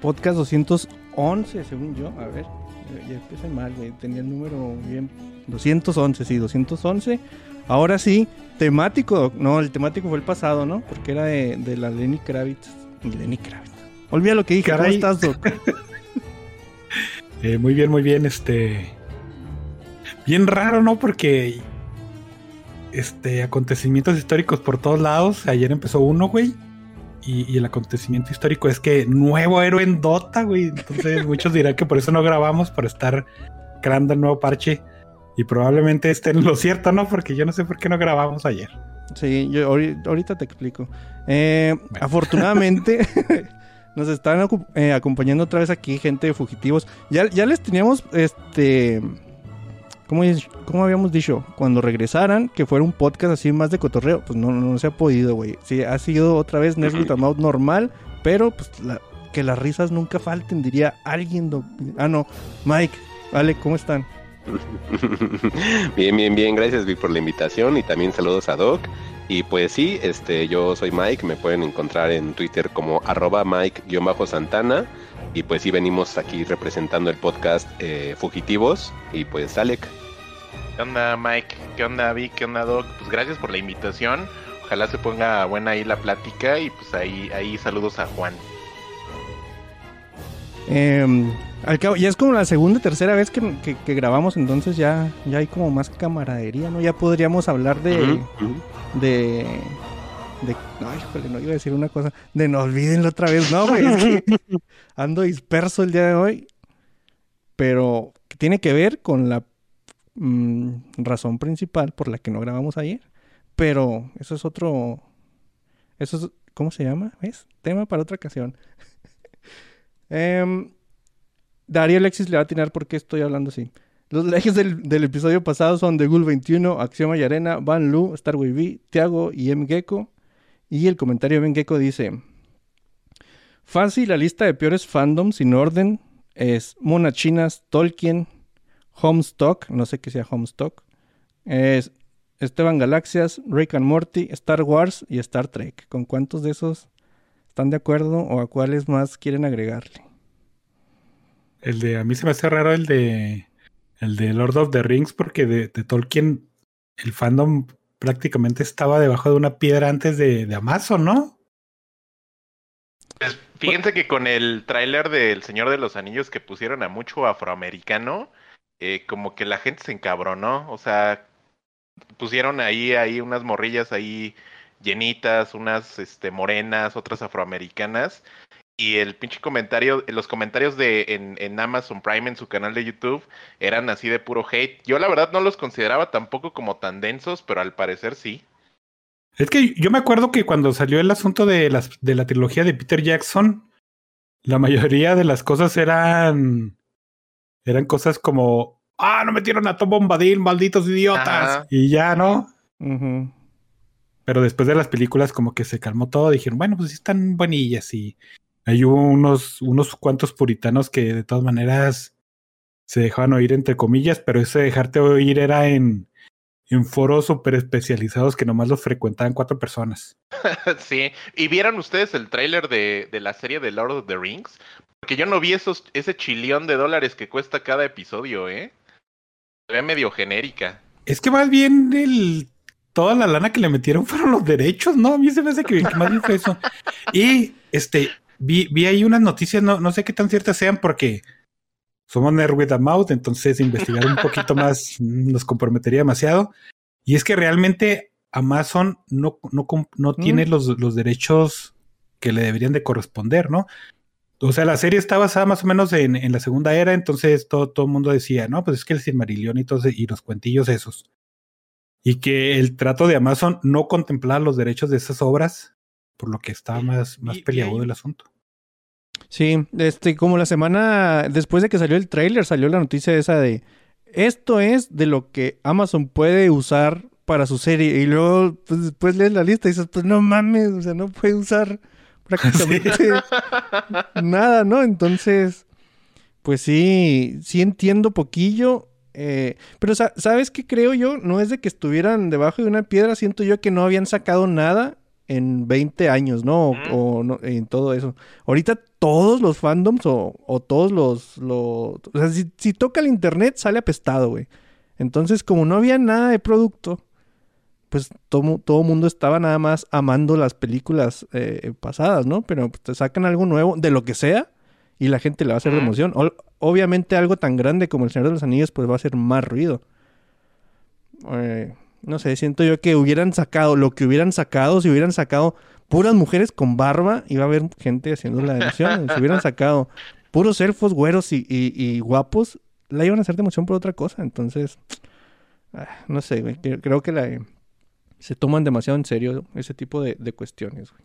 Podcast 211, según yo. A ver, ya- ya empecé mal, güey. Tenía el número bien. 211, sí, 211. Ahora sí, temático. No, el temático fue el pasado, ¿no? Porque era de, de la Lenny Kravitz. Lenny Kravitz. Olvida lo que dije. Caray. ¿Cómo estás, Doc? Eh, muy bien, muy bien, este. Bien raro, ¿no? Porque. Este, acontecimientos históricos por todos lados. Ayer empezó uno, güey. Y, y el acontecimiento histórico es que nuevo héroe en Dota, güey. Entonces muchos dirán que por eso no grabamos, para estar creando el nuevo parche. Y probablemente esté en lo cierto, ¿no? Porque yo no sé por qué no grabamos ayer. Sí, yo ahori- ahorita te explico. Eh, Afortunadamente, nos están eh, acompañando otra vez aquí gente de fugitivos. Ya, ya les teníamos, este, ¿cómo, es- cómo habíamos dicho? Cuando regresaran, que fuera un podcast así más de cotorreo. Pues no, no se ha podido, güey. Sí, ha sido otra vez Nerds with a Mouth normal, pero pues la- que las risas nunca falten, diría alguien. do- Ah, no, Mike, vale, ¿cómo están? bien, bien, bien. Gracias, Vic, por la invitación y también saludos a Doc. Y pues sí, este, yo soy Mike, me pueden encontrar en Twitter como arroba Mike-Santana. Y pues sí, venimos aquí representando el podcast eh, Fugitivos. Y pues Alec. ¿Qué onda Mike? ¿Qué onda Vic? ¿Qué onda Doc? Pues gracias por la invitación. Ojalá se ponga buena ahí la plática y pues ahí, ahí saludos a Juan. Eh, al cabo, ya es como la segunda, tercera vez que, que- que grabamos, entonces ya, ya hay como más camaradería, ¿no? Ya podríamos hablar de... De... de ay, híjole, no iba a decir una cosa. De no olvídenlo otra vez, no, güey. Es que ando disperso el día de hoy. Pero tiene que ver con la mm, razón principal por la que no grabamos ayer. Pero eso es otro... Eso es... ¿Cómo se llama? ¿Ves? Tema para otra ocasión. Em, Darío Alexis le va a atinar por qué estoy hablando así. Los ejes del, episodio pasado son The Ghoul 21, Axioma y Arena, Van Lu, Starway V, Tiago y M. Gecko. Y el comentario de M. Gecko dice: Fácil, la lista de peores fandoms sin orden es Mona Chinas, Tolkien, Homestock, no sé qué sea Homestock, es Esteban Galaxias, Rick and Morty, Star Wars y Star Trek. ¿Con cuántos de esos están de acuerdo o a cuáles más quieren agregarle? El de. A mí se me hace raro el de. El de Lord of the Rings, porque de, de Tolkien, el fandom prácticamente estaba debajo de una piedra antes de, de Amazon, ¿no? Pues, fíjense que con el tráiler del Señor de los Anillos que pusieron a mucho afroamericano, eh, como que la gente se encabronó. O sea, pusieron ahí, ahí unas morrillas ahí llenitas, unas este, morenas, otras afroamericanas. Y el pinche comentario, los comentarios de en, en Amazon Prime en su canal de YouTube eran así de puro hate. Yo la verdad no los consideraba tampoco como tan densos, pero al parecer sí. Es que yo me acuerdo que cuando salió el asunto de, las, de la trilogía de Peter Jackson, la mayoría de las cosas eran. Eran cosas como. Ah, no metieron a Tom Bombadil, malditos idiotas. Ajá. Y ya, ¿no? Pero después de las películas, como que se calmó todo. Dijeron, bueno, pues sí están buenillas. Y hay unos, unos cuantos puritanos que de todas maneras se dejaban oír, entre comillas, pero ese dejarte oír era en, en foros súper especializados que nomás los frecuentaban cuatro personas. Sí, ¿y vieron ustedes el tráiler de, de la serie de Lord of the Rings? Porque yo no vi esos, ese chillón de dólares que cuesta cada episodio, ¿eh? Se ve medio genérica. Es que más bien el, toda la lana que le metieron fueron los derechos, ¿no? A mí se me hace que, que más bien fue eso. Y este, vi, vi ahí unas noticias, no, no sé qué tan ciertas sean, porque somos Nerd with a Mouth, entonces investigar un poquito más mm, nos comprometería demasiado. Y es que realmente Amazon no, no, no tiene los, los derechos que le deberían de corresponder, ¿no? O sea, la serie está basada más o menos en, en la segunda era, entonces todo, todo el mundo decía, no, pues es que el Silmarillion y, todo y los cuentillos esos. y que el trato de Amazon no contemplaba los derechos de esas obras, por lo que estaba más, más hay- el asunto. Sí, este, como la semana después de que salió el tráiler, salió la noticia esa de esto es de lo que Amazon puede usar para su serie. Y luego, pues después lees la lista y dices, pues no mames, o sea, no puede usar prácticamente nada, ¿no? Entonces, pues sí, sí entiendo poquillo. eh, pero sa- ¿sabes qué creo yo? No es de que estuvieran debajo de una piedra, siento yo que no habían sacado nada en 20 años, ¿no? O, no, en todo eso. Ahorita todos los fandoms o, o todos los... los- o sea, si, si toca el internet sale apestado, güey. Entonces, como no había nada de producto, pues todo, todo mundo estaba nada más amando las películas eh, pasadas, ¿no? Pero pues, te sacan algo nuevo, de lo que sea, y la gente le va a hacer de emoción. Obviamente algo tan grande como El Señor de los Anillos, pues va a hacer más ruido. Eh, no sé, siento yo que hubieran sacado lo que hubieran sacado, si hubieran sacado puras mujeres con barba, iba a haber gente haciendo la emoción. si hubieran sacado puros elfos güeros y, y- y guapos, la iban a hacer de emoción por otra cosa. Entonces, ah, no sé, creo que la, se toman demasiado en serio ese tipo de, de cuestiones. güey.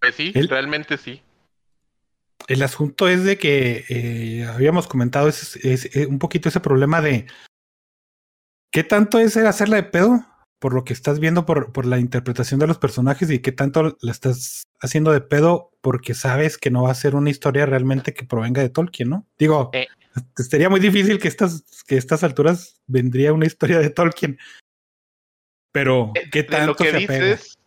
Pues sí, El- realmente sí. El asunto es de que eh, habíamos comentado ese- ese- un poquito ese problema de qué tanto es el hacerla de pedo por lo que estás viendo por, por la interpretación de los personajes y qué tanto la estás haciendo de pedo porque sabes que no va a ser una historia realmente que provenga de Tolkien, ¿no? Digo, Eh. sería muy difícil que estas, que a estas alturas vendría una historia de Tolkien. Pero, Eh, ¿qué tanto lo que se dices,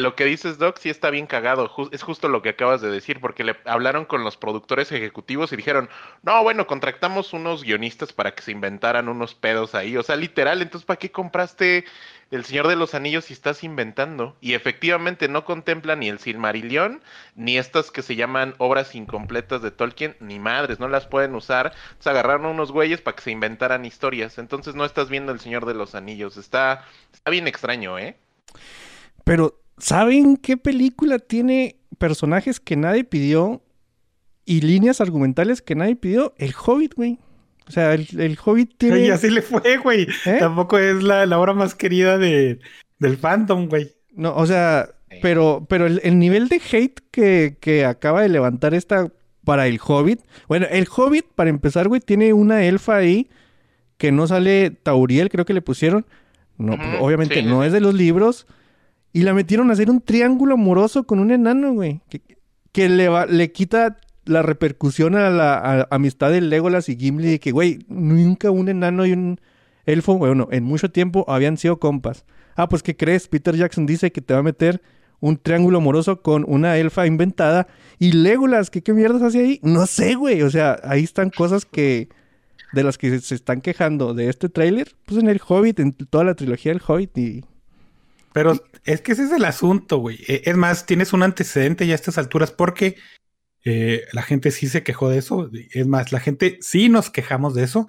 lo que dices, Doc, sí está bien cagado. Es justo lo que acabas de decir, porque le hablaron con los productores ejecutivos y dijeron, no, bueno, contractamos unos guionistas para que se inventaran unos pedos ahí. O sea, literal, entonces, ¿para qué compraste El Señor de los Anillos si estás inventando? Y efectivamente no contempla ni el Silmarillion, ni estas que se llaman obras incompletas de Tolkien, ni madres, no las pueden usar. Se agarraron unos güeyes para que se inventaran historias. Entonces no estás viendo El Señor de los Anillos. Está, está bien extraño, ¿eh? Pero, ¿saben qué película tiene personajes que nadie pidió y líneas argumentales que nadie pidió? El Hobbit, güey. O sea, el, el Hobbit tiene... Y así le fue, güey. ¿Eh? Tampoco es la, la obra más querida de, del fandom, güey. No, o sea, pero, pero el, el nivel de hate que, que acaba de levantar esta para el Hobbit. Bueno, el Hobbit, para empezar, güey, tiene una elfa ahí que no sale Tauriel, creo que le pusieron. No, obviamente sí, no es de los libros. Y la metieron a hacer un triángulo amoroso con un enano, güey. Que, le, va- le quita la repercusión a la amistad de Legolas y Gimli. De que, güey, nunca un enano y un elfo, bueno, en mucho tiempo habían sido compas. Ah, pues, ¿qué crees? Peter Jackson dice que te va a meter un triángulo amoroso con una elfa inventada. Y Legolas, ¿qué, qué mierdas hace ahí? No sé, güey. O sea, ahí están cosas que... De las que se, se están quejando de este tráiler. Pues en el Hobbit, en toda la trilogía del Hobbit. Y... Pero es que ese es el asunto, güey. Eh, Es más, tienes un antecedente ya a estas alturas porque eh, la gente sí se quejó de eso. Es más, la gente sí nos quejamos de eso.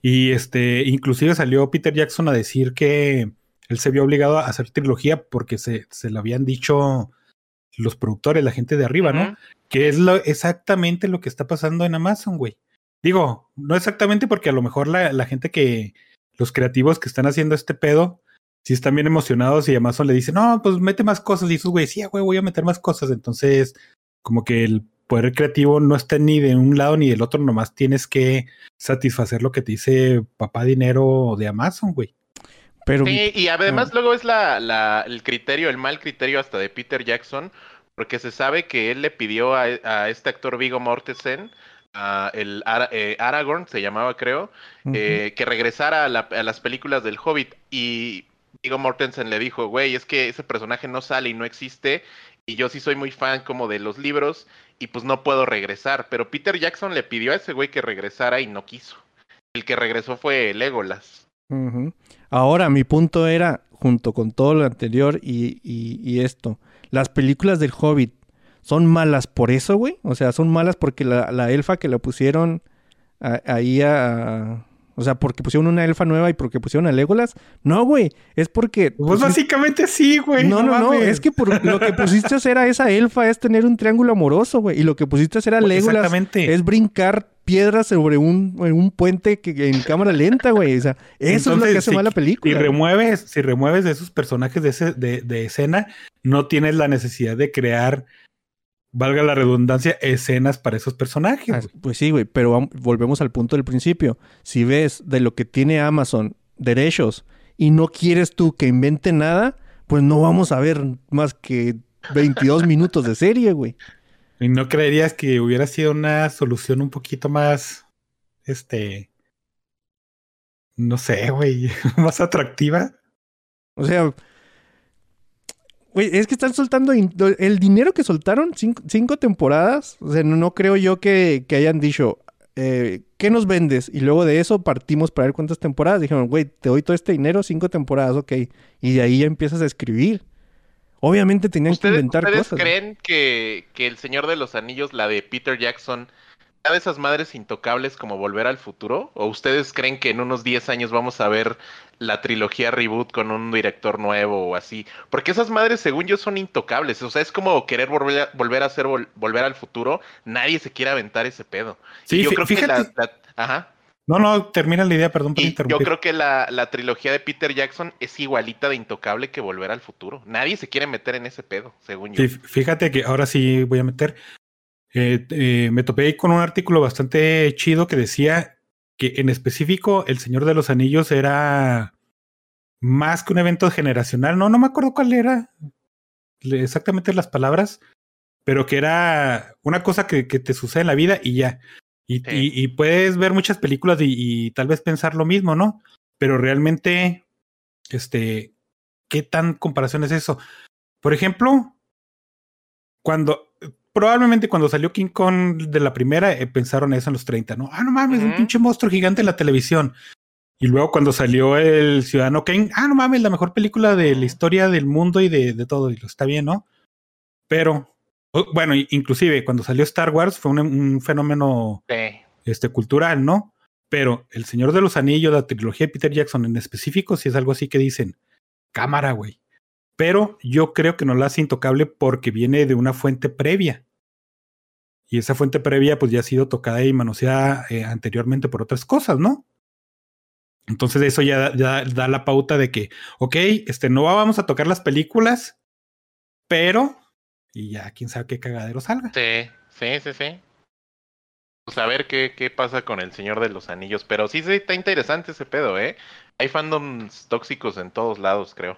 Y este, inclusive salió Peter Jackson a decir que él se vio obligado a hacer trilogía porque se, se lo habían dicho los productores, la gente de arriba, ¿no? Que es lo, exactamente lo que está pasando en Amazon, güey. Digo, no exactamente porque a lo mejor la, la gente que, los creativos que están haciendo este pedo, sí están bien emocionados y Amazon le dice, no, pues mete más cosas. Y esos güey, sí, güey, voy a meter más cosas. Entonces, como que el poder creativo no está ni de un lado ni del otro, nomás tienes que satisfacer lo que te dice papá dinero de Amazon, güey. Pero... Sí, y además Ah. luego es la, la- el criterio, el mal criterio hasta de Peter Jackson, porque se sabe que él le pidió a, a este actor Vigo Mortensen, a el Ara- eh, Aragorn, se llamaba creo, eh, que regresara a, la- a las películas del Hobbit y Vigo Mortensen le dijo, güey, es que ese personaje no sale y no existe y yo sí soy muy fan como de los libros y pues no puedo regresar, pero Peter Jackson le pidió a ese güey que regresara y no quiso. El que regresó fue Legolas. Ujú. Ahora, mi punto era, junto con todo lo anterior y, y- esto, las películas del Hobbit son malas por eso, güey. O sea, son malas porque la, la elfa que la pusieron a- ahí a... O sea, porque pusieron una elfa nueva y porque pusieron a Legolas. No, güey. Es porque... Pues pusiste- básicamente sí, güey. no, no, no. Es que por lo que pusiste a hacer a esa elfa es tener un triángulo amoroso, güey. Y lo que pusiste a hacer a Pues Legolas Exactamente. es brincar piedras sobre un, un puente que, en cámara lenta, güey. O sea, eso es lo que hace mal la película. Si remueves, si remueves de esos personajes de, ese, de, de escena, no tienes la necesidad de crear valga la redundancia, escenas para esos personajes. Ah, pues sí, güey, pero volvemos al punto del principio. Si ves de lo que tiene Amazon derechos y no quieres tú que invente nada, pues no vamos a ver más que 22 minutos de serie, güey. ¿Y no creerías que hubiera sido una solución un poquito más, este, no sé, güey, más atractiva? O sea, Güey, es que están soltando el dinero que soltaron, cinco, temporadas. O sea, no, creo yo que, hayan dicho, eh, ¿qué nos vendes? Y luego de eso partimos para ver cuántas temporadas. Dijeron, güey, te doy todo este dinero, cinco temporadas, ok. Y de ahí ya empiezas a escribir. Obviamente tenían que inventar ¿ustedes cosas. creen que, que El Señor de los Anillos, la de Peter Jackson, de esas madres intocables como Volver al Futuro? ¿O ustedes creen que en unos 10 años vamos a ver la trilogía reboot con un director nuevo o así? Porque esas madres, según yo, son intocables. O sea, es como querer volver a, volver a hacer Volver al Futuro. Nadie se quiere aventar ese pedo. Sí, yo creo que la, Ajá. No, no, termina la idea, perdón por interrumpir. Yo creo que la, la, trilogía de Peter Jackson es igualita de intocable que Volver al Futuro. Nadie se quiere meter en ese pedo, según yo. fíjate que ahora sí voy a meter. Eh, eh, me topé con un artículo bastante chido que decía que en específico El Señor de los Anillos era más que un evento generacional. No, no me acuerdo cuál era exactamente las palabras, pero que era una cosa que, te sucede en la vida y ya. Y, puedes ver muchas películas y, tal vez pensar lo mismo, ¿no? Pero realmente, este, ¿qué tan comparación es eso? Por ejemplo, cuando probablemente cuando salió King Kong de la primera, eh, pensaron eso en los 30, ¿no? Ah, no mames, un pinche monstruo gigante en la televisión. Y luego cuando salió el Ciudadano Kane, ah, no mames, la mejor película de la historia del mundo y de, todo, y lo está bien, ¿no? Pero, bueno, inclusive cuando salió Star Wars fue un, fenómeno este, cultural, ¿no? Pero El Señor de los Anillos, la trilogía de Peter Jackson en específico, si es algo así que dicen, cámara, güey pero yo creo que no la hace intocable porque viene de una fuente previa. Y esa fuente previa pues ya ha sido tocada y manoseada eh, anteriormente por otras cosas, ¿no? Entonces eso ya, da la pauta de que, ok, este, no vamos a tocar las películas, pero... Y ya, quién sabe qué cagadero salga. Sí, sí, sí, sí. Pues a ver qué, qué pasa con el Señor de los Anillos. Pero sí, sí, está interesante ese pedo, ¿eh? Hay fandoms tóxicos en todos lados, creo.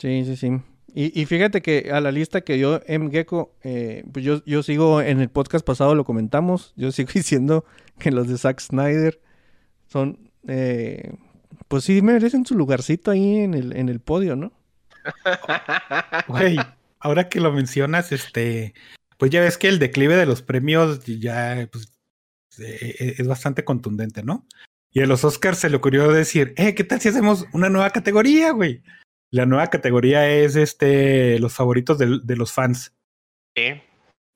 Sí, sí, sí. Y, fíjate que a la lista que dio M. Gecko, eh, pues yo, yo sigo, en el podcast pasado lo comentamos, yo sigo diciendo que los de Zack Snyder son, eh, pues sí merecen su lugarcito ahí en el, en el podio, ¿no? Güey, ahora que lo mencionas, este, pues ya ves que el declive de los premios ya pues, eh, es bastante contundente, ¿no? Y a los Oscars se le ocurrió decir, eh, ¿qué tal si hacemos una nueva categoría, güey? La nueva categoría es este los favoritos de, de los fans. Sí.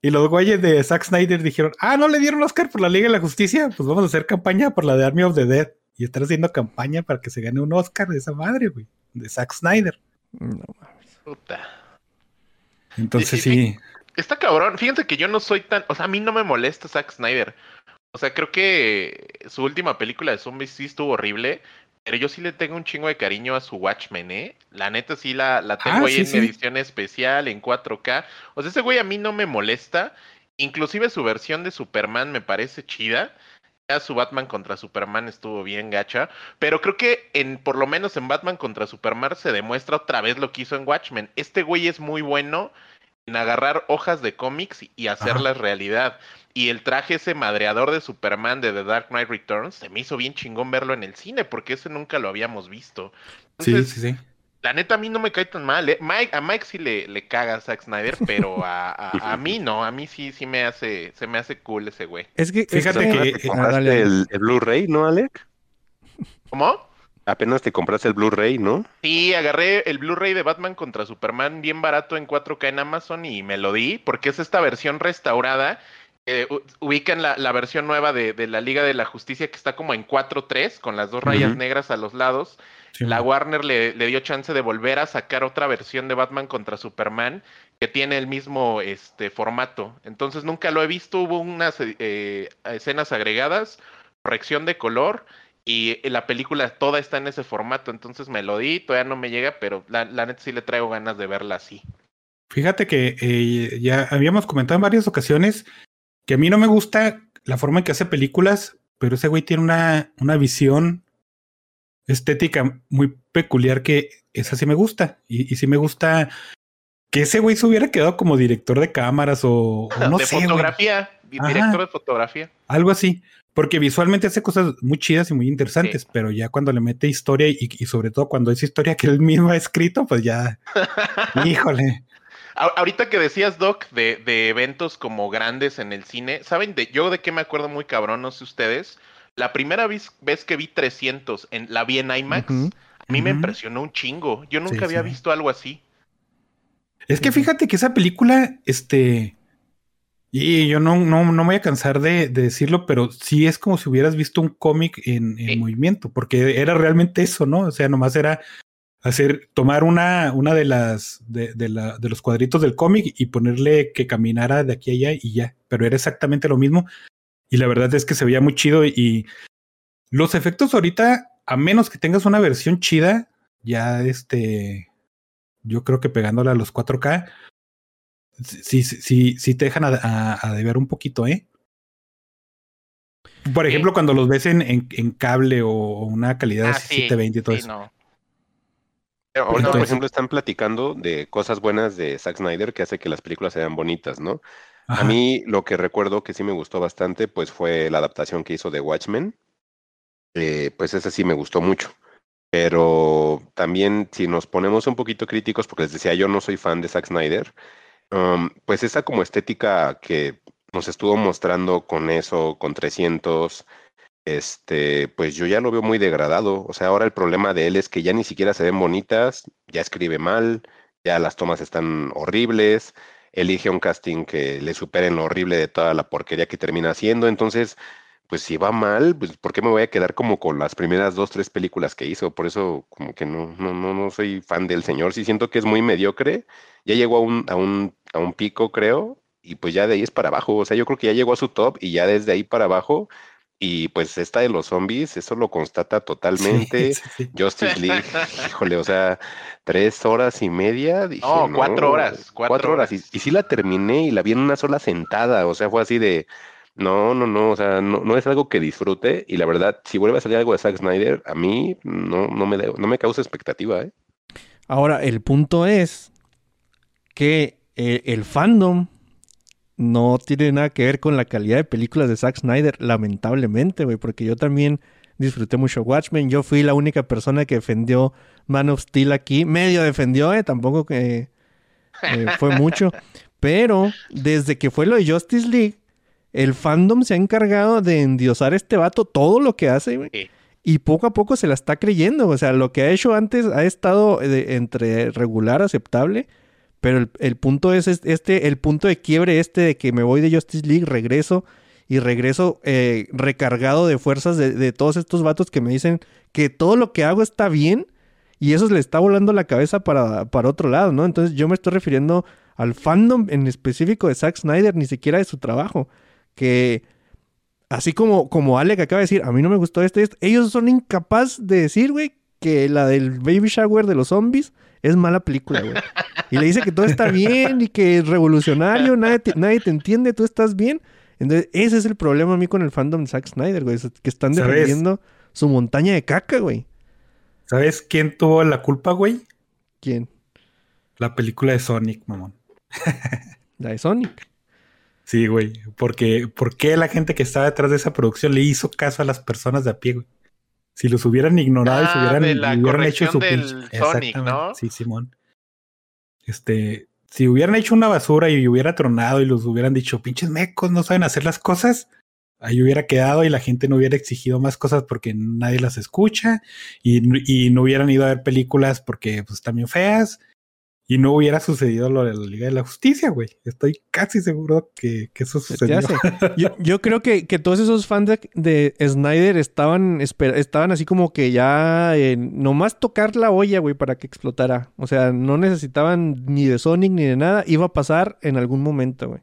Y los güeyes de Zack Snyder dijeron, ah, no le dieron Oscar por la Liga de la Justicia, pues vamos a hacer campaña por la de Army of the Dead. Y están haciendo campaña para que se gane un Oscar de esa madre, güey, de Zack Snyder. No mames. Puta. Entonces sí. Está cabrón. Fíjense que yo no soy tan. O sea, a mí no me molesta Zack Snyder. O sea, creo que su última película de zombies sí estuvo horrible. Pero yo sí le tengo un chingo de cariño a su Watchmen, ¿eh? La neta sí la, la tengo ah, ahí en edición especial, en 4K. O sea, ese güey a mí no me molesta. Inclusive su versión de Superman me parece chida. Ya su Batman contra Superman estuvo bien gacha. Pero creo que en, por lo menos en Batman contra Superman se demuestra otra vez lo que hizo en Watchmen. Este güey es muy bueno en agarrar hojas de cómics y hacerlas realidad. Y el traje ese madreador de Superman de The Dark Knight Returns, se me hizo bien chingón verlo en el cine, porque ese nunca lo habíamos visto. sí, sí, sí. La neta a mí no me cae tan mal. ¿eh? Mike, a Mike sí le, le caga a Zack Snyder, pero a, a, mí no. A mí sí, sí me hace, se me hace cool ese güey. Es que, fíjate que... compraste el, el Blu-ray, ¿no, Alec? ¿Cómo? Apenas te compraste el Blu-ray, ¿no? Sí, agarré el Blu-ray de Batman contra Superman bien barato en 4K en Amazon y me lo di porque es esta versión restaurada eh, ubican la, la, versión nueva de, de, la Liga de la Justicia que está como en 4-3 con las dos rayas negras a los lados. Sí, la. Warner le, le dio chance de volver a sacar otra versión de Batman contra Superman que tiene el mismo este, formato. Entonces nunca lo he visto, hubo unas eh, escenas agregadas, corrección de color y la película toda está en ese formato. Entonces me lo di, todavía no me llega, pero la, la neta sí le traigo ganas de verla así. Fíjate que eh, ya habíamos comentado en varias ocasiones que a mí no me gusta la forma en que hace películas, pero ese güey tiene una, una visión estética muy peculiar que esa sí me gusta. Y, y sí me gusta que ese güey se hubiera quedado como director de cámaras o, o no de sé, güey, fotografía, Ajá. director de fotografía. algo así. Porque visualmente hace cosas muy chidas y muy interesantes, Sí. pero ya cuando le mete historia y, y sobre todo cuando es historia que él mismo ha escrito, pues ya, híjole. Ahorita que decías, Doc, de, de eventos como grandes en el cine, ¿saben de yo de qué me acuerdo muy cabrón? No sé ustedes. La primera vez, vez que vi 300, en, la vi en IMAX, a mí me impresionó un chingo. Yo nunca Sí, había sí. visto algo así. Es que fíjate que esa película, este, y yo no, no, no me voy a cansar de, de decirlo, pero sí es como si hubieras visto un cómic en, en Sí. movimiento, porque era realmente eso, ¿no? O sea, nomás era hacer, tomar una, una de las, de, de la, de los cuadritos del cómic y ponerle que caminara de aquí a allá y ya, pero era exactamente lo mismo. Y la verdad es que se veía muy chido y los efectos ahorita, a menos que tengas una versión chida, ya este, yo creo que pegándola a los 4K, sí, sí, sí, sí te dejan a, a, a deber un poquito, ¿eh? Por Sí. ejemplo, cuando los ves en, en, en cable o, o una calidad Ah, así sí, 720 y todo sí, eso. no. Ahorita, por Entonces- ejemplo, están platicando de cosas buenas de Zack Snyder que hace que las películas sean bonitas, ¿no? Ajá. A mí lo que recuerdo que sí me gustó bastante, pues fue la adaptación que hizo de Watchmen. Eh, pues esa sí me gustó mucho. Pero también si nos ponemos un poquito críticos, porque les decía, yo no soy fan de Zack Snyder, um, pues esa como estética que nos estuvo mostrando con eso, con 300, este, pues yo ya lo veo muy degradado. O sea, ahora el problema de él es que ya ni siquiera se ven bonitas, ya escribe mal, ya las tomas están horribles, elige un casting que le supere en lo horrible de toda la porquería que termina haciendo. Entonces, pues si va mal, pues ¿por qué me voy a quedar como con las primeras dos, tres películas que hizo? Por eso como que no, no, no, no soy fan del señor. Sí siento que es muy mediocre. Ya llegó a un, a un, a un pico, creo, y pues ya de ahí es para abajo. O sea, yo creo que ya llegó a su top y ya desde ahí para abajo. Y pues esta de los zombies, eso lo constata totalmente. Sí, sí, sí. Justice League, híjole, o sea, tres horas y media. Dije, No, cuatro horas, cuatro horas. Y, horas. y sí la terminé y la vi en una sola sentada. O sea, fue así de, no, no, no, o sea, no, no es algo que disfrute. Y la verdad, si vuelve a salir algo de Zack Snyder, a mí no, no, me, no me causa expectativa, ¿eh? Ahora, el punto es que eh, el fandom no tiene nada que ver con la calidad de películas de Zack Snyder, lamentablemente, güey, porque yo también disfruté mucho Watchmen. Yo fui la única persona que defendió Man of Steel aquí. Medio defendió, eh, tampoco que eh, fue mucho. Pero desde que fue lo de Justice League, el fandom se ha encargado de endiosar a este vato todo lo que hace, güey. Sí. Y poco a poco se la está creyendo. O sea, lo que ha hecho antes ha estado de- entre regular, aceptable. Pero el, el punto es es- este, el punto de quiebre este de que me voy de Justice League, regreso y regreso eh, recargado de fuerzas de, de todos estos vatos que me dicen que todo lo que hago está bien y eso le está volando la cabeza para, para otro lado, ¿no? Entonces yo me estoy refiriendo al fandom en específico de Zack Snyder, ni siquiera de su trabajo. Que así como, como Alec acaba de decir, a mí no me gustó este, este", ellos son incapaces de decir, güey, que la del Baby Shower de los zombies es mala película, güey. Y le dice que todo está bien y que es revolucionario, nadie te, nadie te entiende, tú estás bien. Entonces, ese es el problema a mí con el fandom de Zack Snyder, güey. Que están ¿Sabes? defendiendo su montaña de caca, güey. ¿Sabes quién tuvo la culpa, güey? ¿Quién? La película de Sonic, mamón. La de Sonic. Sí, güey. Porque, ¿por qué la gente que estaba detrás de esa producción le hizo caso a las personas de a pie, güey? Si los hubieran ignorado y se Ah, hubieran, de la hubieran hecho su corrección pinche- del Sonic. ¿no? Sí, Simón. Este, si hubieran hecho una basura y hubiera tronado y los hubieran dicho, pinches mecos, no saben hacer las cosas, ahí hubiera quedado y la gente no hubiera exigido más cosas porque nadie las escucha y, y no hubieran ido a ver películas porque pues están bien feas y no hubiera sucedido lo de la Liga de la Justicia, güey. Estoy casi seguro que, que eso sucedió. Yo, yo, creo que, que, todos esos fans de, de Snyder estaban, estaban así como que ya eh, nomás tocar la olla, güey, para que explotara. O sea, no necesitaban ni de Sonic ni de nada. Iba a pasar en algún momento, güey.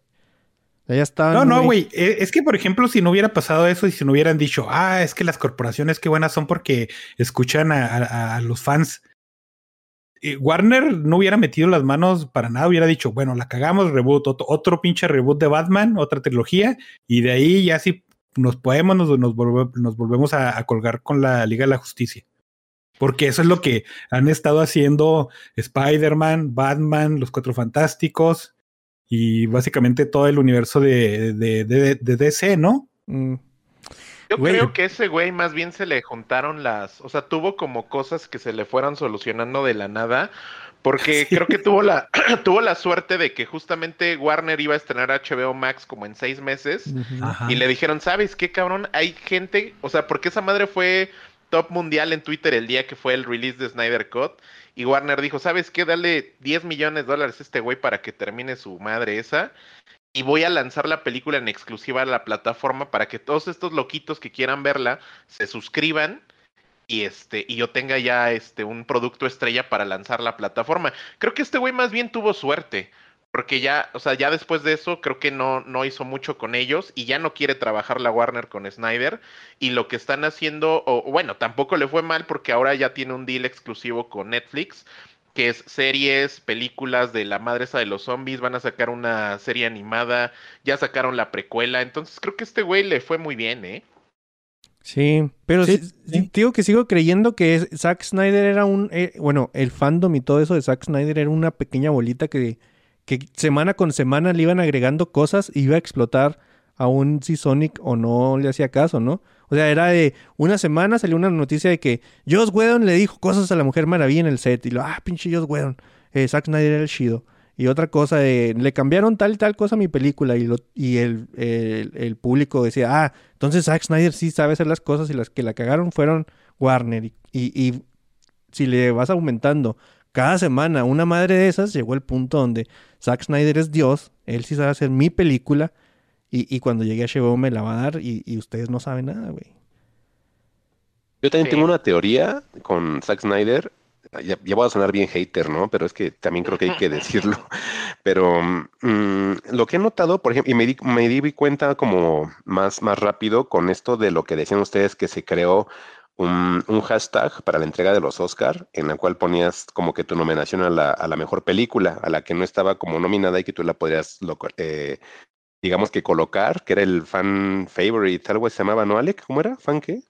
Ya estaban no, no, güey. E, es que, por ejemplo, si no hubiera pasado eso y si no hubieran dicho, ah, es que las corporaciones qué buenas son porque escuchan a, a, a los fans Warner no hubiera metido las manos para nada, hubiera dicho, bueno, la cagamos, reboot, otro, pinche reboot de Batman, otra trilogía, y de ahí ya si nos podemos, nos, nos, volvemos a, colgar con la Liga de la Justicia. Porque eso es lo que han estado haciendo Spider-Man, Batman, Los Cuatro Fantásticos y básicamente todo el universo de, de, DC, ¿no? Mm. Yo creo que ese güey más bien se le juntaron las, o sea, tuvo como cosas que se le fueran solucionando de la nada, porque creo que tuvo la, tuvo la suerte de que justamente Warner iba a estrenar HBO Max como en seis meses y le dijeron, ¿sabes qué cabrón? Hay gente, o sea, porque esa madre fue top mundial en Twitter el día que fue el release de Snyder Cut y Warner dijo, ¿sabes qué? Dale 10 millones de dólares a este güey para que termine su madre esa y voy a lanzar la película en exclusiva a la plataforma para que todos estos loquitos que quieran verla se suscriban y este y yo tenga ya este un producto estrella para lanzar la plataforma. Creo que este güey más bien tuvo suerte, porque ya, o sea, ya después de eso creo que no no hizo mucho con ellos y ya no quiere trabajar la Warner con Snyder y lo que están haciendo o bueno, tampoco le fue mal porque ahora ya tiene un deal exclusivo con Netflix que es series, películas de la madre esa de los zombies, van a sacar una serie animada, ya sacaron la precuela, entonces creo que este güey le fue muy bien, ¿eh? Sí, pero sí, digo que sigo creyendo que Zack Snyder era un, eh, bueno, el fandom y todo eso de Zack Snyder era una pequeña bolita que, que semana con semana le iban agregando cosas y iba a explotar aún si Sonic o no le hacía caso, ¿no? O sea, era de una semana salió una noticia de que Joss Whedon le dijo cosas a la Mujer Maravilla en el set. Y lo, ah, pinche Joss Whedon. Eh, Zack Snyder era el chido. Y otra cosa de, le cambiaron tal y tal cosa a mi película. Y, lo, y el, el, público decía, ah, entonces Zack Snyder sí sabe hacer las cosas y las que la cagaron fueron Warner. Y, y, si le vas aumentando cada semana una madre de esas, llegó el punto donde Zack Snyder es Dios. Él sí sabe hacer mi película y, cuando llegue a HBO me la va a dar y, ustedes no saben nada, güey. Yo también tengo una teoría con Zack Snyder. Ya, voy a sonar bien hater, ¿no? Pero es que también creo que hay que decirlo. Pero mm, lo que he notado, por ejemplo, y me di, me di cuenta como más, más rápido con esto de lo que decían ustedes que se creó un, hashtag para la entrega de los Oscar, en la cual ponías como que tu nominación a la, a la mejor película, a la que no estaba como nominada y que tú la podrías eh, digamos que colocar, que era el fan favorite, algo se llamaba, ¿no, Alec? ¿Cómo era? ¿Fan qué?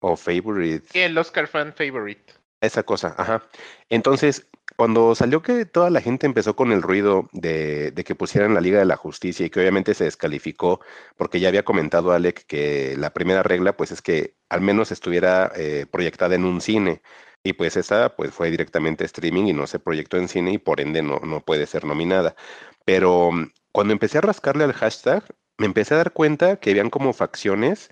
O favorite. Sí, el Oscar fan favorite. Esa cosa, ajá. Entonces, cuando salió que toda la gente empezó con el ruido de, de, que pusieran la Liga de la Justicia y que obviamente se descalificó, porque ya había comentado Alec que la primera regla, pues es que al menos estuviera eh, proyectada en un cine. Y pues esa pues fue directamente streaming y no se proyectó en cine y por ende no, no puede ser nominada. Pero cuando empecé a rascarle al hashtag, me empecé a dar cuenta que habían como facciones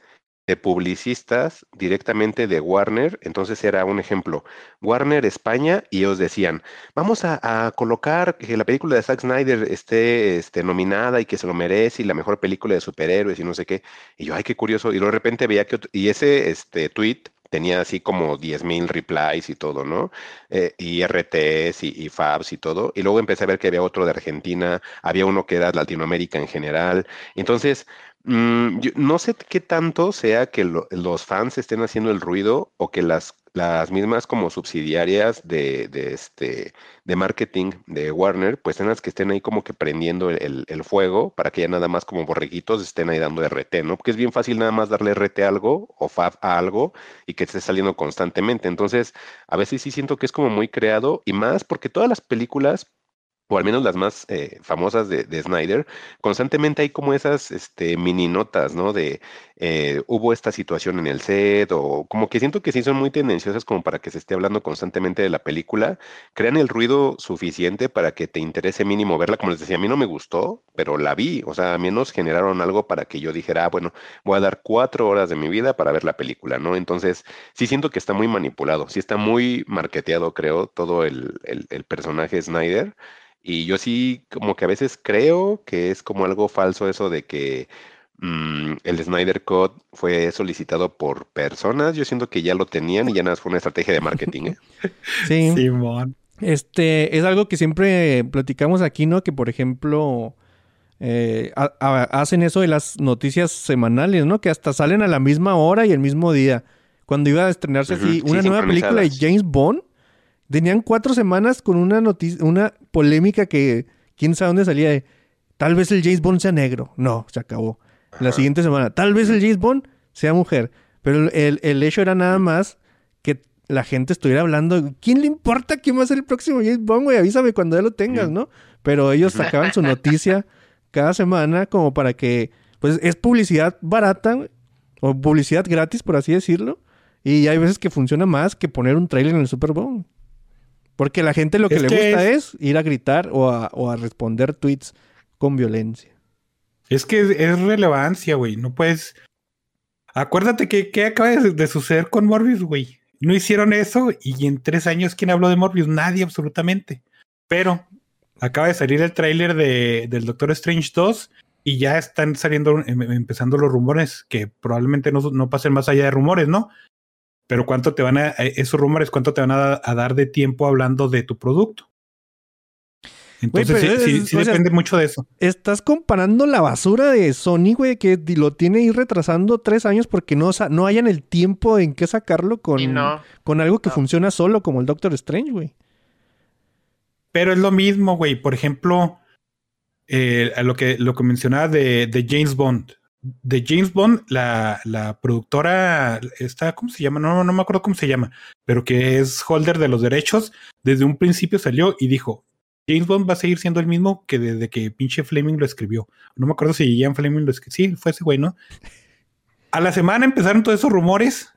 de publicistas directamente de Warner. Entonces era un ejemplo, Warner España, y ellos decían, vamos a, colocar que la película de Zack Snyder esté, esté, nominada y que se lo merece, y la mejor película de superhéroes y no sé qué. Y yo, ay, qué curioso. Y de repente veía que, y ese este, tweet tenía así como 10.000 replies y todo, ¿no? Eh, y RTs y, y, Fabs y todo. Y luego empecé a ver que había otro de Argentina, había uno que era Latinoamérica en general. Entonces, mm, no sé qué tanto sea que los fans estén haciendo el ruido o que las las mismas como subsidiarias de, este, de marketing de Warner, pues en las que estén ahí como que prendiendo el, el, fuego para que ya nada más como borreguitos estén ahí dando RT, ¿no? Porque es bien fácil nada más darle RT a algo o FAB a algo y que esté saliendo constantemente. Entonces, a veces sí siento que es como muy creado y más porque todas las películas o al menos las más eh, famosas de, de, Snyder, constantemente hay como esas este, mini notas, ¿no? De eh, hubo esta situación en el set, o como que siento que sí son muy tendenciosas como para que se esté hablando constantemente de la película, crean el ruido suficiente para que te interese mínimo verla, como les decía, a mí no me gustó, pero la vi, o sea, a menos generaron algo para que yo dijera, ah, bueno, voy a dar cuatro horas de mi vida para ver la película, ¿no? Entonces, sí siento que está muy manipulado, sí está muy marketeado, creo, todo el, el, el personaje Snyder. Y yo sí como que a veces creo que es como algo falso eso de que mm, el Snyder Code fue solicitado por personas. Yo siento que ya lo tenían y ya nada fue una estrategia de marketing. ¿eh? Sí. Simón. Este es algo que siempre platicamos aquí, ¿no? Que por ejemplo eh, a, a, hacen eso de las noticias semanales, ¿no? Que hasta salen a la misma hora y el mismo día. Cuando iba a estrenarse uh -huh. así una sí, nueva película de James Bond, Tenían cuatro semanas con una noticia, una polémica que quién sabe dónde salía de tal vez el James Bond sea negro. No, se acabó. Ajá. La siguiente semana, tal vez el James Bond sea mujer. Pero el, el hecho era nada más que la gente estuviera hablando. ¿Quién le importa quién va a ser el próximo James Bond, güey? Avísame cuando ya lo tengas, ¿no? Pero ellos sacaban su noticia cada semana como para que, pues es publicidad barata o publicidad gratis, por así decirlo. Y hay veces que funciona más que poner un trailer en el Super Bowl. Porque la gente lo que es le gusta es... es... ir a gritar o a, o a, responder tweets con violencia. Es que es, es relevancia, güey. No puedes. Acuérdate que, que acaba de, de, suceder con Morbius, güey. No hicieron eso y en tres años, ¿quién habló de Morbius? Nadie, absolutamente. Pero acaba de salir el tráiler de, del Doctor Strange 2 y ya están saliendo, em, empezando los rumores que probablemente no, no pasen más allá de rumores, ¿no? Pero cuánto te van a, esos rumores, cuánto te van a, a dar de tiempo hablando de tu producto. Entonces, sí, es, sí, sí depende sea, mucho de eso. Estás comparando la basura de Sony, güey, que lo tiene ahí retrasando tres años porque no, no hayan el tiempo en qué sacarlo con, no, con algo que no. funciona solo como el Doctor Strange, güey. Pero es lo mismo, güey. Por ejemplo, eh, lo, que, lo que mencionaba de, de James Bond de James Bond, la, la productora, esta, ¿cómo se llama? No, no me acuerdo cómo se llama, pero que es holder de los derechos, desde un principio salió y dijo, James Bond va a seguir siendo el mismo que desde que pinche Fleming lo escribió. No me acuerdo si Ian Fleming lo escribió. Sí, fue ese güey, ¿no? A la semana empezaron todos esos rumores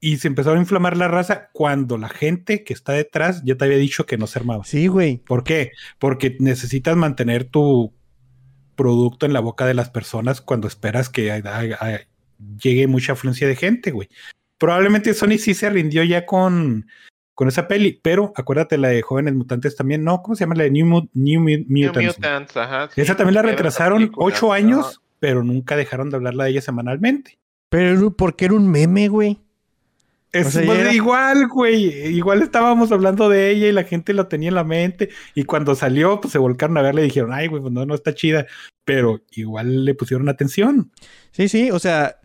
y se empezó a inflamar la raza cuando la gente que está detrás ya te había dicho que no se armaba. Sí, güey. ¿Por qué? Porque necesitas mantener tu producto en la boca de las personas cuando esperas que a, a, a, llegue mucha afluencia de gente, güey. Probablemente Sony sí se rindió ya con, con esa peli, pero acuérdate la de Jóvenes Mutantes también, ¿no? ¿Cómo se llama la de New, New, New Mutants? New Mutants ajá, sí, esa también la retrasaron ocho años, no. pero nunca dejaron de hablarla de ella semanalmente. Pero porque era un meme, güey. Es o sea, era... igual, güey. Igual estábamos hablando de ella y la gente lo tenía en la mente. Y cuando salió, pues se volcaron a verle y dijeron, ay, güey, pues no, no está chida. Pero igual le pusieron atención. Sí, sí, o sea,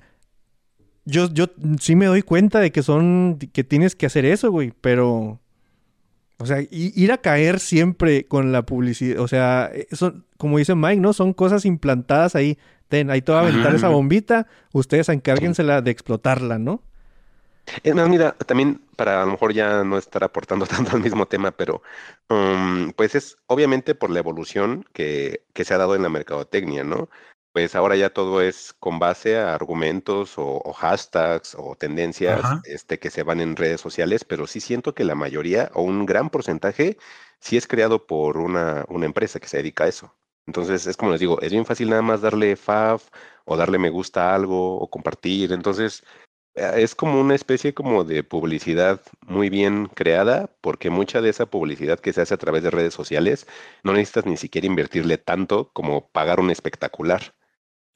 yo, yo sí me doy cuenta de que son, que tienes que hacer eso, güey. Pero, o sea, ir a caer siempre con la publicidad, o sea, eso, como dice Mike, ¿no? Son cosas implantadas ahí. Ten, ahí te va a aventar esa bombita, ustedes encárguensela de explotarla, ¿no? Es más, mira, también para a lo mejor ya no estar aportando tanto al mismo tema, pero um, pues es obviamente por la evolución que, que, se ha dado en la mercadotecnia, ¿no? Pues ahora ya todo es con base a argumentos o, o hashtags o tendencias este, que se van en redes sociales, pero sí siento que la mayoría o un gran porcentaje sí es creado por una, una empresa que se dedica a eso. Entonces es como les digo, es bien fácil nada más darle fav o darle me gusta a algo o compartir. Entonces es como una especie como de publicidad muy bien creada, porque mucha de esa publicidad que se hace a través de redes sociales no necesitas ni siquiera invertirle tanto como pagar un espectacular.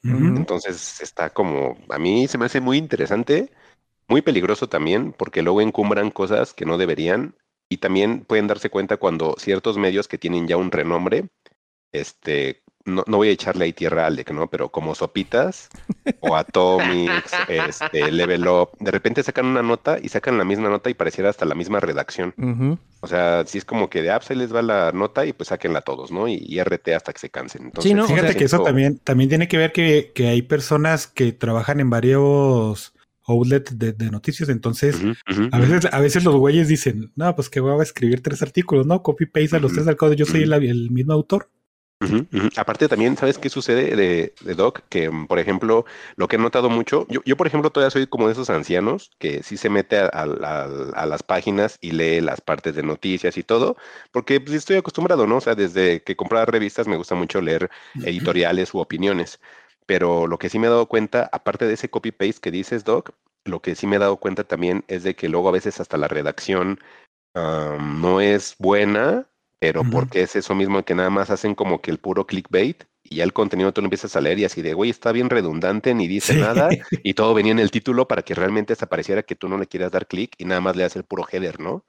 Uh -huh. Entonces está como, a mí se me hace muy interesante, muy peligroso también, porque luego encumbran cosas que no deberían y también pueden darse cuenta cuando ciertos medios que tienen ya un renombre, este, no, no, voy a echarle ahí tierra a Alec, ¿no? Pero como Sopitas o Atomics, este, Level Up, de repente sacan una nota y sacan la misma nota y pareciera hasta la misma redacción. Uh -huh. O sea, si es como que de apps ahí les va la nota y pues sáquenla todos, ¿no? Y, y RT hasta que se cansen. Entonces, sí, no, fíjate o sea, que eso también, también tiene que ver que, que hay personas que trabajan en varios outlet de, de noticias. Entonces, a veces, a veces los güeyes dicen, no, pues que voy a escribir tres artículos, ¿no? Copy paste a los tres al código. Yo soy el mismo autor. Aparte también, ¿sabes qué sucede de, de Doc? Que, mm, por ejemplo, lo que he notado mucho, yo, yo por ejemplo todavía soy como de esos ancianos que sí se mete a, a- a- a las páginas y lee las partes de noticias y todo, porque pues, estoy acostumbrado, ¿no? O sea, desde que compraba revistas me gusta mucho leer editoriales u opiniones, pero lo que sí me he dado cuenta, aparte de ese copy-paste que dices, Doc, lo que sí me he dado cuenta también es de que luego a veces hasta la redacción am, no es buena, pero porque es eso mismo que nada más hacen como que el puro clickbait y ya el contenido tú lo empiezas a leer y así de, güey, está bien redundante, ni dice Sí. nada y todo venía en el título para que realmente se pareciera que tú no le quieras dar clic y nada más le das el puro header, ¿no?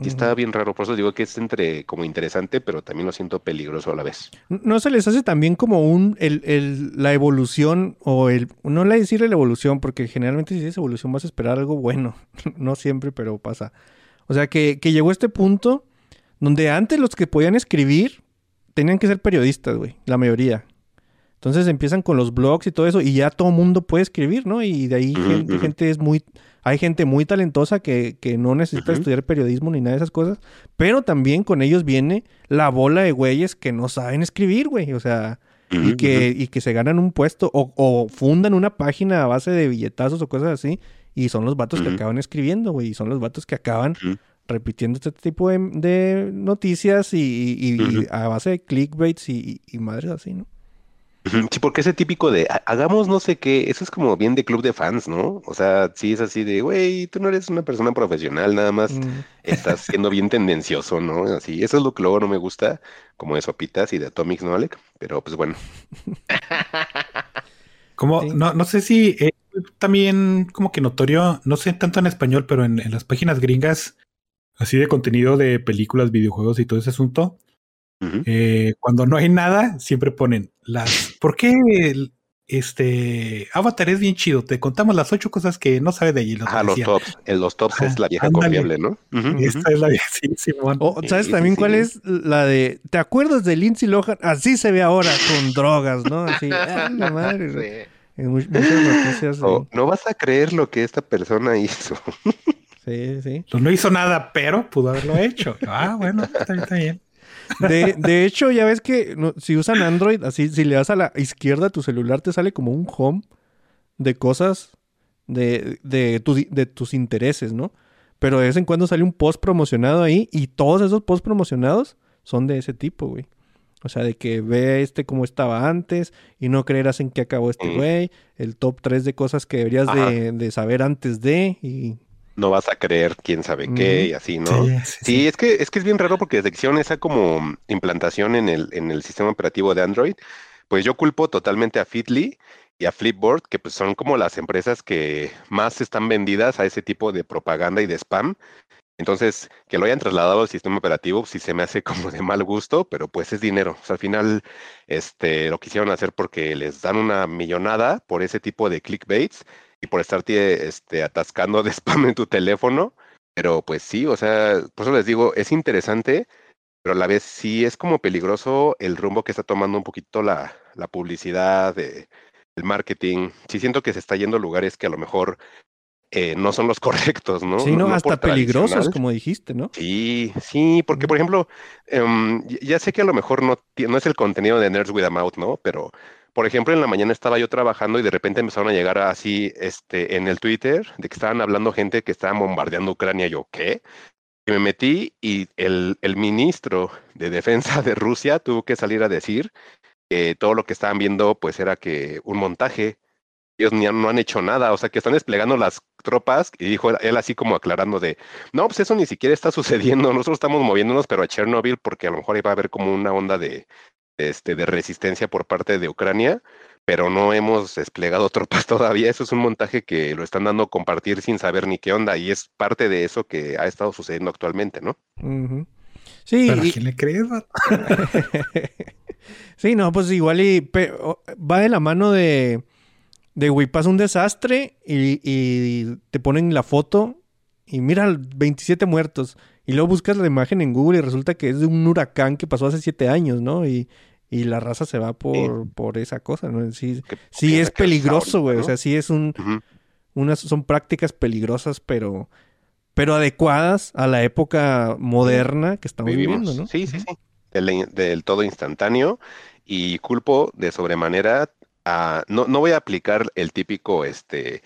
Y está bien raro, por eso digo que es entre como interesante, pero también lo siento peligroso a la vez. ¿No se les hace también como un el, el- la evolución o el no le decirle la evolución porque generalmente si dices evolución vas a esperar algo bueno, no siempre, pero pasa. O sea que, que llegó este punto donde antes los que podían escribir tenían que ser periodistas, güey, la mayoría. Entonces empiezan con los blogs y todo eso y ya todo mundo puede escribir, ¿no? Y de ahí gente, es muy hay gente muy talentosa que, que no necesita estudiar periodismo ni nada de esas cosas, pero también con ellos viene la bola de güeyes que no saben escribir, güey. O sea, y que, y que se ganan un puesto o, o fundan una página a base de billetazos o cosas así. Y son los vatos que acaban escribiendo, güey. Y son los vatos que acaban. Repitiendo este tipo de, de noticias y, y- y Ujú. a base de clickbaits y, y madres así, ¿no? Sí, porque ese típico de "Ha- hagamos no sé qué, eso es como bien de club de fans, ¿no? O sea, sí es así de, güey, tú no eres una persona profesional, nada más Mm. estás siendo bien tendencioso, ¿no? Así, eso es lo que luego no me gusta, como de Sopitas y de Atomics, ¿no, Alec? Pero pues bueno. Como, Sí. no, no sé si es también como que notorio, no sé tanto en español, pero en, en las páginas gringas, así de contenido de películas, videojuegos y todo ese asunto, eh, cuando no hay nada, siempre ponen las. ¿Por qué el- este Avatar es bien chido? Te contamos las ocho cosas que no sabes de allí. lo Ajá, los tops. En los tops Ajá, es la vieja ándale. confiable, ¿no? Esta es la sí, Simón. O, ¿Sabes Sí, también sí. cuál es la de... ¿Te acuerdas de Lindsay Lohan? Así se ve ahora con drogas, ¿no? Así, ah, la madre. muchas noticias. no vas a creer lo que esta persona hizo. Sí, sí. No hizo nada, pero pudo haberlo hecho. Ah, bueno, está bien, está bien. De, de hecho, ya ves que no, si usan Android, así, si le das a la izquierda a tu celular, te sale como un home de cosas de, de, tu- de tus intereses, ¿no? Pero de vez en cuando sale un post promocionado ahí y todos esos posts promocionados son de ese tipo, güey. O sea, de que ve este como estaba antes y no creerás en qué acabó este güey. El top 3 de cosas que deberías de, de saber antes de. Y No vas a creer quién sabe qué y así, ¿no? Sí, sí, Sí, es que, es que es bien raro porque desde que hicieron esa como implantación en el, en el sistema operativo de Android, pues yo culpo totalmente a Fitly y a Flipboard, que pues son como las empresas que más están vendidas a ese tipo de propaganda y de spam. Entonces, que lo hayan trasladado al sistema operativo, sí se me hace como de mal gusto, pero pues es dinero. O sea, al final, este, lo quisieron hacer porque les dan una millonada por ese tipo de clickbaits y por estarte, este, atascando de spam en tu teléfono. Pero pues sí, o sea, por eso les digo, es interesante, pero a la vez sí es como peligroso el rumbo que está tomando un poquito la, la publicidad, eh, el marketing. Sí siento que se está yendo a lugares que a lo mejor eh, no son los correctos, ¿no? sí, No- Hasta peligrosos, como dijiste, ¿no? Sí, sí, porque por ejemplo, em, ya- sé que a lo mejor no, no es el contenido de Nerds with a Mouth, ¿no? Pero, por ejemplo, en la mañana estaba yo trabajando y de repente empezaron a llegar así, este, en el Twitter, de que estaban hablando gente que estaba bombardeando Ucrania. Yo, ¿qué? Y me metí y el, el ministro de Defensa de Rusia tuvo que salir a decir que todo lo que estaban viendo, pues era que un montaje. Ellos ni no han hecho nada, o sea, que están desplegando las tropas y dijo él- así como aclarando de, no, pues eso ni siquiera está sucediendo. Nosotros estamos moviéndonos, pero a Chernobyl, porque a lo mejor va a haber como una onda de, este, de resistencia por parte de Ucrania, pero no hemos desplegado tropas todavía. Eso es un montaje que lo están dando a compartir sin saber ni qué onda, y es parte de eso que ha estado sucediendo actualmente, ¿no? Ujú. Sí, Pero ¿a y- quién le crees? sí, no, pues igual y va de la mano de, de güey, pasa un desastre y, y te ponen la foto y mira, 27 muertos. Y luego buscas la imagen en Google y resulta que es de un huracán que pasó hace 7 años, ¿no? Y, y la raza se va por, por esa cosa, ¿no? Sí, Que sí es peligroso, güey. O sea, sí es un. Unas son prácticas peligrosas, pero, pero adecuadas a la época moderna que estamos Vivimos. viviendo, ¿no? Sí, sí, sí. Del, del todo instantáneo y culpo de sobremanera a... No, no voy a aplicar el típico, este,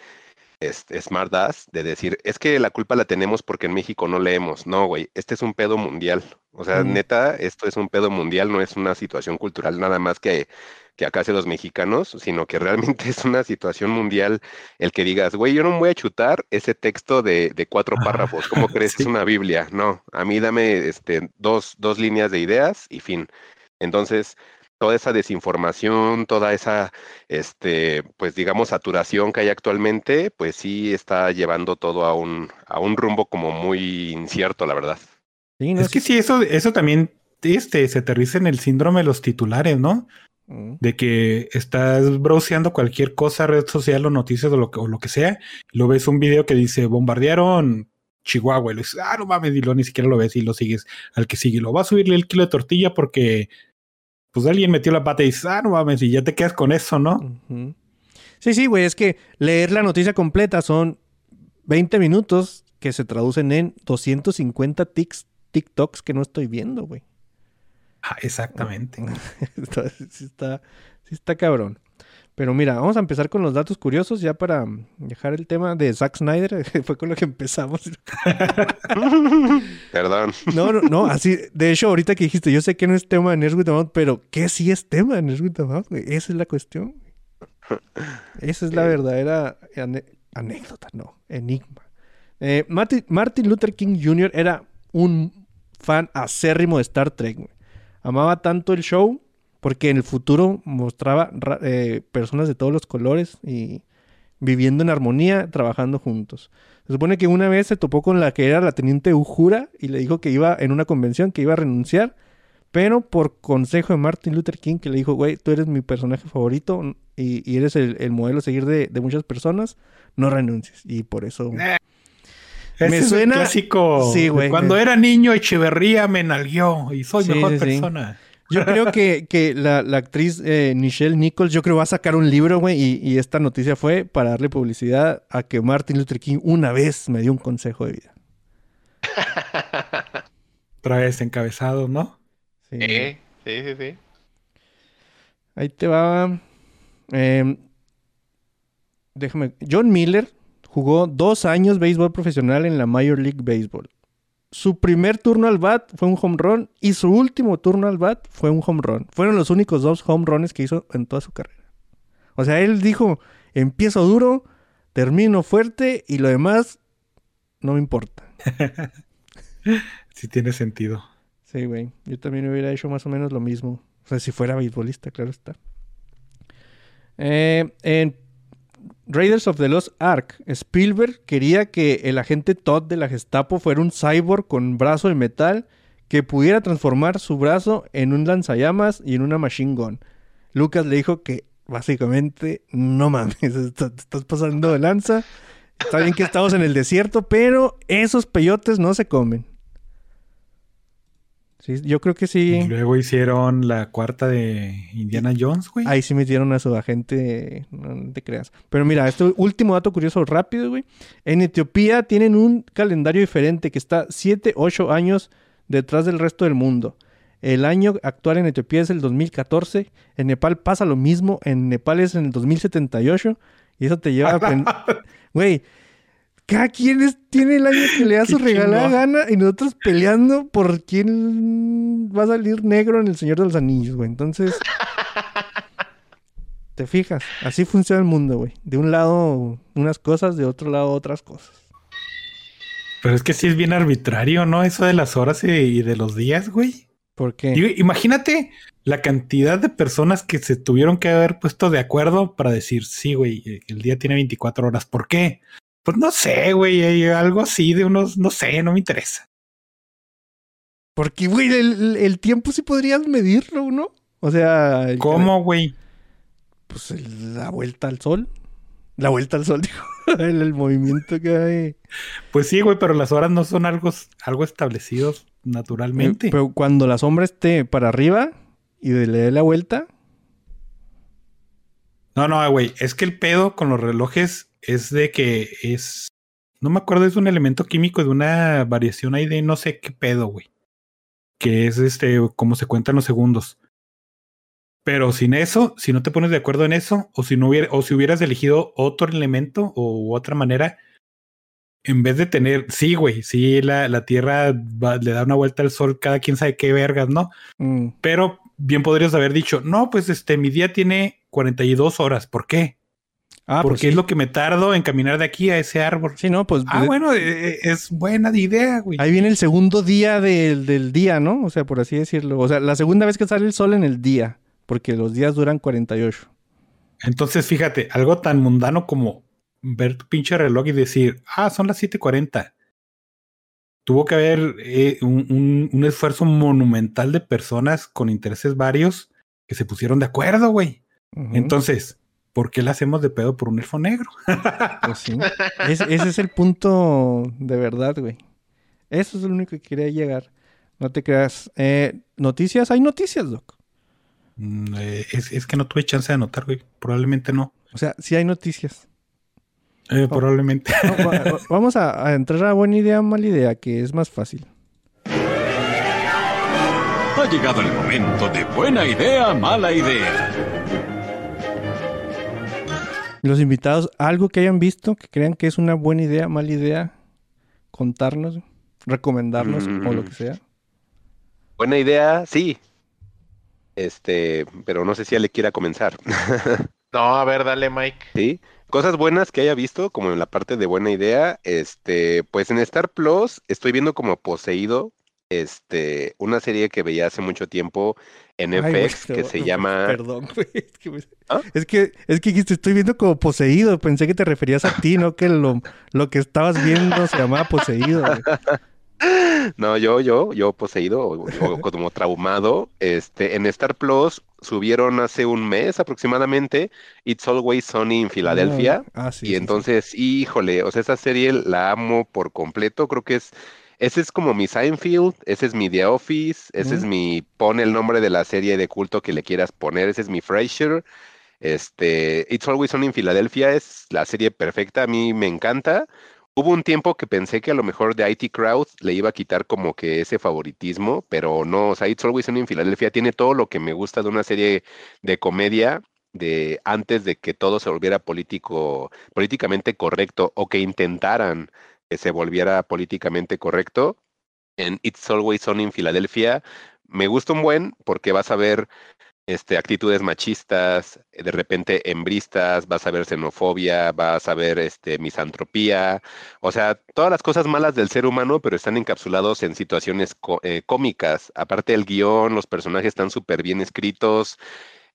este, smart ass de decir, es que la culpa la tenemos porque en México no leemos. No, güey, este es un pedo mundial. O sea, Mm. neta, esto es un pedo mundial, no es una situación cultural nada más que, que acá hace los mexicanos, sino que realmente es una situación mundial el que digas, güey, yo no me voy a chutar ese texto de, de cuatro Ah, párrafos, ¿cómo crees? sí. Es una Biblia. No, a mí dame este, dos, dos líneas de ideas y fin. Entonces, toda esa desinformación, toda esa, este, pues digamos, saturación que hay actualmente, pues sí está llevando todo a un, a un rumbo como muy incierto, la verdad. Sí, no Es que sí, eso, eso también este, se aterriza en el síndrome de los titulares, ¿no? Mm. De que estás browseando cualquier cosa, red social o noticias o lo que, o lo que sea, lo ves un video que dice bombardearon Chihuahua, y lo dices, ah, no mames, y luego ni siquiera lo ves y lo sigues al que sigue. Lo va a subirle el kilo de tortilla porque pues alguien metió la pata y dices, ah, no mames, y ya te quedas con eso, ¿no? Sí, sí, güey, es que leer la noticia completa son 20 minutos que se traducen en 250 tics, TikToks que no estoy viendo, güey. Ah, exactamente. Entonces, sí está, sí está cabrón. Pero mira, vamos a empezar con los datos curiosos ya para dejar el tema de Zack Snyder. Fue con lo que empezamos. Perdón. No, no, no, así. De hecho, ahorita que dijiste, yo sé que no es tema de Nerds Mouth, pero ¿qué sí es tema de Nerds Mouth, güey? Esa es la cuestión. Esa es la verdadera ane- anécdota, no, enigma. Eh, Martin, Martin Luther King Jr. era un fan acérrimo de Star Trek. güey. Amaba tanto el show porque en el futuro mostraba ra- eh, personas de todos los colores y viviendo en armonía, trabajando juntos. Se supone que una vez se topó con la que era la teniente Uhura y le dijo que iba en una convención, que iba a renunciar, pero por consejo de Martin Luther King, que le dijo, güey, tú eres mi personaje favorito y, y eres el, el modelo a seguir de, de muchas personas, no renuncies. Y por eso... Ese Me es el suena- clásico. Sí, güey. Cuando era niño, Echeverría me nalguió y soy Sí, mejor sí, sí. Yo creo que, que la, la actriz eh, Nichelle Nichols, yo creo va a sacar un libro, güey, y, y esta noticia fue para darle publicidad a que Martin Luther King una vez me dio un consejo de vida. Otra vez encabezado, ¿no? Sí. Eh, sí, sí, sí. Ahí te va. eh, déjame. John Miller jugó dos años béisbol profesional en la Major League Baseball. Su primer turno al bat fue un home run y su último turno al bat fue un home run. Fueron los únicos dos home runs que hizo en toda su carrera. O sea, él dijo, empiezo duro, termino fuerte y lo demás no me importa. Sí tiene sentido. Sí, güey. Yo también hubiera hecho más o menos lo mismo. O sea, si fuera beisbolista, claro está. Eh, en Raiders of the Lost Ark, Spielberg quería que el agente Todd de la Gestapo fuera un cyborg con brazo de metal que pudiera transformar su brazo en un lanzallamas y en una machine gun. Lucas le dijo que básicamente no mames, est- te estás pasando de lanza. Está bien que estamos en el desierto, pero esos peyotes no se comen. Sí, yo creo que sí. Y luego hicieron la cuarta de Indiana Jones, güey. Ahí sí metieron a su agente, no te creas. Pero mira, este último dato curioso rápido, güey. En Etiopía tienen un calendario diferente que está 7, 8 años detrás del resto del mundo. El año actual en Etiopía es el 2014. En Nepal pasa lo mismo. En Nepal es en el 2078. Y eso te lleva a... Güey, cada quien es- tiene el año que le da Qué su regalada gana y nosotros peleando por quién va a salir negro en El Señor de los Anillos, güey. Entonces... Te fijas, así funciona el mundo, güey. De un lado unas cosas, de otro lado otras cosas. Pero es que sí es bien arbitrario, ¿no? Eso de las horas y, de los días, güey. Porque Digo, imagínate la cantidad de personas que se tuvieron que haber puesto de acuerdo para decir, sí, güey, el día tiene 24 horas. ¿Por qué? Pues no sé, güey, hay algo así de unos, no sé, no me interesa. Porque, güey, el, el tiempo sí podrías medirlo, ¿no? O sea, ¿Cómo, güey? Pues el- la vuelta al sol. La vuelta al sol, digo. el, el movimiento que hay. Pues sí, güey, pero las horas no son algo, algo establecidos naturalmente. Eh, Pero cuando la sombra esté para arriba y le dé la vuelta, No, no, güey, es que el pedo con los relojes es de que es. No me acuerdo, es un elemento químico de una variación ahí de no sé qué pedo, güey. Que es este, como se cuentan los segundos. Pero sin eso, si no te pones de acuerdo en eso, o si no hubiera, o si hubieras elegido otro elemento o otra manera, en vez de tener, sí, güey, sí, la, la Tierra le da una vuelta al Sol cada quien sabe qué vergas, ¿no? Mm. Pero bien podrías haber dicho, no, pues este, mi día tiene 42 horas, ¿por qué? Ah, Porque pues sí. es lo que me tardo en caminar de aquí a ese árbol. Sí, no, pues. Ah, bueno, eh, eh, es buena idea, güey. Ahí viene el segundo día del, del día, ¿no? O sea, por así decirlo. O sea, la segunda vez que sale el sol en el día. Porque los días duran 48. Entonces, fíjate, algo tan mundano como ver tu pinche reloj y decir, ah, son las 7:40. Tuvo que haber eh, un, un- un esfuerzo monumental de personas con intereses varios que se pusieron de acuerdo, güey. Entonces, ¿por qué le hacemos de pedo por un elfo negro? Pues sí. Es- ese es el punto de verdad, güey. Eso es lo único que quería llegar. No te creas. Eh, ¿Noticias? Hay noticias, Doc. Mm, eh, es, es que no tuve chance de anotar, güey. Probablemente no. O sea, sí hay noticias. Eh, Probablemente. No, va- va- vamos a, a entrar a buena idea, mala idea, que es más fácil. Ha llegado el momento de buena idea, mala idea. Los invitados, algo que hayan visto, que crean que es una buena idea, mala idea, contarnos, recomendarnos o lo que sea. Buena idea, sí. Este, pero no sé si ya le quiera comenzar. No, a ver, dale, Mike. ¿Sí? Cosas buenas que haya visto, como en la parte de buena idea, este, pues en Star Plus estoy viendo como poseído, este, una serie que veía hace mucho tiempo en Ay, FX que se llama, Perdón, güey. Es que, ¿Ah? es que, es que dijiste, estoy viendo como poseído. Pensé que te referías a ti, no que lo, lo que estabas viendo se llamaba poseído. no, yo, yo, yo poseído o, o como traumado, este, en Star Plus subieron hace un mes aproximadamente It's Always Sunny en Filadelfia. Ah, sí. Y sí, sí. entonces, híjole, o sea, esa serie la amo por completo. Creo que es, ese es como mi Seinfeld, ese es mi The Office, ese es mi, pon el nombre de la serie de culto que le quieras poner, ese es mi Frasier. Este, It's Always Sunny en Filadelfia es la serie perfecta, a mí me encanta. Hubo un tiempo que pensé que a lo mejor de IT Crowd le iba a quitar como que ese favoritismo, pero no, o sea, It's Always Sunny en Filadelfia tiene todo lo que me gusta de una serie de comedia de antes de que todo se volviera político, políticamente correcto o que intentaran que se volviera políticamente correcto. En It's Always Sunny en Filadelfia me gusta un buen porque vas a ver este, actitudes machistas, de repente hembristas, vas a ver xenofobia, vas a ver este, misantropía, o sea, todas las cosas malas del ser humano, pero están encapsulados en situaciones eh, cómicas. Aparte el guion, los personajes están súper bien escritos.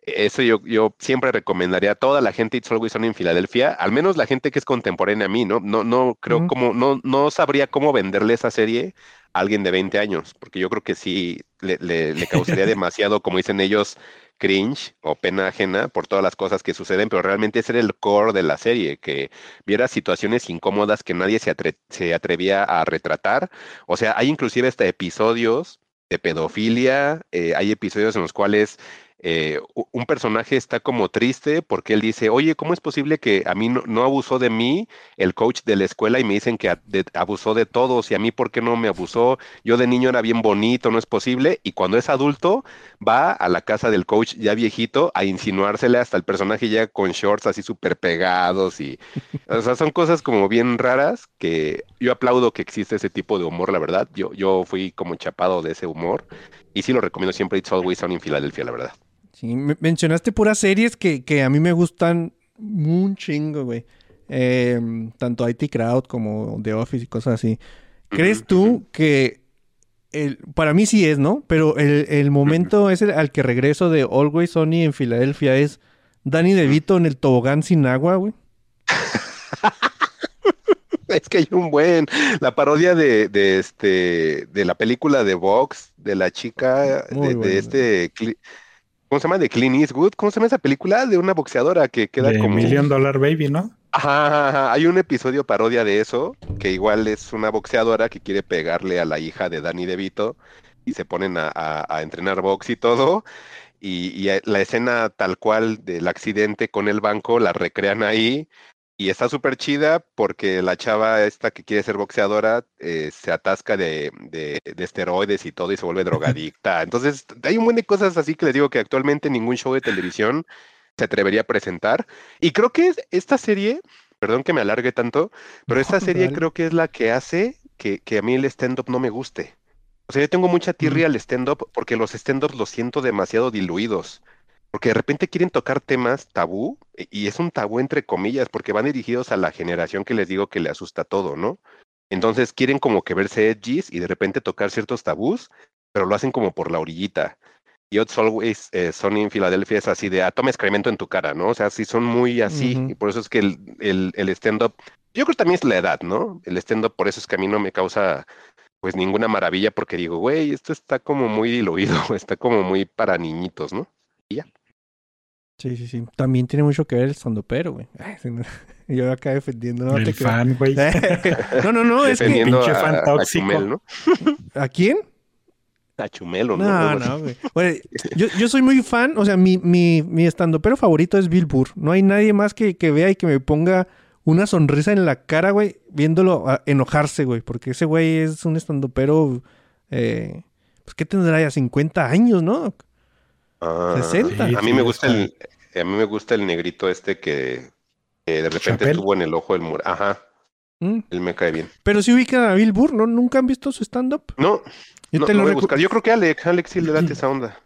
Eso yo, yo siempre recomendaría a toda la gente It's Always Sunny en Filadelfia, al menos la gente que es contemporánea a mí, ¿no? No, no creo cómo, no, no sabría cómo venderle esa serie a alguien de 20 años, porque yo creo que sí le, le- le causaría demasiado, como dicen ellos, cringe o pena ajena por todas las cosas que suceden, pero realmente ese era el core de la serie, que viera situaciones incómodas que nadie se, atre- se atrevía a retratar. O sea, hay inclusive hasta episodios de pedofilia, eh, hay episodios en los cuales eh, un personaje está como triste porque él dice, oye, ¿cómo es posible que a mí no, abusó de mí el coach de la escuela y me dicen que abusó de todos y a mí por qué no me abusó? Yo de niño era bien bonito, no es posible. Y cuando es adulto, va a la casa del coach ya viejito a insinuársele hasta el personaje ya con shorts así súper pegados y, o sea, son cosas como bien raras que yo aplaudo que existe ese tipo de humor, la verdad. Yo, yo fui como chapado de ese humor y sí lo recomiendo siempre It's Always Sunny en Filadelfia, la verdad. Sí, me- mencionaste puras series que, que a mí me gustan un chingo, güey. Eh, tanto IT Crowd como The Office y cosas así. ¿Crees tú que el, para mí sí es, ¿no? Pero el, el momento ese al que regreso de Always Sunny en Filadelfia es Danny DeVito en el tobogán sin agua, güey. Es que hay un buen, la parodia de, de este, de la película de Vox, de la chica, Muy de, de buena. este, ¿cómo se llama? De Clint Eastwood, ¿cómo se llama esa película? De una boxeadora que queda De como... Million Dollar Baby, ¿no? Ajá, ajá, ajá. Hay un episodio parodia de eso, que igual es una boxeadora que quiere pegarle a la hija de Danny DeVito y se ponen a, a- a entrenar box y todo. Y, y a- la escena tal cual del accidente con el banco la recrean ahí Y está súper chida porque la chava esta que quiere ser boxeadora eh, se atasca de, de, de esteroides y todo y se vuelve drogadicta. Entonces, hay un montón de cosas así que les digo que actualmente ningún show de televisión se atrevería a presentar. Y creo que es- esta serie, perdón que me alargue tanto, pero esta serie creo que es la que hace que, que a mí el stand-up no me guste. O sea, yo tengo mucha tirria al stand-up porque los stand-ups los siento demasiado diluidos. Porque de repente quieren tocar temas tabú, e- y es un tabú entre comillas, porque van dirigidos a la generación que les digo que le asusta todo, ¿no? Entonces quieren como que verse edgys y de repente tocar ciertos tabús, pero lo hacen como por la orillita. Y Odds Always eh, Sunny en Filadelfia es así de, ah, toma excremento en tu cara, ¿no? O sea, sí son muy así, y por eso es que el, el, el stand-up, yo creo que también es la edad, ¿no? El stand-up por eso es que a mí no me causa pues ninguna maravilla porque digo, güey, esto está como muy diluido, está como muy para niñitos, ¿no? Sí, sí, sí. También tiene mucho que ver el sondopero, güey. Ay, sí, no. Yo acá defendiendo, no te el creas. fan, güey. No, no, no, es que... Pinche a, fan a tóxico. Chumel, ¿no? ¿A quién? A Chumelo, ¿no? No, no, güey. Yo, yo soy muy fan, o sea, mi, mi, mi estandopero favorito es Bill Burr. No hay nadie más que, que vea y que me ponga una sonrisa en la cara, güey, viéndolo ah, enojarse, güey. Porque ese güey es un estandopero, eh, pues, ¿qué tendrá ya? 50 años, ¿no? Ah, 60. Sí, A mí sí, me gusta el, a mí me gusta el negrito este que, que de repente Chappelle. estuvo en el ojo del muro. Ajá, Mm. él me cae bien. Pero si ubican a Bill Burr, ¿no? ¿Nunca han visto su stand-up? No, Yo no, te, no lo voy a recu- buscar. Yo creo que Alex, Alex sí le date esa onda.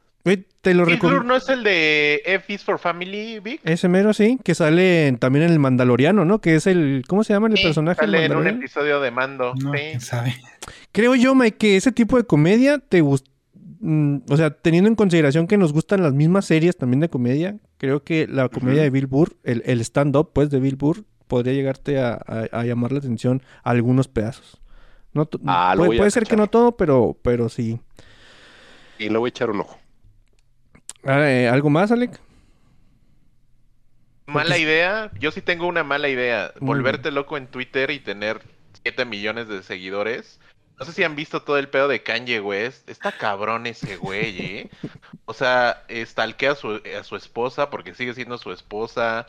te lo Bill Burr recomiendo. no es el de F is for Family, Vic. Ese mero, sí, que sale en- también en el Mandaloriano, ¿no? Que es el, ¿cómo se llama el Sí, personaje sale en un episodio de Mando. No, sí. quién sabe. Creo yo, Mike, que ese tipo de comedia te gusta. O sea, teniendo en consideración que nos gustan las mismas series también de comedia, creo que la comedia de Bill Burr, el, el stand-up, pues, de Bill Burr, podría llegarte a, a- a llamar la atención a algunos pedazos. No, Ah, lo puede voy a puede ser que no todo, pero, pero sí. Y le voy a echar un ojo. Ah, eh, ¿Algo más, Alec? Mala idea. Yo sí tengo una mala idea. Volverte loco en Twitter y tener 7 millones de seguidores. No sé si han visto todo el pedo de Kanye West. Está cabrón ese güey, ¿eh? O sea, stalkea a su, a su esposa porque sigue siendo su esposa.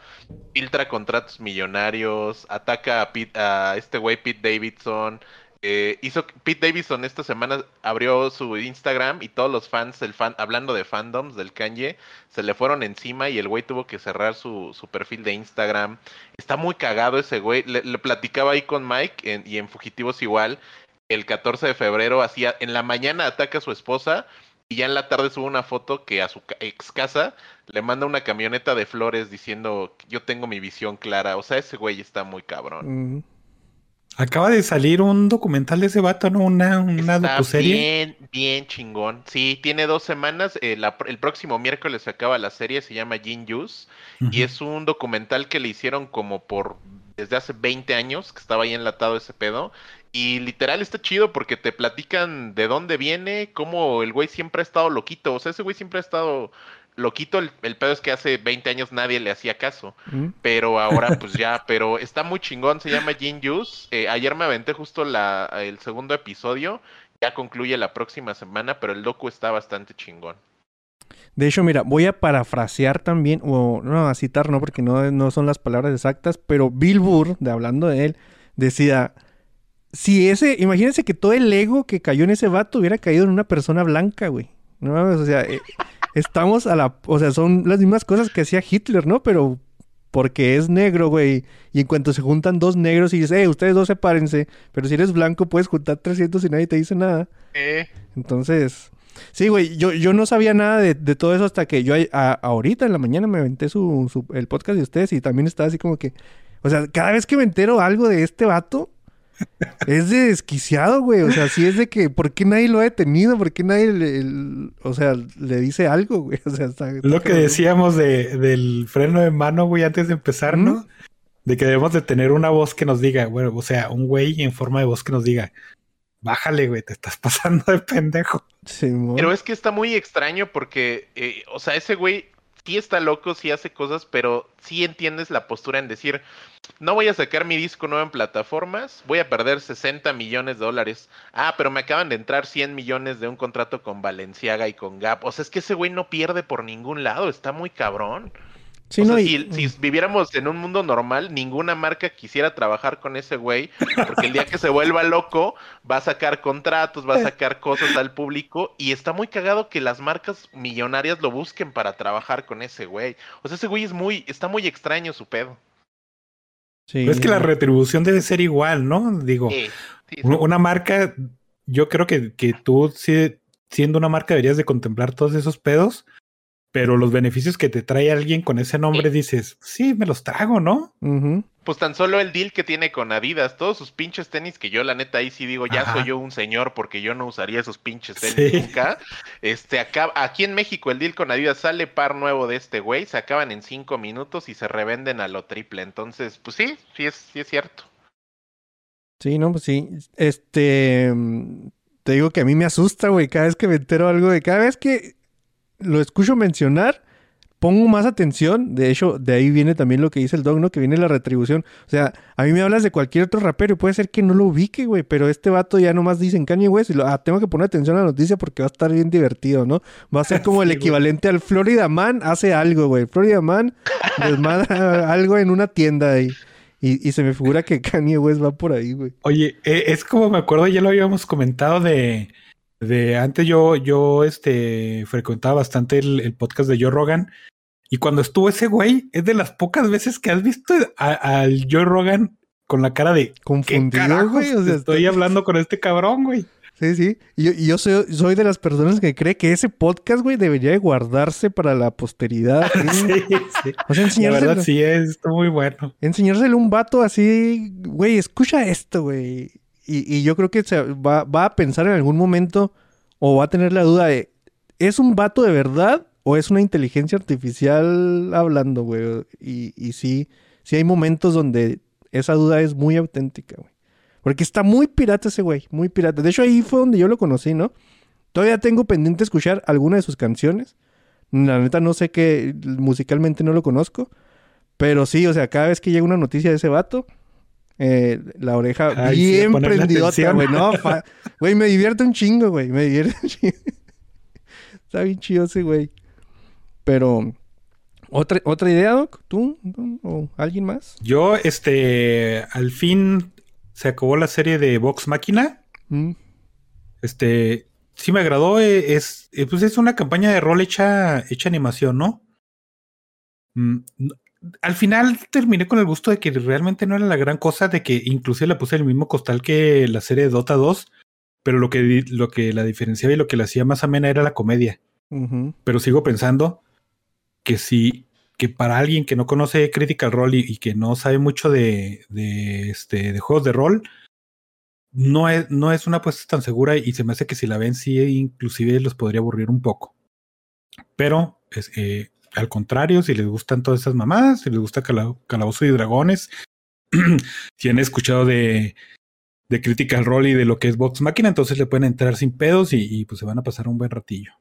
Filtra contratos millonarios. Ataca a, Pete- a este güey Pete Davidson. Eh, hizo Pete Davidson esta semana abrió su Instagram y todos los fans, el fan, hablando de fandoms del Kanye, se le fueron encima y el güey tuvo que cerrar su, su perfil de Instagram. Está muy cagado ese güey. Le, platicaba ahí con Mike y en Fugitivos igual. El 14 de febrero hacía, en la mañana ataca a su esposa y ya en la tarde sube una foto que a su ex casa le manda una camioneta de flores diciendo yo tengo mi visión clara. O sea, ese güey está muy cabrón. Mm, Acaba de salir un documental de ese vato, ¿no? Una, una Está docuserie. bien, bien chingón. Sí, tiene dos semanas. eh, la- el próximo miércoles se acaba la serie, se llama Gin Juice. Y es un documental que le hicieron como por desde hace 20 años, que estaba ahí enlatado ese pedo. Y literal está chido porque te platican de dónde viene, cómo el güey siempre ha estado loquito. O sea, ese güey siempre ha estado loquito. El, el pedo es que hace 20 años nadie le hacía caso. mm. Pero ahora pues ya, pero está muy chingón, se llama Gin Juice. Eh, ayer me aventé justo la, el segundo episodio, ya concluye la próxima semana, pero el docu está bastante chingón. De hecho, mira, voy a parafrasear también, o no, a citar, no, porque no, no son las palabras exactas, pero Bill Burr, de hablando de él, decía, si ese, imagínense que todo el ego que cayó en ese vato hubiera caído en una persona blanca, güey. No mames, o sea, eh, estamos a la, o sea, son las mismas cosas que hacía Hitler, ¿no? Pero porque es negro, güey. Y en cuanto se juntan dos negros y dices, eh, ustedes dos sepárense, pero si eres blanco puedes juntar 300 y nadie te dice nada. Eh, Entonces, sí, güey, yo, yo no sabía nada de, de todo eso hasta que yo a- ahorita en la mañana me aventé su, su- el podcast de ustedes y también estaba así como que, o sea, cada vez que me entero algo de este vato, es de desquiciado, güey. O sea, sí es de que, ¿por qué nadie lo ha detenido? ¿Por qué nadie le, el- o sea, le dice algo, güey? O sea, está, Lo que decíamos de, del freno de mano, güey, antes de empezar, ¿no? De que debemos de tener una voz que nos diga, bueno, o sea, un güey en forma de voz que nos diga, bájale, güey, te estás pasando de pendejo. Simón. pero es que está muy extraño porque, eh, o sea, ese güey sí está loco, sí hace cosas, pero sí entiendes la postura en decir, no voy a sacar mi disco nuevo en plataformas, voy a perder 60 millones de dólares. Ah, pero me acaban de entrar 100 millones de un contrato con Valenciaga y con Gap. O sea, es que ese güey no pierde por ningún lado, está muy cabrón. Sí, o no, sea, y- si, si viviéramos en un mundo normal, ninguna marca quisiera trabajar con ese güey, porque el día que se vuelva loco, va a sacar contratos, va a sacar cosas al público, y está muy cagado que las marcas millonarias lo busquen para trabajar con ese güey. O sea, ese güey es muy, está muy extraño su pedo. sí. Es que la retribución debe ser igual, ¿no? Digo, Sí, sí, sí. una, marca, yo creo que, que tú, siendo una marca, deberías de contemplar todos esos pedos, pero los beneficios que te trae alguien con ese nombre, dices, sí, me los trago, ¿no? Pues tan solo el deal que tiene con Adidas, todos sus pinches tenis, que yo la neta ahí sí digo, ya Ajá. soy yo un señor porque yo no usaría esos pinches tenis Sí. nunca. Este, acá, aquí en México el deal con Adidas sale par nuevo de este güey, se acaban en cinco minutos y se revenden a lo triple. Entonces, pues sí, sí es, sí es cierto. Sí, no, pues sí. Este. Te digo que a mí me asusta, güey. Cada vez que me entero algo de. Cada vez que lo escucho mencionar, pongo más atención. De hecho, de ahí viene también lo que dice el dog, ¿no? Que viene la retribución. O sea, a mí me hablas de cualquier otro rapero y puede ser que no lo ubique, güey. Pero este vato ya nomás dicen Kanye West y lo, ah, tengo que poner atención a la noticia porque va a estar bien divertido, ¿no? Va a ser como el güey. equivalente al Florida Man hace algo, güey. Florida Man desmadra algo en una tienda ahí. Y, y se me figura que Kanye West va por ahí, güey. Oye, eh, es como me acuerdo, ya lo habíamos comentado de, de antes yo, yo este, frecuentaba bastante el, el podcast de Joe Rogan. Y cuando estuvo ese güey, es de las pocas veces que has visto al Joe Rogan con la cara de ¿Qué Confundido, güey. O sea, estoy está- hablando con este cabrón, güey? Sí, sí. Y yo, y yo soy, soy de las personas que cree que ese podcast, güey, debería de guardarse para la posteridad. ¿sí? Sí. O sea, La enseñárselo, verdad, sí, es muy bueno. enseñárselo a un vato así, güey, escucha esto, güey. Y, yo creo que se va, a pensar en algún momento o va a tener la duda de, ¿es un vato de verdad o es una inteligencia artificial hablando, güey? Y, y sí, sí hay momentos donde esa duda es muy auténtica, güey. Porque está muy pirata ese güey, muy pirata. De hecho, ahí fue donde yo lo conocí, ¿no? Todavía tengo pendiente escuchar alguna de sus canciones. La neta no sé qué, musicalmente no lo conozco. Pero sí, o sea, cada vez que llega una noticia de ese vato, eh, la oreja Ay, bien prendidota, güey. No, güey, me divierte un chingo, güey. Me divierte un chingo. Está bien chido ese güey. Pero, ¿otra, otra idea, Doc? ¿Tú? ¿O alguien más? Yo, este, al fin se acabó la serie de Vox Máquina. Mm, Este, sí me agradó. eh, Es, eh, pues es una campaña de rol hecha, hecha animación, ¿no? Al final terminé con el gusto de que realmente no era la gran cosa, de que inclusive le puse el mismo costal que la serie de Dota 2, pero lo que, lo que la diferenciaba y lo que la hacía más amena era la comedia. Pero sigo pensando que si, que para alguien que no conoce Critical Role y, y que no sabe mucho de, de, este, de juegos de rol, no es, no es una apuesta tan segura y se me hace que si la ven, sí, inclusive los podría aburrir un poco. Pero, es, eh, al contrario, si les gustan todas esas mamadas, si les gusta Cala- Calabozo y Dragones, si han escuchado de, de Critical Role y de lo que es Vox Máquina, entonces le pueden entrar sin pedos y, y, pues se van a pasar un buen ratillo.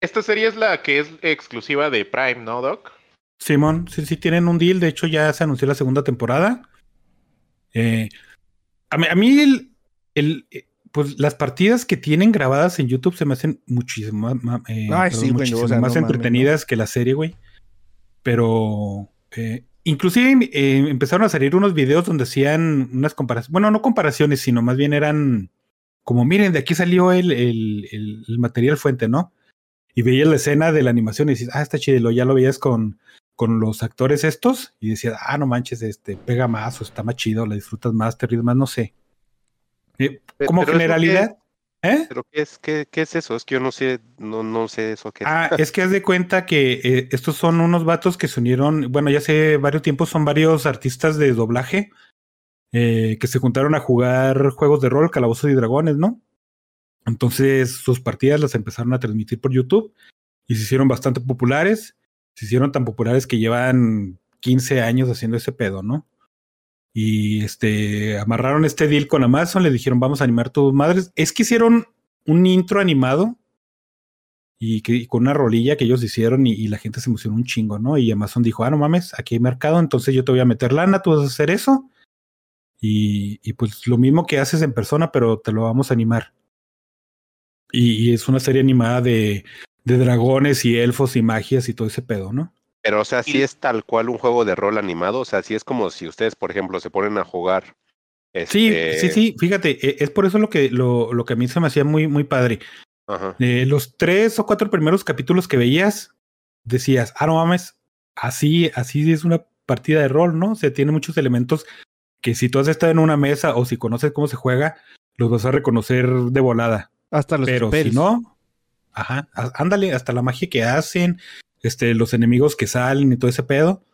Esta serie es la que es exclusiva de Prime, ¿no, Doc? Simón, sí, sí tienen un deal. De hecho, ya se anunció la segunda temporada. Eh, a mí, a mí el, el, pues las partidas que tienen grabadas en YouTube se me hacen muchísimo, eh, Ay, perdón, sí, más no entretenidas que la serie, güey. Pero eh, inclusive eh, empezaron a salir unos videos donde hacían unas comparaciones. Bueno, no comparaciones, sino más bien eran como, miren, de aquí salió el, el, el- el material fuente, ¿no? Y veías la escena de la animación y dices, ah, está chido, ya lo veías con, con los actores estos y decías, ah, no manches, este, pega más o está más chido, la disfrutas más, te ríes más, no sé. Como pero generalidad, ¿eh? ¿Pero qué es, qué, qué es eso? Es que yo no sé, no, no sé eso qué es. Ah, es que haz de cuenta que eh, estos son unos vatos que se unieron, bueno, ya hace varios tiempos son varios artistas de doblaje eh, que se juntaron a jugar juegos de rol, calabozos y dragones, ¿no? Entonces sus partidas las empezaron a transmitir por YouTube y se hicieron bastante populares. Se hicieron tan populares que llevan 15 años haciendo ese pedo, ¿no? Y este amarraron este deal con Amazon, le dijeron, vamos a animar tus madres. Es que hicieron un intro animado y, que, con una rolilla que ellos hicieron y, la gente se emocionó un chingo, ¿no? Y Amazon dijo, ah, no mames, aquí hay mercado, entonces yo te voy a meter lana, tú vas a hacer eso. Y, y pues lo mismo que haces en persona, pero te lo vamos a animar. Y, y es una serie animada de, de dragones y elfos y magias y todo ese pedo, ¿no? Pero, o sea, sí Y- es tal cual un juego de rol animado. O sea, sí es como si ustedes, por ejemplo, se ponen a jugar. Sí, este, sí, sí, fíjate, e- es por eso lo que, lo, lo que a mí se me hacía muy, muy padre. Ajá. Eh, los tres o cuatro primeros capítulos que veías, decías, ah, no mames, así, así es una partida de rol, ¿no? O sea, tiene muchos elementos que si tú has estado en una mesa o si conoces cómo se juega, los vas a reconocer de volada. Hasta los Pero si no, ajá, ándale, hasta la magia que hacen, este, los enemigos que salen y todo ese pedo.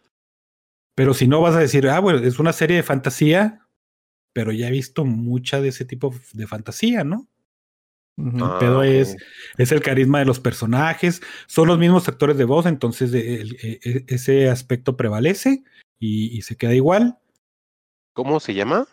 Pero si no, vas a decir, ah, bueno, es una serie de fantasía, pero ya he visto mucha de ese tipo de fantasía, ¿no? Ah, pedo ok. es- Es el carisma de los personajes, son los mismos actores de voz, entonces eh, el- eh, eh, ese aspecto prevalece y, y se queda igual. ¿Cómo se llama?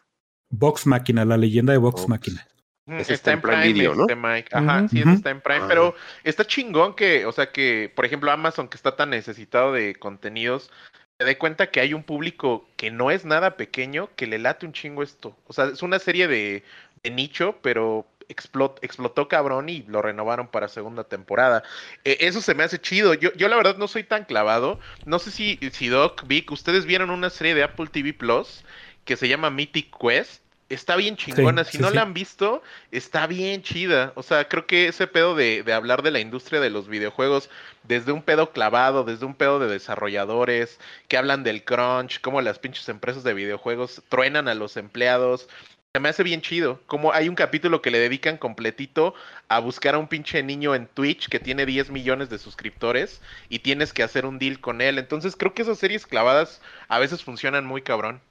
Vox Máquina, la leyenda de Vox Vox. Máquina. Está en Prime Video, ¿no? este, Mike. Ajá, Ujú. sí, está en Prime, Ah. pero está chingón que, o sea, que, por ejemplo, Amazon, que está tan necesitado de contenidos, se dé cuenta que hay un público que no es nada pequeño, que le late un chingo esto. O sea, es una serie de, de nicho, pero explot- explotó cabrón y lo renovaron para segunda temporada. Eh, eso se me hace chido. Yo, yo la verdad no soy tan clavado. No sé si, si Doc, Vic, ustedes vieron una serie de Apple TV Plus que se llama Mythic Quest. Está bien chingona. si sí, no sí. la han visto, está bien chida. O sea, creo que ese pedo de, de hablar de la industria de los videojuegos desde un pedo clavado, desde un pedo de desarrolladores, que hablan del crunch, cómo las pinches empresas de videojuegos truenan a los empleados. Se me hace bien chido. Como hay un capítulo que le dedican completito a buscar a un pinche niño en Twitch que tiene 10 millones de suscriptores y tienes que hacer un deal con él. Entonces creo que esas series clavadas a veces funcionan muy cabrón.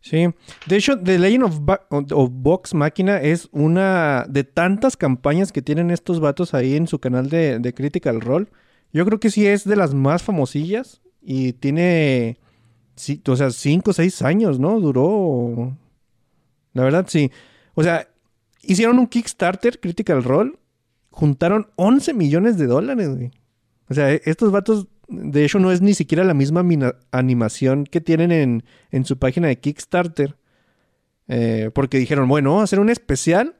Sí. De hecho, The Legend of, Vox Máquina es una de tantas campañas que tienen estos vatos ahí en su canal de, de Critical Role. Yo creo que sí es de las más famosillas y tiene, o sea, 5 o 6 años, ¿no? Duró. La verdad, sí. O sea, hicieron un Kickstarter, Critical Role, juntaron 11 millones de dólares, güey. O sea, e- estos vatos, de hecho, no es ni siquiera la misma animación que tienen en, en su página de Kickstarter. Eh, porque dijeron, bueno, vamos a hacer un especial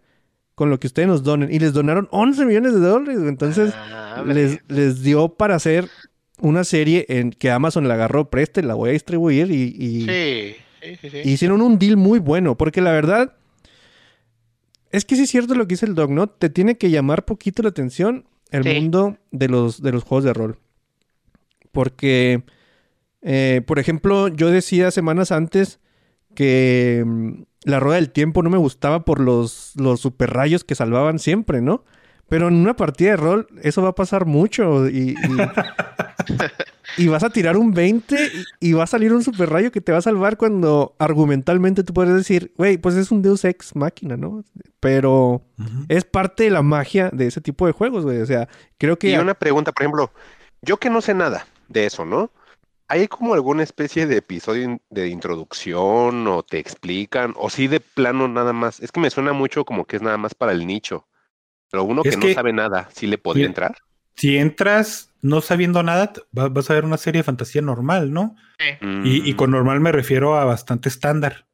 con lo que ustedes nos donen. Y les donaron 11 millones de dólares. Entonces, Ah, les, les dio para hacer una serie en que Amazon la agarró, preste, la voy a distribuir y, y- Sí, sí, sí, hicieron un deal muy bueno, porque la verdad es que sí es cierto lo que dice el Dog, ¿no? Te tiene que llamar poquito la atención el mundo de los, de los juegos de rol. Porque, eh, por ejemplo, yo decía semanas antes que mm, la rueda del tiempo no me gustaba por los, los super rayos que salvaban siempre, ¿no? Pero en una partida de rol eso va a pasar mucho y, y, y vas a tirar un 20 y, y va a salir un super rayo que te va a salvar cuando argumentalmente tú puedes decir, güey, pues es un Deus Ex máquina, ¿no? Pero es parte de la magia de ese tipo de juegos, güey. O sea, creo que... Y una pregunta, por ejemplo, yo que no sé nada de eso, ¿no? ¿Hay como alguna especie de episodio de introducción o te explican o sí de plano nada más? Es que me suena mucho como que es nada más para el nicho. Pero uno Es que, no sabe nada, ¿sí le podría entrar? Si entras no sabiendo nada, vas a ver una serie de fantasía normal, ¿no? Y, y Mm, con normal me refiero a bastante estándar.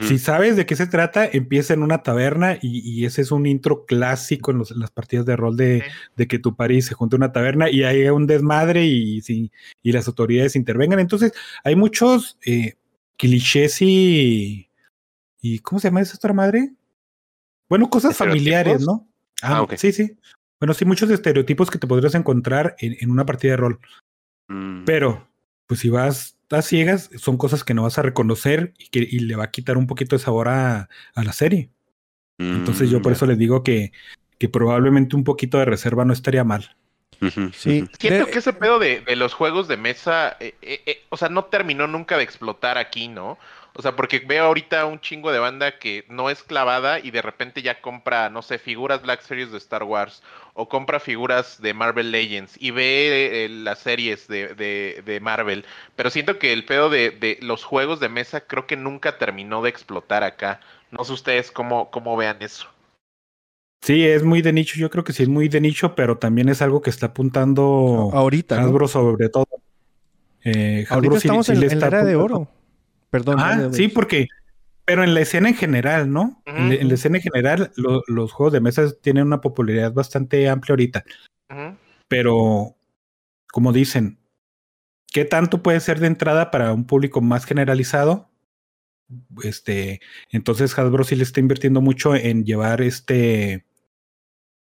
Si sabes de qué se trata, empieza en una taberna y, y ese es un intro clásico en, los- en las partidas de rol de, Sí. de que tu París se junte a una taberna y hay un desmadre y, sí, y las autoridades intervengan. Entonces, hay muchos eh, clichés y, y. ¿Cómo se llama esa otra madre? Bueno, cosas familiares. ¿no? Ah, Ah, ok. sí, sí. Bueno, sí, muchos estereotipos que te podrías encontrar en, en una partida de rol. Mm, Pero, pues si vas a ciegas, son cosas que no vas a reconocer y que y le va a quitar un poquito de sabor a, a la serie. Entonces yo mm, por eso les digo que, que probablemente un poquito de reserva no estaría mal. Sí. Siento que ese pedo de, de los juegos de mesa, eh, eh, eh, o sea, no terminó nunca de explotar aquí, ¿no? O sea, porque veo ahorita un chingo de banda que no es clavada y de repente ya compra, no sé, figuras Black Series de Star Wars o compra figuras de Marvel Legends y ve eh, las series de, de- de Marvel. Pero siento que el pedo de, de los juegos de mesa creo que nunca terminó de explotar acá. No sé ustedes cómo, cómo vean eso. Sí, es muy de nicho, yo creo que sí es muy de nicho, pero también es algo que está apuntando Ahorita, ¿no? Hasbro sobre todo. Eh, Hasbro Ahorita estamos sí en, en la era de oro. Perdón. Ah, sí, porque, pero en la escena en general, ¿no? En la- en, la escena en general, lo- los juegos de mesa tienen una popularidad bastante amplia ahorita. Ujú. Pero, como dicen, ¿qué tanto puede ser de entrada para un público más generalizado? Este, entonces Hasbro sí le está invirtiendo mucho en llevar este,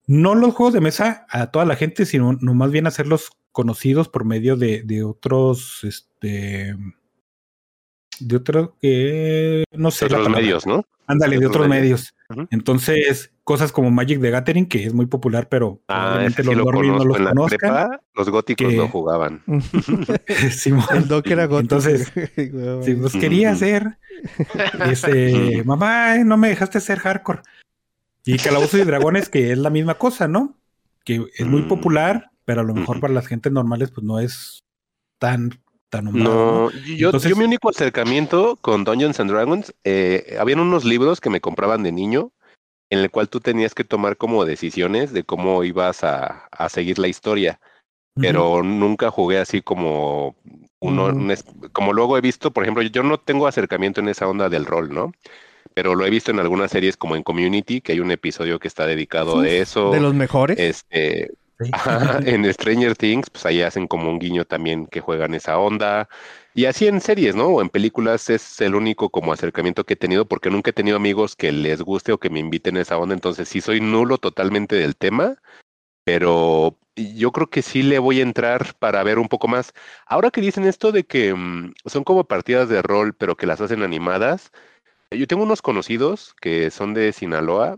no los juegos de mesa a toda la gente, sino no más bien hacerlos conocidos por medio de, de otros, este, de otros, que no sé. la Otros palabra. medios, ¿no? Ándale, de de otros otros medios. Entonces, cosas como Magic the Gathering, que es muy popular, pero Ah, sí los lo no los En la conozcan. prepa, los góticos que- lo jugaban. Simón. El doc era gótico. Entonces, Si pues quería ser, este, mamá, no me dejaste ser hardcore. Y Calabozos y Dragones, que es la misma cosa, ¿no? Que es muy Mm. popular, pero a lo mejor para las gentes normales, pues no es tan, tan. No, yo, Entonces- yo mi único acercamiento con Dungeons and Dragons, eh, habían unos libros que me compraban de niño, en el cual tú tenías que tomar como decisiones de cómo ibas a, a seguir la historia, pero nunca jugué así como uno, un es- como luego he visto, por ejemplo, yo no tengo acercamiento en esa onda del rol, ¿no? Pero lo he visto en algunas series como en Community, que hay un episodio que está dedicado a eso. De los mejores. Este, En Stranger Things, pues ahí hacen como un guiño también que juegan esa onda. Y así en series, ¿no? O en películas es el único como acercamiento que he tenido porque nunca he tenido amigos que les guste o que me inviten a esa onda. Entonces sí soy nulo totalmente del tema, pero yo creo que sí le voy a entrar para ver un poco más. Ahora que dicen esto de que mm, son como partidas de rol, pero que las hacen animadas, yo tengo unos conocidos que son de Sinaloa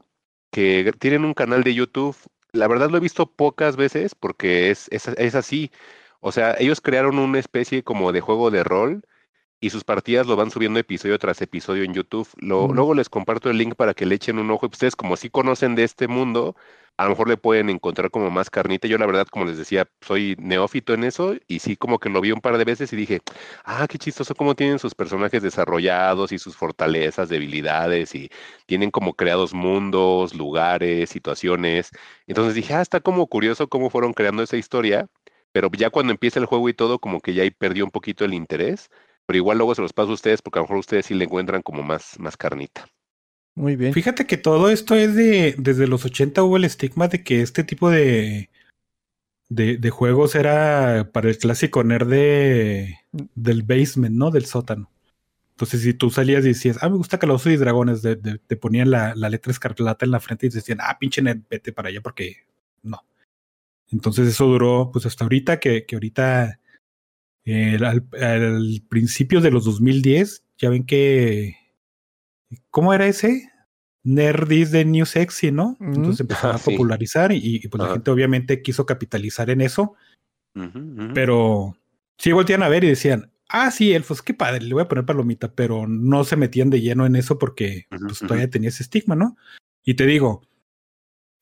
que tienen un canal de YouTube. La verdad lo he visto pocas veces porque es, es, es así. O sea, ellos crearon una especie como de juego de rol y sus partidas lo van subiendo episodio tras episodio en YouTube. Lo-. Luego les comparto el link para que le echen un ojo. Ustedes como sí conocen de este mundo, a lo mejor le pueden encontrar como más carnita. Yo la verdad, como les decía, soy neófito en eso y sí como que lo vi un par de veces y dije, ah, qué chistoso cómo tienen sus personajes desarrollados y sus fortalezas, debilidades y tienen como creados mundos, lugares, situaciones. Entonces dije, ah, está como curioso cómo fueron creando esa historia, pero ya cuando empieza el juego y todo, como que ya ahí perdió un poquito el interés. Pero igual luego se los paso a ustedes porque a lo mejor ustedes sí le encuentran como más, más carnita. Muy bien. Fíjate que todo esto es de, desde los 80 hubo el estigma de que este tipo de, de, de juegos era para el clásico nerd de, del basement, ¿no? Del sótano. Entonces, si tú salías y decías, ah, me gusta Calabozos y Dragones, de- de- te ponían la, la letra escarlata en la frente y decían, ah, pinche nerd, vete para allá porque no. Entonces, eso duró, pues hasta ahorita, que, que ahorita, eh, al, al principio de los 2010, ya ven que, ¿cómo era ese? Nerd is the new sexy, ¿no? Entonces empezó Ah, a sí. popularizar y, y, pues la gente obviamente quiso capitalizar en eso, pero sí voltean a ver y decían, ah, sí, elfos, qué padre, le voy a poner palomita, pero no se metían de lleno en eso porque pues, todavía tenía ese estigma, ¿no? Y te digo,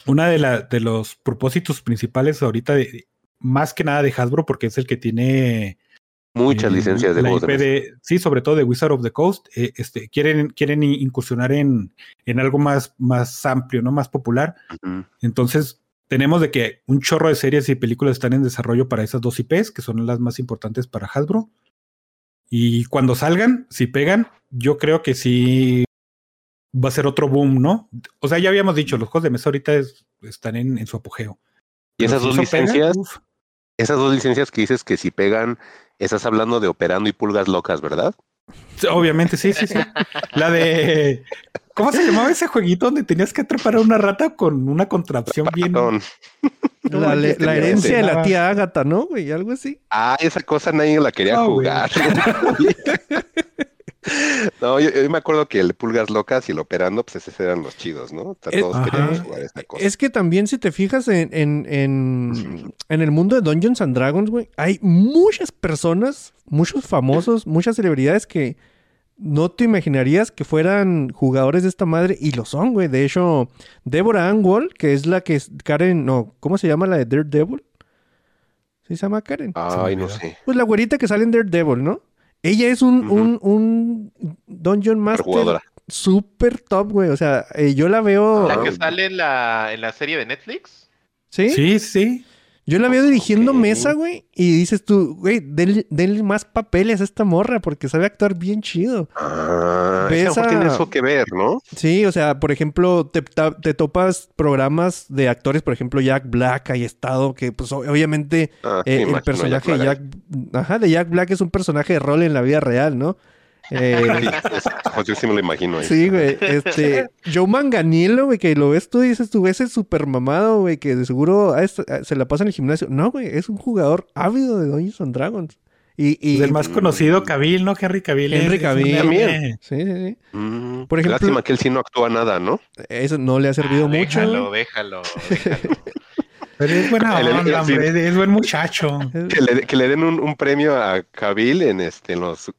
una de, la, de los propósitos principales ahorita, de, más que nada de Hasbro, porque es el que tiene Muchas licencias de la juegos IP de- sí, sobre todo de Wizard of the Coast, eh, este, quieren, quieren incursionar en, en algo más, más amplio, ¿no? Más popular. Entonces, tenemos de que un chorro de series y películas están en desarrollo para esas dos IPs, que son las más importantes para Hasbro. Y cuando salgan, si pegan, yo creo que sí va a ser otro boom, ¿no? O sea, ya habíamos dicho, los juegos de mesa ahorita es- están en, en su apogeo. Y Pero esas si dos licencias, esas dos licencias que dices que si pegan, estás hablando de operando y pulgas locas, ¿verdad? Obviamente, sí, sí, sí. La de. ¿Cómo se llamaba ese jueguito donde tenías que atrapar a una rata con una contrapción bien. La, le- la me herencia de la tía Ágata, ¿no, güey? Algo así. Ah, esa cosa nadie la quería No, güey. jugar. no, yo, yo me acuerdo que el Pulgas Locas y el Operando, pues esos eran los chidos, ¿no? Es- todos Ajá. queríamos jugar esa cosa. Es que también si te fijas en, en, en, en el mundo de Dungeons and Dragons, güey, hay muchas personas, muchos famosos, muchas celebridades que no te imaginarías que fueran jugadores de esta madre y lo son, güey. De hecho, Deborah Ann Wall, que es la que es Karen, no, ¿cómo se llama la de Daredevil? ¿Sí se llama Karen? Ay, no sé. Pues la güerita que sale en Daredevil, ¿no? Ella es un, Ujú. un, un Dungeon Master super top, güey. O sea, eh, yo la veo... La que sale en la, en la serie de Netflix. ¿Sí? Sí, sí. Yo la veo dirigiendo mesa, güey, y dices tú, güey, denle, denle más papeles a esta morra porque sabe actuar bien chido. Ah, Ves a tiene eso que ver, ¿no? Sí, o sea, por ejemplo, te, topas programas de actores, por ejemplo, Jack Black ha estado, que pues obviamente Ah, eh, el personaje de Jack Jack, ajá, de Jack Black es un personaje de rol en la vida real, ¿no? Eh, pues yo sí me lo imagino ahí. sí, güey, este, Joe Manganiello, güey, que lo ves tú y dices tú, ese súper mamado, güey, que de seguro a este- a- se la pasa en el gimnasio. No, güey, es un jugador ávido de Dungeons and Dragons. Y, y Es el más conocido, Cavill, ¿no? Henry Cavill. Henry Cavill. También. Sí, sí, sí. Mm, Por ejemplo- Lástima que él sí no actúa nada, ¿no? Eso no le ha servido Ah, mucho. Déjalo, déjalo, déjalo. Pero es buena onda, hombre. Es, es buen muchacho. Que le, que le den un, un premio a Cavill en este en los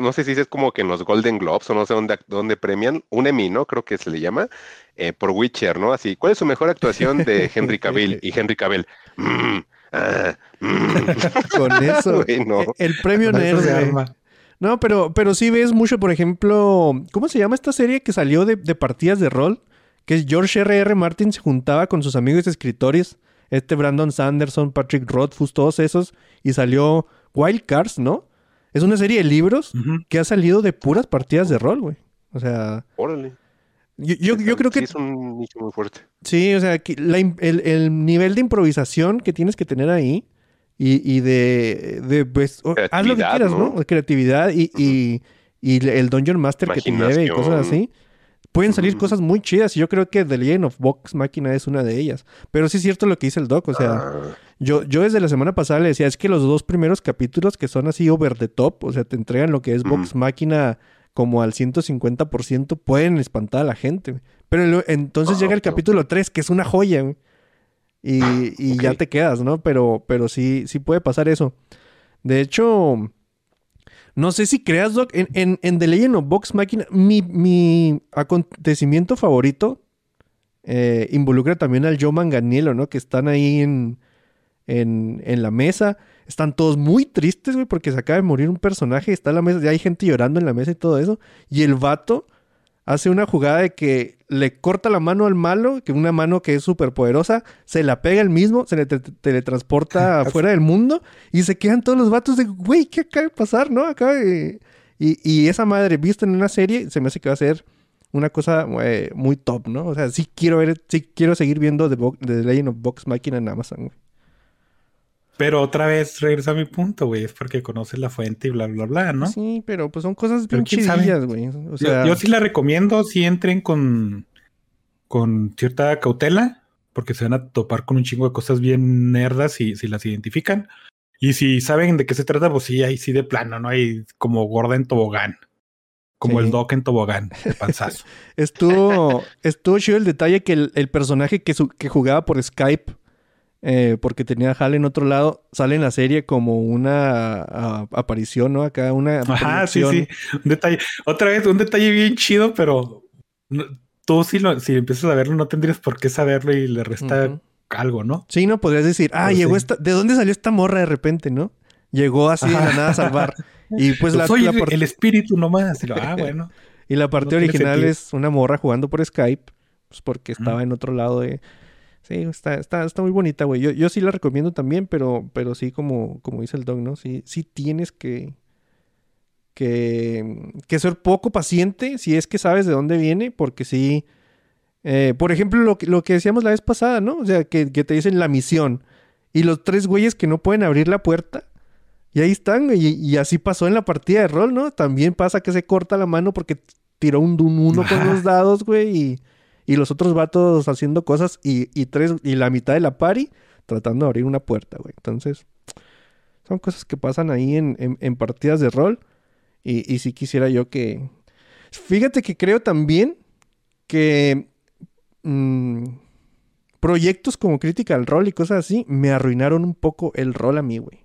no sé si es como que en los Golden Globes o no sé dónde, dónde premian, un Emmy, ¿no? Creo que se le llama, eh, por Witcher, ¿no? Así, ¿cuál es su mejor actuación de Henry Cavill? Y Henry Cavill, "Mm, ah, mm". Con eso. No. El premio nerd, arma. No, pero, pero sí ves mucho, por ejemplo, ¿cómo se llama esta serie que salió de, de partidas de rol? Que es George R. R. Martin se juntaba con sus amigos escritores, este Brandon Sanderson, Patrick Rothfuss, todos esos, y salió Wild Cards, ¿no? Es una serie de libros que ha salido de puras partidas de rol, güey. O sea, Órale. yo, yo, yo creo Sí, que es un nicho muy fuerte. Sí, o sea, que la im- el, el nivel de improvisación que tienes que tener ahí y, y de, de, pues, haz lo que quieras, ¿no? ¿no? Creatividad y, y, y el Dungeon Master que te lleve y cosas así. Pueden salir cosas muy chidas y yo creo que The Legend of Vox Máquina es una de ellas. Pero sí es cierto lo que dice el doc, o sea, Ah, yo, yo desde la semana pasada le decía, es que los dos primeros capítulos que son así over the top, o sea, te entregan lo que es Vox. Máquina como al 150%, pueden espantar a la gente. Pero entonces Ah, llega el capítulo 3, que es una joya. Y, y ya te quedas, ¿no? Pero, pero sí, sí puede pasar eso. De hecho, no sé si creas, Doc, en, en, en The Legend of Vox Máquina, mi, mi acontecimiento favorito eh, involucra también al Joe Manganiello, ¿no? Que están ahí en, en, en la mesa. Están todos muy tristes, güey, porque se acaba de morir un personaje. Está en la mesa, ya hay gente llorando en la mesa y todo eso. Y el vato hace una jugada de que le corta la mano al malo, que una mano que es súper poderosa, se la pega el mismo, se le te- teletransporta afuera del mundo y se quedan todos los vatos de, güey, ¿qué acaba de pasar, no? Acaba de... Y, y esa madre, vista en una serie, se me hace que va a ser una cosa eh, muy top, ¿no? O sea, sí quiero ver, sí quiero seguir viendo The, Vo- The Legend of Vox Machina en Amazon, güey. Pero otra vez regresa a mi punto, güey. Es porque conoces la fuente y bla, bla, bla, ¿no? Sí, pero pues son cosas bien chidillas, güey. O Yo- sea, yo, sí la recomiendo si entren con, con cierta cautela, porque se van a topar con un chingo de cosas bien nerdas si, si las identifican. Y si saben de qué se trata, pues sí, ahí sí de plano, ¿no? Hay como gorda en tobogán. Como Sí. el doc en tobogán, de panzazo. Estuvo, estuvo chido el detalle que el, el personaje que, su- que jugaba por Skype, eh, porque tenía a Hal en otro lado, sale en la serie como una a- aparición, ¿no? Acá una Ajá, sí, sí. Un detalle, otra vez, un detalle bien chido, pero tú si, lo, si empiezas a verlo no tendrías por qué saberlo y le resta algo, ¿no? Sí, no podrías decir, ah, Pero llegó sí. esta, ¿de dónde salió esta morra de repente, no? Llegó así de la nada a salvar. Y pues la, Soy la el, espíritu nomás. Y lo, ah, bueno. y la parte no original es una morra jugando por Skype, pues porque estaba en otro lado de... Sí, está, está, está muy bonita, güey. Yo, yo sí la recomiendo también, pero, pero sí, como, como dice el dog, ¿no? Sí, sí tienes que, que, que ser poco paciente si es que sabes de dónde viene, porque sí... eh, por ejemplo, lo que, lo que decíamos la vez pasada, ¿no? O sea, que, que te dicen la misión. Y los tres güeyes que no pueden abrir la puerta. Y ahí están, güey, y, y así pasó en la partida de rol, ¿no? También pasa que se corta la mano porque tiró un, un uno con los dados, güey, y, y los otros vatos haciendo cosas y, y tres, y la mitad de la pari tratando de abrir una puerta, güey. Entonces, son cosas que pasan ahí en, en- en partidas de rol. Y, y sí quisiera yo que. Fíjate que creo también que mm, proyectos como Critical Role y cosas así me arruinaron un poco el rol a mí, güey.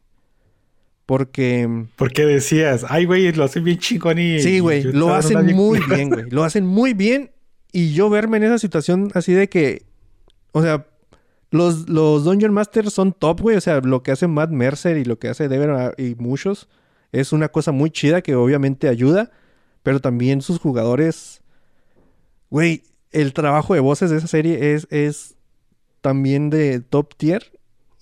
Porque. Porque decías, ay, güey, lo hacen bien chingón y. Sí, güey, lo hacen muy bien, güey. Lo hacen muy bien. Y yo verme en esa situación así de que. O sea, los, los Dungeon Masters son top, güey. O sea, lo que hace Matt Mercer y lo que hace Dever y muchos es una cosa muy chida que obviamente ayuda. Pero también sus jugadores. Güey, el trabajo de voces de esa serie es, es también de top tier.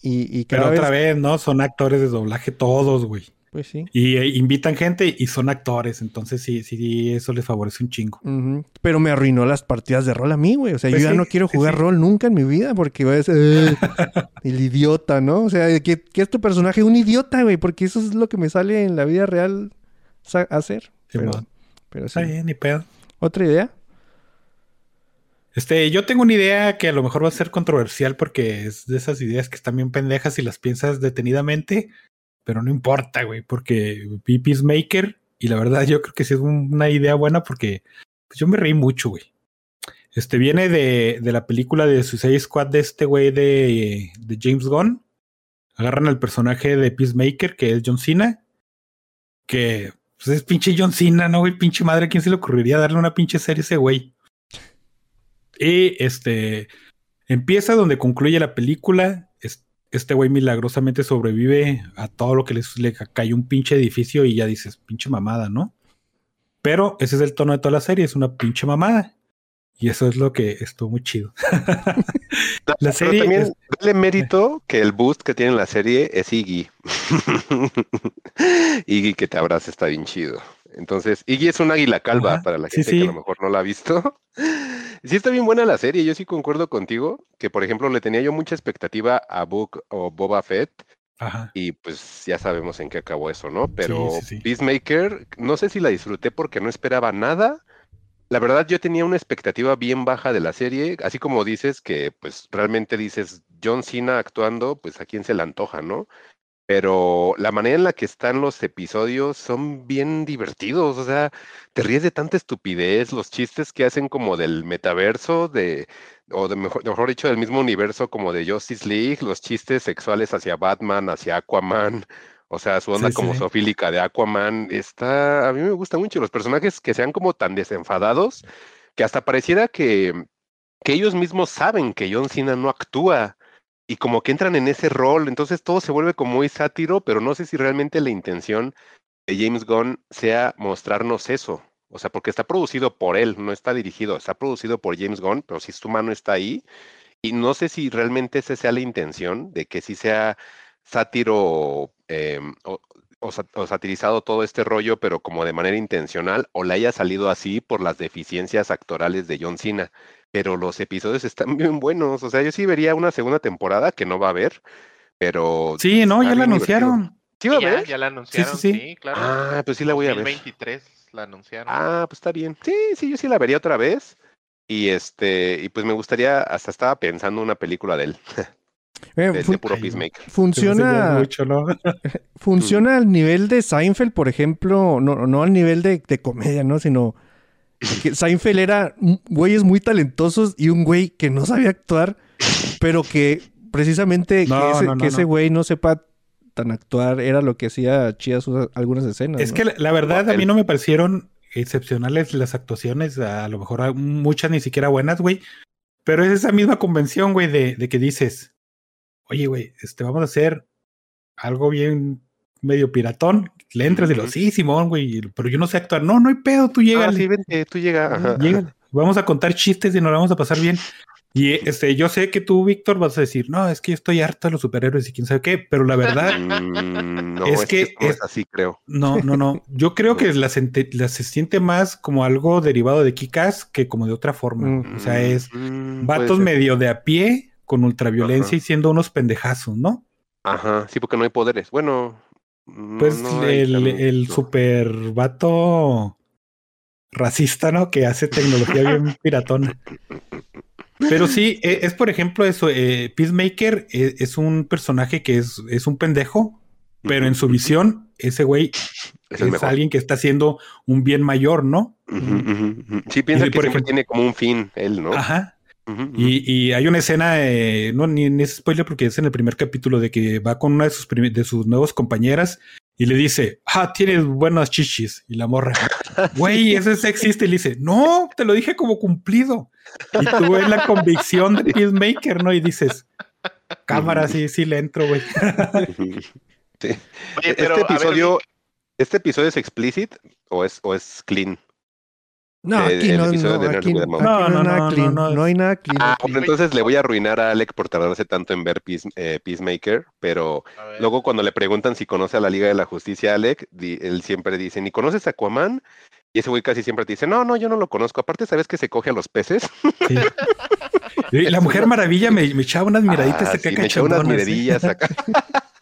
Y, y Pero otra vez, ¿no? Son actores de doblaje todos, güey. Pues sí. Y eh, invitan gente y son actores. Entonces sí, sí, eso les favorece un chingo. Pero me arruinó las partidas de rol a mí, güey. O sea, Pues yo ya no quiero jugar sí. rol nunca en mi vida porque ser "Eh, el idiota, ¿no? O sea, que, que es tu personaje un idiota, güey, porque eso es lo que me sale en la vida real hacer. Sí, pero, pero sí. Está bien, ni pedo. ¿Otra idea? Este, yo tengo una idea que a lo mejor va a ser controversial porque es de esas ideas que están bien pendejas y las piensas detenidamente, pero no importa, güey, porque vi Peacemaker y la verdad yo creo que sí es un- una idea buena porque pues, yo me reí mucho, güey. Este viene de, de la película de Suicide Squad de este güey de, de James Gunn. Agarran al personaje de Peacemaker, que es John Cena, que pues, es pinche John Cena, ¿no, güey? Pinche madre, ¿a quién se le ocurriría darle una pinche serie a ese güey? Y este empieza donde concluye la película. Es- Este güey milagrosamente sobrevive a todo lo que les, le ca- cayó un pinche edificio y ya dices, pinche mamada, ¿no? Pero ese es el tono de toda la serie, es una pinche mamada. Y eso es lo que estuvo muy chido. la Pero serie también es- dale mérito que el boost que tiene la serie es Iggy. Iggy que te abraza está bien chido. Entonces, Iggy es un águila calva Ajá, para la sí, gente que a lo mejor no la ha visto. Sí está bien buena la serie, yo sí concuerdo contigo, que por ejemplo le tenía yo mucha expectativa a Book o Boba Fett Ajá. y pues ya sabemos en qué acabó eso, ¿no? Pero sí. Peacemaker, no sé si la disfruté porque no esperaba nada. La verdad, yo tenía una expectativa bien baja de la serie, así como dices que, pues, realmente dices John Cena actuando, pues a quién se le antoja, ¿no? Pero la manera en la que están los episodios son bien divertidos, o sea, te ríes de tanta estupidez, los chistes que hacen como del metaverso, de, o de mejor, mejor dicho, del mismo universo como de Justice League, los chistes sexuales hacia Batman, hacia Aquaman, o sea, su onda Sí, como sí. zoofílica de Aquaman, está, a mí me gusta mucho los personajes que sean como tan desenfadados que hasta pareciera que, que ellos mismos saben que John Cena no actúa y como que entran en ese rol, entonces todo se vuelve como muy sátiro, pero no sé si realmente la intención de James Gunn sea mostrarnos eso. O sea, porque está producido por él, no está dirigido, está producido por James Gunn, pero si su mano está ahí. Y no sé si realmente esa sea la intención de que sí sea sátiro eh, o, o satirizado todo este rollo, pero como de manera intencional, o le haya salido así por las deficiencias actorales de John Cena. Pero los episodios están bien buenos. O sea, yo sí vería una segunda temporada que no va a haber, pero. Sí, no, ya la anunciaron. ¿Sí va a haber? ya la anunciaron, sí, sí, sí. claro. Ah, pues sí la voy a ver. 2023 la anunciaron. Ah, pues está bien. Sí, sí, yo sí la vería otra vez. Y este, y pues me gustaría, hasta estaba pensando una película de él, Eh, de, fun- puro. Peacemaker. Funciona, mucho, ¿no? funciona al nivel de Seinfeld, por ejemplo, no, no al nivel de, de comedia, ¿no? Sino que Seinfeld era güeyes muy talentosos y un güey que no sabía actuar, pero que precisamente No, que ese, no, no, que ese no. güey no sepa tan actuar era lo que hacía chidas sus- algunas escenas. Es ¿no? que la, la verdad a mí no me parecieron excepcionales las actuaciones, a lo mejor a- muchas ni siquiera buenas, güey. Pero es esa misma convención, güey, de, de que dices, oye, güey, este, vamos a hacer algo bien medio piratón. Le entras y lo, sí, Simón, güey, pero yo no sé actuar. No, no hay pedo, tú Ah, llegas. sí, vente, tú llega. Llégale. Vamos a contar chistes y nos la vamos a pasar bien. Y este, yo sé que tú, Víctor, vas a decir, no, es que yo estoy harto de los superhéroes y quién sabe qué, pero la verdad, Mm, no, Es es, que, es- es así, creo. no, no, no. Yo creo que la, sente- la se siente más como algo derivado de Kikas que como de otra forma. Mm. O sea, es Mm, vatos medio de a pie con ultraviolencia Ajá. y siendo unos pendejazos, ¿no? Ajá, sí, porque no hay poderes. Bueno, no- Pues no el, el super vato racista, ¿no? Que hace tecnología bien piratona. Pero sí, e- es, por ejemplo eso, eh, Peacemaker e- es, un personaje que es, es un pendejo, pero en su visión, ese güey Es alguien que está haciendo un bien mayor, ¿no? Sí, piensa Y, que por siempre ejemplo- tiene como un fin, él, ¿no? Ajá. Y, y hay una escena, eh, no, ni, ni es spoiler porque es en el primer capítulo de que va con una de sus, de sus nuevas compañeras y le dice, ah, tienes buenas chichis. Y la morra, güey, eso es sexista. Y le dice, no, te lo dije como cumplido. Y tú ves la convicción de Peacemaker, ¿no? Y dices, cámara, sí, sí le entro, güey. Sí. Oye, pero, este ver, episodio, ¿este episodio es explicit o es, o es clean? No, aquí no, no, no, hay No, nada no, no, clean. no, No, hay nada clean. Ah, bueno, entonces le voy a arruinar a Alec por tardarse tanto en ver Peace- eh, Peacemaker, pero luego cuando le preguntan si conoce a la Liga de la Justicia, Alec, di- él siempre dice, ¿ni conoces a Aquaman? Y ese güey casi siempre te dice, no, no, yo no lo conozco. Aparte, ¿sabes que se coge a los peces? Sí. La Mujer Maravilla me, me echaba unas miraditas Ah, acá sí, me echó unas ¿eh? miradillas acá.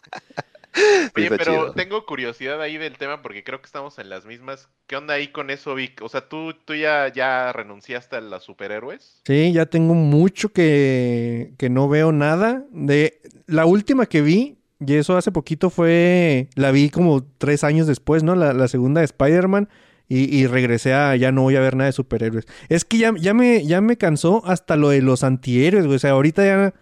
Oye, pero chido. tengo curiosidad ahí del tema porque creo que estamos en las mismas. ¿Qué onda ahí con eso, Vic? O sea, ¿tú, tú ya, ya renunciaste a los superhéroes? Sí, ya tengo mucho que, que no veo nada. De la última que vi, y eso hace poquito fue, la vi como tres años después, ¿no? La, la segunda de Spider-Man. Y, y regresé a ya no voy a ver nada de superhéroes. Es que ya, ya, me, ya me cansó hasta lo de los antihéroes, güey. O sea, ahorita ya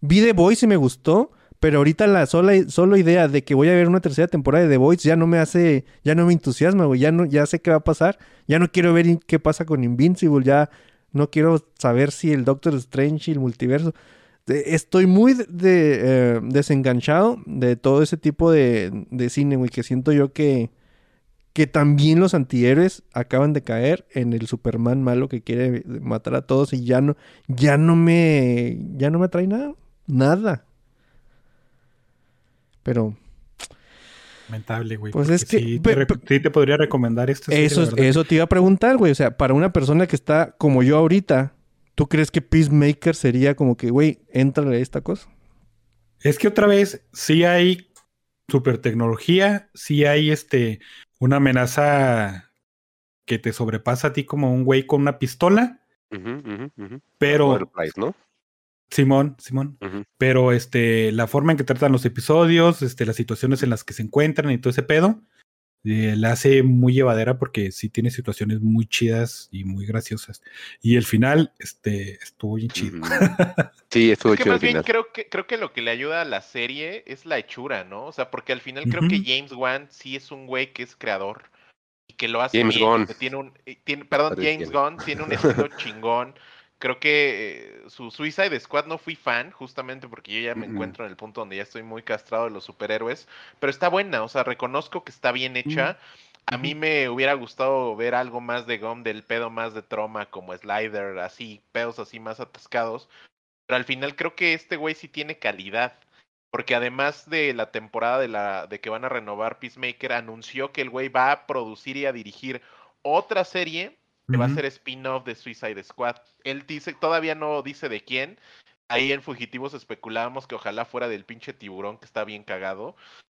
vi The Voice y me gustó. Pero ahorita la sola, solo idea de que voy a ver una tercera temporada de The Voice ya no me hace, ya no me entusiasma, güey. Ya no, ya sé qué va a pasar. Ya no quiero ver qué pasa con Invincible. Ya no quiero saber si el Doctor Strange y el multiverso. Estoy muy de, eh, desenganchado de todo ese tipo de, de cine, güey. Que siento yo que, que también los antihéroes acaban de caer en el Superman malo que quiere matar a todos y ya no, ya no me, ya no me atrae nada, nada. Pero Lamentable, güey. Pues es que- Sí, te, sí te podría recomendar serie, eso, eso te iba a preguntar, güey. O sea, para una persona que está como yo ahorita, ¿tú crees que Peacemaker sería como que, güey, éntrale a esta cosa? Es que otra vez, sí hay super tecnología, sí hay este una amenaza que te sobrepasa a ti como un güey con una pistola, pero Overpriced, ¿no? Simón, Simón, pero este la forma en que tratan los episodios, este las situaciones en las que se encuentran y todo ese pedo, eh, la hace muy llevadera porque sí tiene situaciones muy chidas y muy graciosas. Y el final este estuvo bien chido. Sí, estuvo Es que chido más bien creo que, creo que lo que le ayuda a la serie es la hechura, ¿no? O sea, porque al final creo que. James Wan sí es un güey que es creador y que lo hace James bien. Gunn. Tiene un, eh, tiene, perdón, James. Gunn tiene un estilo chingón. Creo que eh, su Suicide Squad no fui fan, justamente porque yo ya me encuentro en el punto donde ya estoy muy castrado de los superhéroes, pero está buena, o sea, reconozco que está bien hecha. A mí me hubiera gustado ver algo más de Gum, del pedo más de Troma, como Slider, así, pedos así más atascados. Pero al final creo que este güey sí tiene calidad. Porque además de la temporada de, la, de que van a renovar Peacemaker, anunció que el güey va a producir y a dirigir otra serie que va a ser spin-off de Suicide Squad. Él dice, todavía no dice de quién. Ahí en Fugitivos especulábamos que ojalá fuera del pinche tiburón que está bien cagado.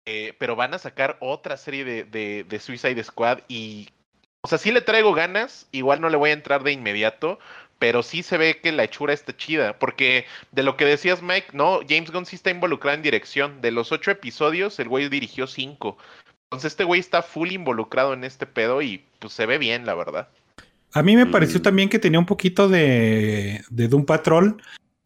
Eh, pero van a sacar otra serie de, de, de Suicide Squad y... O sea, sí le traigo ganas, igual no le voy a entrar de inmediato, pero sí se ve que la hechura está chida, porque de lo que decías Mike, no, James Gunn sí está involucrado en dirección. De los ocho episodios, el güey dirigió cinco. Entonces este güey está full involucrado en este pedo y pues se ve bien, la verdad. A mí me pareció Mm. también que tenía un poquito de, de Doom Patrol,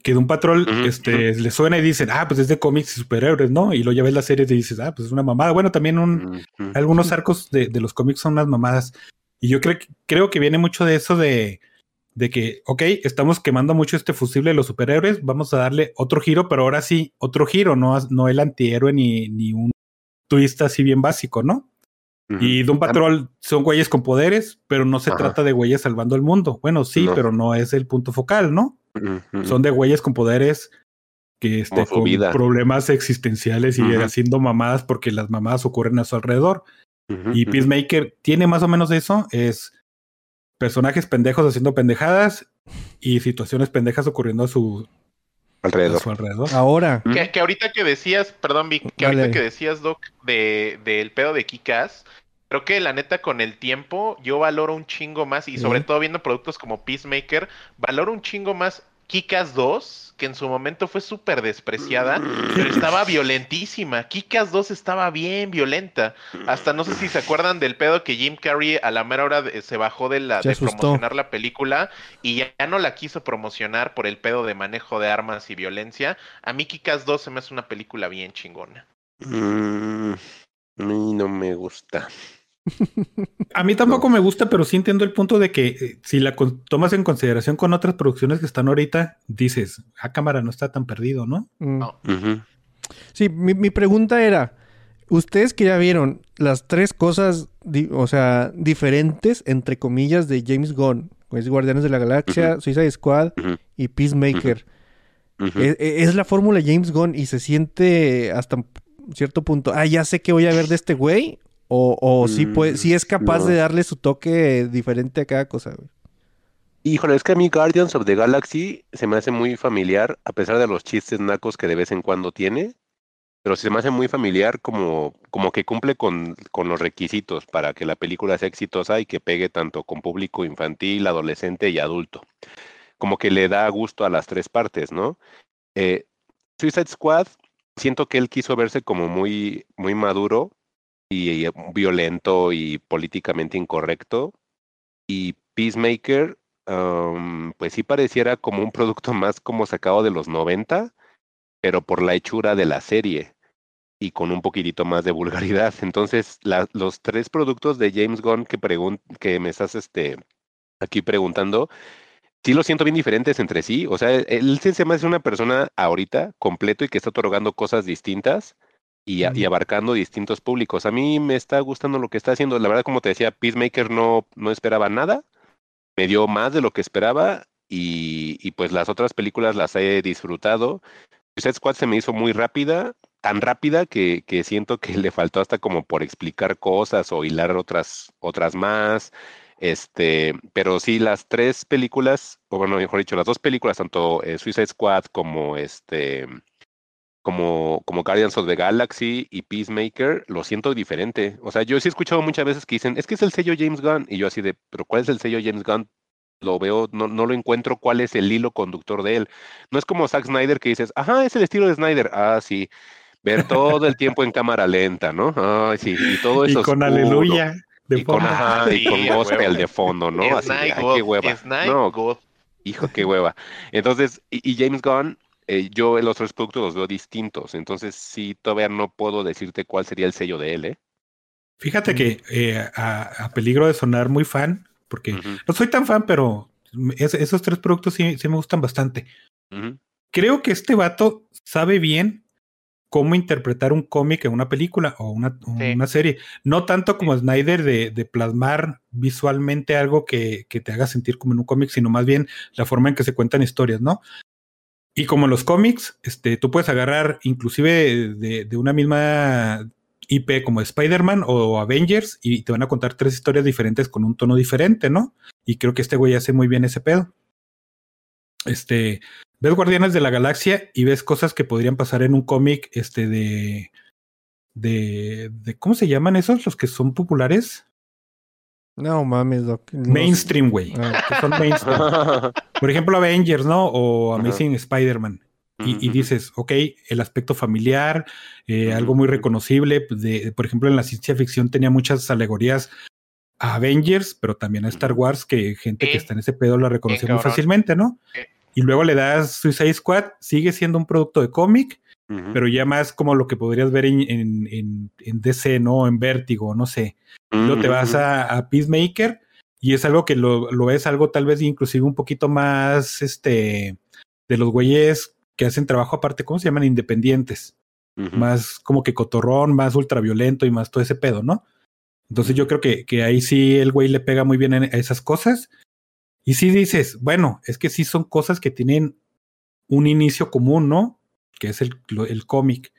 que Doom Patrol Ujú, este, le suena y dicen, ah, pues es de cómics y superhéroes, ¿no? Y luego ya ves la serie y dices, ah, pues es una mamada. Bueno, también un, algunos arcos de, de los cómics son unas mamadas. Y yo creo, que- creo que viene mucho de eso de, de que, ok, estamos quemando mucho este fusible de los superhéroes, vamos a darle otro giro, pero ahora sí, otro giro, no, no el antihéroe ni, ni un twist así bien básico, ¿no? Y Doom Patrol son güeyes con poderes, pero no se Ajá. trata de güeyes salvando el mundo. Bueno, sí, No. pero no es el punto focal, ¿no? Son de güeyes con poderes que este, su con vida. problemas existenciales y haciendo mamadas porque las mamadas ocurren a su alrededor. Y. Peacemaker tiene más o menos eso, es personajes pendejos haciendo pendejadas y situaciones pendejas ocurriendo a su, a Alrededor. su alrededor. Ahora. Que, que ahorita que decías, perdón, Vic, que Dale. ahorita que decías, Doc, de, del pedo de Kikas, creo que la neta con el tiempo yo valoro un chingo más, y sobre todo viendo productos como Peacemaker, valoro un chingo más Kikas 2, que en su momento fue súper despreciada, pero estaba violentísima. Kikas 2 estaba bien violenta. Hasta no sé si se acuerdan del pedo que Jim Carrey a la mera hora de- se bajó de, la, Se de asustó. promocionar la película y ya, ya no la quiso promocionar por el pedo de manejo de armas y violencia. A mí Kikas 2 se me hace una película bien chingona. Mm, a mí no me gusta. A mí tampoco me gusta, pero sí entiendo el punto de que eh, si la tomas en consideración con otras producciones que están ahorita, dices, a cámara no está tan perdido, ¿no? mm, No. Sí, mi, mi pregunta era, ustedes que ya vieron las tres cosas o sea, diferentes, entre comillas, de James Gunn. Es Guardianes de la Galaxia, Suicide Squad y Peacemaker. ujú. E- Es, la fórmula James Gunn y se siente hasta cierto punto, ah, ya sé qué voy a ver de este güey. O, o sí, puede, Mm, sí es capaz no. de darle su toque diferente a cada cosa, güey. Híjole, es que a mí Guardians of the Galaxy se me hace muy familiar, a pesar de los chistes nacos que de vez en cuando tiene, pero se me hace muy familiar como, como que cumple con, con los requisitos para que la película sea exitosa y que pegue tanto con público infantil, adolescente y adulto. Como que le da gusto a las tres partes, ¿no? Eh, Suicide Squad, siento que él quiso verse como muy, muy maduro y, eh, violento y políticamente incorrecto. Y Peacemaker, pues sí pareciera como un producto más como sacado de los 90, pero por la hechura de la serie y con un poquitito más de vulgaridad. Entonces, los tres productos de James Gunn que, que me estás este, aquí preguntando, sí los siento bien diferentes entre sí. O sea, él se me hace una persona ahorita completo y que está otorgando cosas distintas y, a- y Ujú. abarcando distintos públicos. A mí me está gustando lo que está haciendo. La verdad, como te decía, Peacemaker no, no esperaba nada. Me dio más de lo que esperaba y, y pues las otras películas las he disfrutado. Suicide Squad se me hizo muy rápida, tan rápida que, que siento que le faltó hasta como por explicar cosas o hilar otras, otras más. Este, pero sí, las tres películas, o bueno, mejor dicho, las dos películas, tanto eh, Suicide Squad como este, como, como Guardians of the Galaxy y Peacemaker, lo siento diferente. O sea, yo sí he escuchado muchas veces que dicen, es que es el sello James Gunn, y yo así de, pero ¿cuál es el sello James Gunn? Lo veo, no, no lo encuentro cuál es el hilo conductor de él. No es como Zack Snyder que dices, ajá, es el estilo de Snyder. Ah, sí. Ver todo el tiempo en cámara lenta, ¿no? Ay, sí, y todo Y eso con oscuro. aleluya de Y con, fondo. ajá, y con gospel de fondo, ¿no? Así ay, qué hueva. No, hijo, qué hueva. Entonces, y, y James Gunn, eh, yo los otros productos los veo distintos. Entonces, sí, todavía no puedo decirte cuál sería el sello de él, ¿eh? Fíjate que eh, a, a peligro de sonar muy fan, porque no soy tan fan, pero es- esos tres productos sí, sí me gustan bastante. Creo que este vato sabe bien cómo interpretar un cómic en una película o una, o Sí. una serie. No tanto como Snyder de, de plasmar visualmente algo que, que te haga sentir como en un cómic, sino más bien la forma en que se cuentan historias, ¿no? Y como los cómics, este, tú puedes agarrar inclusive de, de una misma IP como Spider-Man o Avengers y te van a contar tres historias diferentes con un tono diferente, ¿no? Y creo que este güey hace muy bien ese pedo. Este, ves Guardianes de la Galaxia y ves cosas que podrían pasar en un cómic, este, de, de, de, ¿cómo se llaman esos? Los que son populares. No mames, Doc. No. Mainstream, güey. Ah, son mainstream. Por ejemplo, Avengers, ¿no? O. Amazing Spider-Man. Y, dices, ok, el aspecto familiar, eh, algo muy reconocible. De, por ejemplo, en la ciencia ficción tenía muchas alegorías a Avengers, pero también a Star. Wars, que gente que está en ese pedo la reconoce muy fácilmente, ¿no? Sí. Y luego le das Suicide Squad, sigue siendo un producto de cómic, pero ya más como lo que podrías ver en, en, en, en DC, ¿no? En Vértigo, no sé. Luego te vas a, a Peacemaker y es algo que lo, lo ves algo tal vez inclusive un poquito más este de los güeyes que hacen trabajo aparte, ¿cómo se llaman? Independientes. Más como que cotorrón, más ultraviolento y más todo ese pedo, ¿no? Entonces yo creo que, que ahí sí el güey le pega muy bien a esas cosas. Y sí dices, bueno, es que sí son cosas que tienen un inicio común, ¿no? Que es el, el cómic.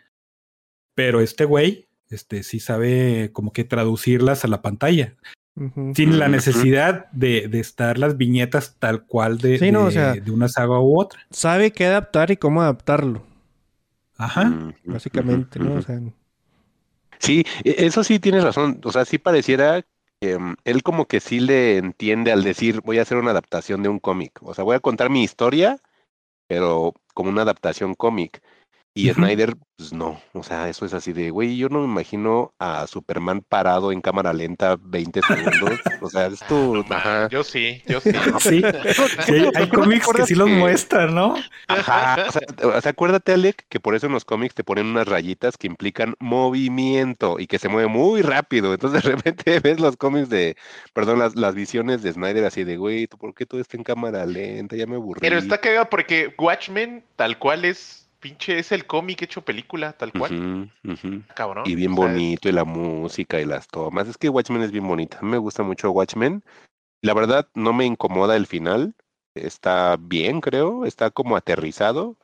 Pero este güey, este sí sabe como que traducirlas a la pantalla sin la necesidad de, de estar las viñetas tal cual de, Sí, no, de- o sea- de una saga u otra. Sabe qué adaptar y cómo adaptarlo, Ajá. Básicamente, ¿no? O sea, Sí, e- eso sí tienes razón. O sea, sí pareciera que mm, él como que sí le entiende al decir voy a hacer una adaptación de un cómic. O sea, voy a contar mi historia, pero como una adaptación cómic. Y. Snyder, pues no. O sea, eso es así de, güey, yo no me imagino a Superman parado en cámara lenta 20 segundos. O sea, esto, No, ajá. Yo sí, yo sí. Sí, sí, hay, hay ¿Tú no te cómics que sí los que- muestran, ¿no? Ajá, o sea, o sea, acuérdate, Alec, que por eso en los cómics te ponen unas rayitas que implican movimiento y que se mueve muy rápido. Entonces, de repente ves los cómics de, perdón, las, las visiones de Snyder así de, güey, ¿tú ¿por qué todo está en cámara lenta? Ya me aburrí. Pero está cagado porque Watchmen tal cual es pinche es el cómic hecho película, tal cual. Cabrón. Y bien bonito, y la música y las tomas. Es que Watchmen es bien bonita. A mí me gusta mucho Watchmen. La verdad, no me incomoda el final. Está bien, creo. Está como aterrizado.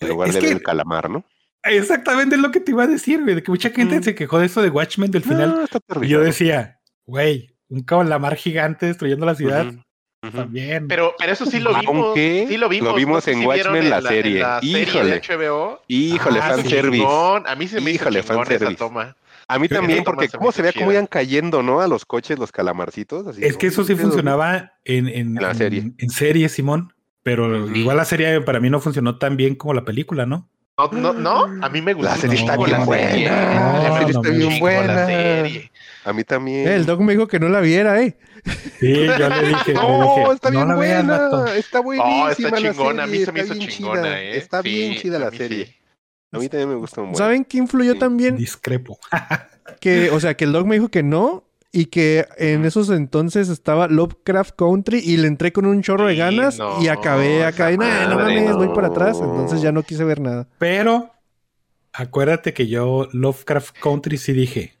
En lugar es de que- ver el calamar, ¿no? Exactamente es lo que te iba a decir, güey. De que mucha gente Mm. se quejó de eso de Watchmen del final. No, está y yo decía, güey, un calamar gigante destruyendo la ciudad. También. Pero, pero eso sí lo vimos. Aunque sí lo vimos. lo vimos en si Watchmen, la en serie. en la serie Híjole. de HBO. Híjole, Ah, fanservice. Chingón. A mí se me Híjole, hizo chingón esa fanservice. toma. A mí también, porque cómo se veía cómo iban cayendo, ¿no? A los coches, los calamarcitos. Así, es que eso sí funcionaba en, en, la serie. en serie, Simón. Pero igual la serie para mí no funcionó tan bien como la película, ¿no? No, no, no, a mí me gustó. La serie está bien la buena. No, la serie está bien la buena. serie. A mí también. Eh, el Doc me dijo que no la viera, ¿eh? Sí, yo le dije, le No, dije, está no bien veas, buena. vato". Está buenísima. está la chingona, a mí se me está hizo bien chingona, chida, ¿eh? Está bien Sí, chida a la serie. sí. A mí también me gusta mucho. ¿Saben qué influyó Sí. también? Discrepo. Que, o sea, que el Doc me dijo que no. Y que en esos entonces estaba Lovecraft Country y le entré con un chorro de Sí, ganas no, y acabé acá. Y "Nah, no mames, voy para atrás. Entonces ya no quise ver nada. Pero acuérdate que yo Lovecraft Country sí dije,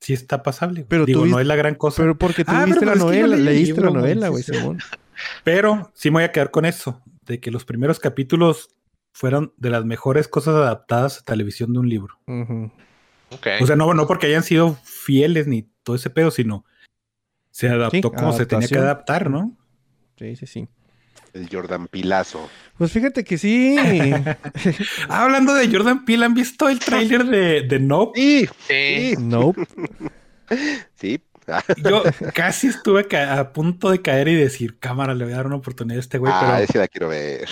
sí está pasable. Pero tú Digo, no es la gran cosa. Pero porque tú Ah, viste la novela, leí el leíste la novela, güey. Simón. Pero sí me voy a quedar con eso, de que los primeros capítulos fueron de las mejores cosas adaptadas a televisión de un libro. Ujú. Ok. O sea, no, no porque hayan sido fieles ni todo ese pedo, sino se adaptó Sí, como se tenía que adaptar, ¿no? Sí, sí, sí. El Jordan Pilazo. Pues fíjate que sí. Ah, hablando de Jordan Peele, ¿han visto el tráiler de, de Nope? Sí, Sí. nope. sí. Yo casi estuve a punto de caer y decir, cámara, le voy a dar una oportunidad a este güey, ah, pero ese la quiero ver.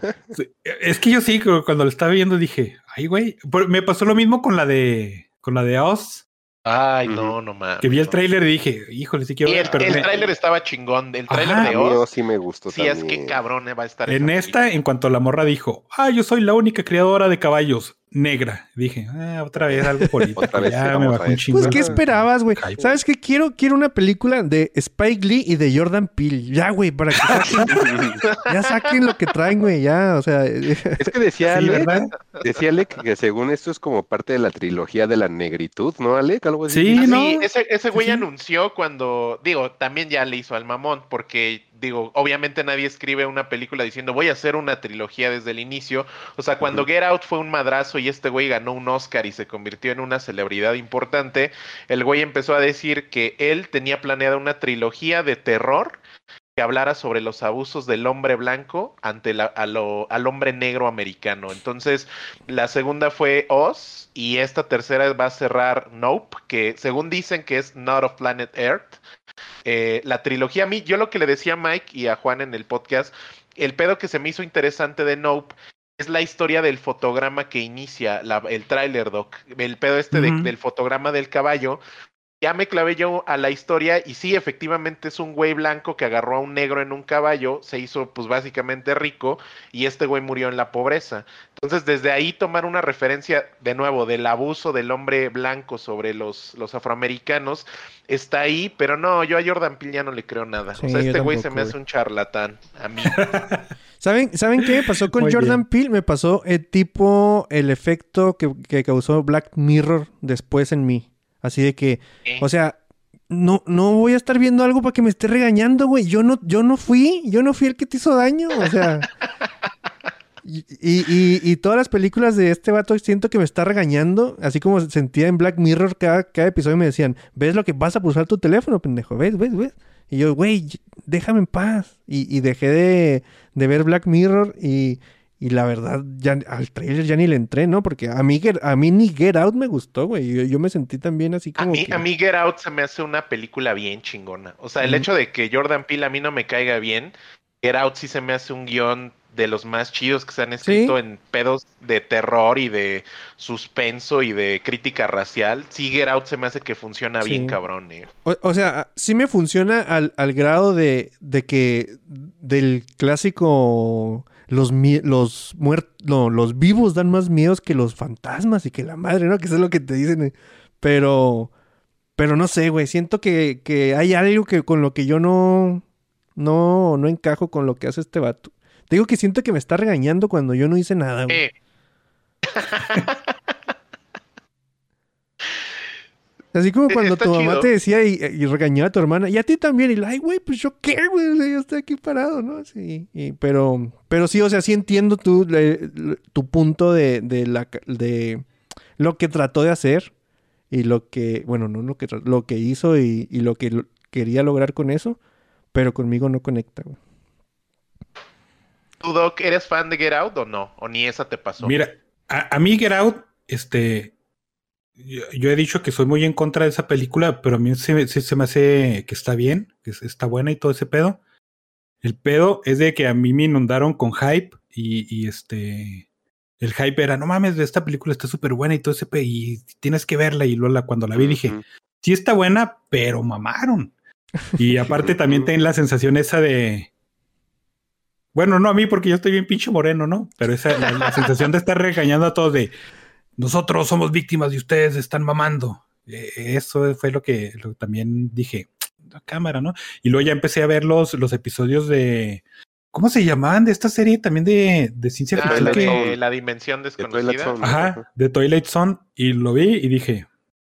Es que yo sí, cu- cuando lo estaba viendo dije, ay, güey. Me pasó lo mismo con la de con la de Oz, Ay, no, no mames. que vi el tráiler y dije, híjole, sí quiero Y ver, el, pero el me- tráiler estaba chingón. El tráiler Ajá. De Oz. Oz sí me gustó Sí, es que cabrón eh, va a estar. en esta, en cuanto la morra dijo, ah, yo soy la única criadora de caballos negra. Dije, ah, otra vez algo político. Otra vez ya me bajó un chingo. Pues, ¿qué esperabas, güey? ¿Sabes qué? Quiero, quiero una película de Spike Lee y de Jordan Peele. Ya, güey, para que saquen, ya saquen lo que traen, güey, ya, o sea... Es que decía Sí, Alec, ¿verdad? decía Alec que según esto es como parte de la trilogía de la negritud, ¿no, Alec? Algo así. Sí, Ah, ¿no? sí, ese, ese güey Sí. anunció cuando, digo, también ya le hizo al mamón, porque, digo, obviamente nadie escribe una película diciendo voy a hacer una trilogía desde el inicio. O sea, cuando. Get Out fue un madrazo y este güey ganó un Oscar y se convirtió en una celebridad importante, el güey empezó a decir que él tenía planeada una trilogía de terror que hablara sobre los abusos del hombre blanco ante la- a lo- al hombre negro americano. Entonces, la segunda fue Oz y esta tercera va a cerrar Nope, que según dicen que es Not of Planet Earth. Eh, la trilogía, a mí, yo lo que le decía a Mike y a Juan en el podcast, el pedo que se me hizo interesante de Nope es la historia del fotograma que inicia la- el tráiler, Doc. El pedo este de- del fotograma del caballo. Ya me clavé yo a la historia y sí, efectivamente es un güey blanco que agarró a un negro en un caballo, se hizo pues básicamente rico y este güey murió en la pobreza. Entonces desde ahí tomar una referencia de nuevo del abuso del hombre blanco sobre los, los afroamericanos está ahí, pero no, yo a Jordan Peele ya no le creo nada. Sí, o sea, este güey se me hace un charlatán a mí. ¿Saben, ¿Saben qué me pasó con Muy Jordan Peele? Me pasó el tipo, el efecto que, que causó Black Mirror después en mí. Así de que, o sea, no, no voy a estar viendo algo para que me esté regañando, güey. Yo no, yo no fui, yo no fui el que te hizo daño, o sea. Y, y- y- y todas las películas de este vato siento que me está regañando, así como sentía en Black Mirror cada, cada episodio me decían, ¿ves lo que vas a pulsar tu teléfono, pendejo? ¿Ves, ves, ves? Y yo, güey, déjame en paz. Y, y dejé de, de ver Black Mirror y, y la verdad, ya al trailer ya ni le entré, ¿no? Porque a mí, a mí ni Get Out me gustó, güey. Yo, yo me sentí también así A como mí, que- a mí Get Out se me hace una película bien chingona. O sea, el hecho de que Jordan Peele a mí no me caiga bien, Get Out sí se me hace un guion de los más chidos que se han escrito en pedos de terror y de suspenso y de crítica racial. Sí, Get Out se me hace que funciona Sí. bien cabrón. eh. O, o sea, sí me funciona al, al grado de, de que del clásico los los muertos, los vivos dan más miedos que los fantasmas y que la madre, ¿no? Que eso es lo que te dicen. eh. Pero, pero no sé, güey. Siento que, que hay algo que con lo que yo no, no, no encajo con lo que hace este vato. Te digo que siento que me está regañando cuando yo no hice nada, güey. Eh, Así como cuando está tu mamá chido. te decía y, y regañaba a tu hermana, y a ti también, y la, ay, güey, pues yo qué, güey, O sea, yo estoy aquí parado, ¿no? Sí, y- pero, pero sí, o sea, sí entiendo tu, le- tu punto de, de, la, de lo que trató de hacer y lo que, bueno, no lo que, lo que hizo y, y lo que lo- quería lograr con eso, pero conmigo no conecta, güey. ¿Tú, Doc, eres fan de Get Out o no? ¿O ni esa te pasó? Mira, a, a mí Get Out, este, yo, yo he dicho que soy muy en contra de esa película, pero a mí sí se me hace que está bien, que es- está buena y todo ese pedo. El pedo es de que a mí me inundaron con hype y, y este, el hype era, no mames, esta película está súper buena y todo ese pedo, y tienes que verla. Y luego cuando la vi dije, sí está buena, pero mamaron. Y aparte también tengo la sensación esa de... Bueno, no a mí porque yo estoy bien pinche moreno, ¿no? Pero esa la, la sensación de estar regañando a todos de nosotros somos víctimas y ustedes están mamando. Eh, Eso fue lo que, lo que también dije, la cámara, ¿no? Y luego ya empecé a ver los, los episodios de... ¿Cómo se llamaban de esta serie también de, de ciencia Ah, ficción? la que- de la dimensión desconocida. Zone. Ajá, de Twilight Zone y lo vi y dije,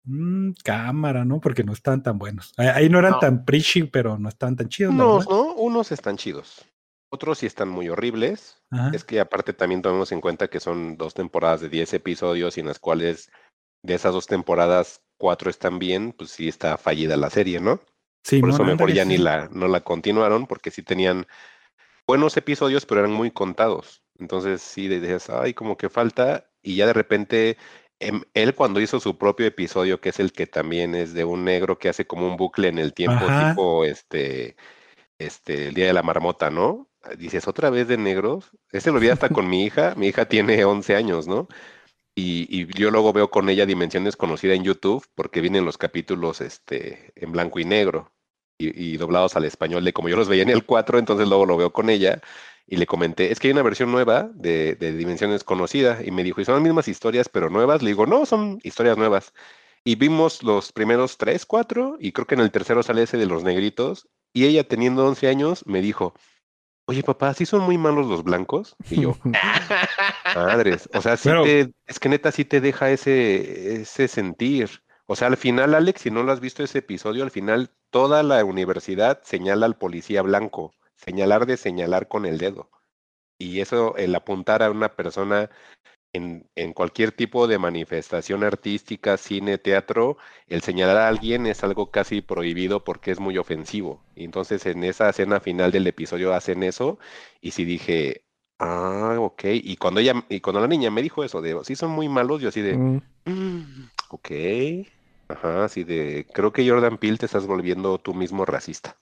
"Mm, cámara, ¿no? Porque no estaban tan buenos. Ahí- no eran No. tan preachy, pero no estaban tan chidos. Unos. ¿no? Unos están chidos. Otros sí están muy horribles. Ajá. Es que aparte también tomemos en cuenta que son dos temporadas de 10 episodios y en las cuales de esas dos temporadas, cuatro están bien, pues sí está fallida la serie, ¿no? Sí, Por eso mejor ándale, ya ni la, no la continuaron, porque sí tenían buenos episodios, pero eran muy contados. Entonces sí decías, ay, como que falta, y ya de repente em, él cuando hizo su propio episodio, que es el que también es de un negro que hace como un bucle en el tiempo, Ajá. tipo este, este, el día de la marmota, ¿no? Dices, otra vez de negros. Ese lo vi hasta con mi hija. Mi hija tiene 11 años, ¿no? Y, y yo luego veo con ella Dimensión Desconocida en YouTube porque vienen los capítulos este, en blanco y negro y, y doblados al español de como yo los veía en el 4, entonces luego lo veo con ella y le comenté, es que hay una versión nueva de, de Dimensión Desconocida y me dijo, ¿y son las mismas historias pero nuevas? Le digo, no, son historias nuevas. Y vimos los primeros 3, 4 y creo que en el tercero sale ese de los negritos y ella teniendo 11 años me dijo, oye papá, ¿sí son muy malos los blancos? Y yo, Madres, o sea, sí Pero- te, es que neta sí te deja ese, ese sentir. O sea, al final, Alex, si no lo has visto ese episodio, al final toda la universidad señala al policía blanco, señalar de señalar con el dedo. Y eso, el apuntar a una persona en, en cualquier tipo de manifestación artística, cine, teatro, el señalar a alguien es algo casi prohibido porque es muy ofensivo. Y entonces en esa escena final del episodio hacen eso y sí dije, ah, ok. Y cuando ella, y cuando la niña me dijo eso de, sí son muy malos, yo así de, Mm. "Mm, ok. Ajá, así de, creo que Jordan Peele te estás volviendo tú mismo racista.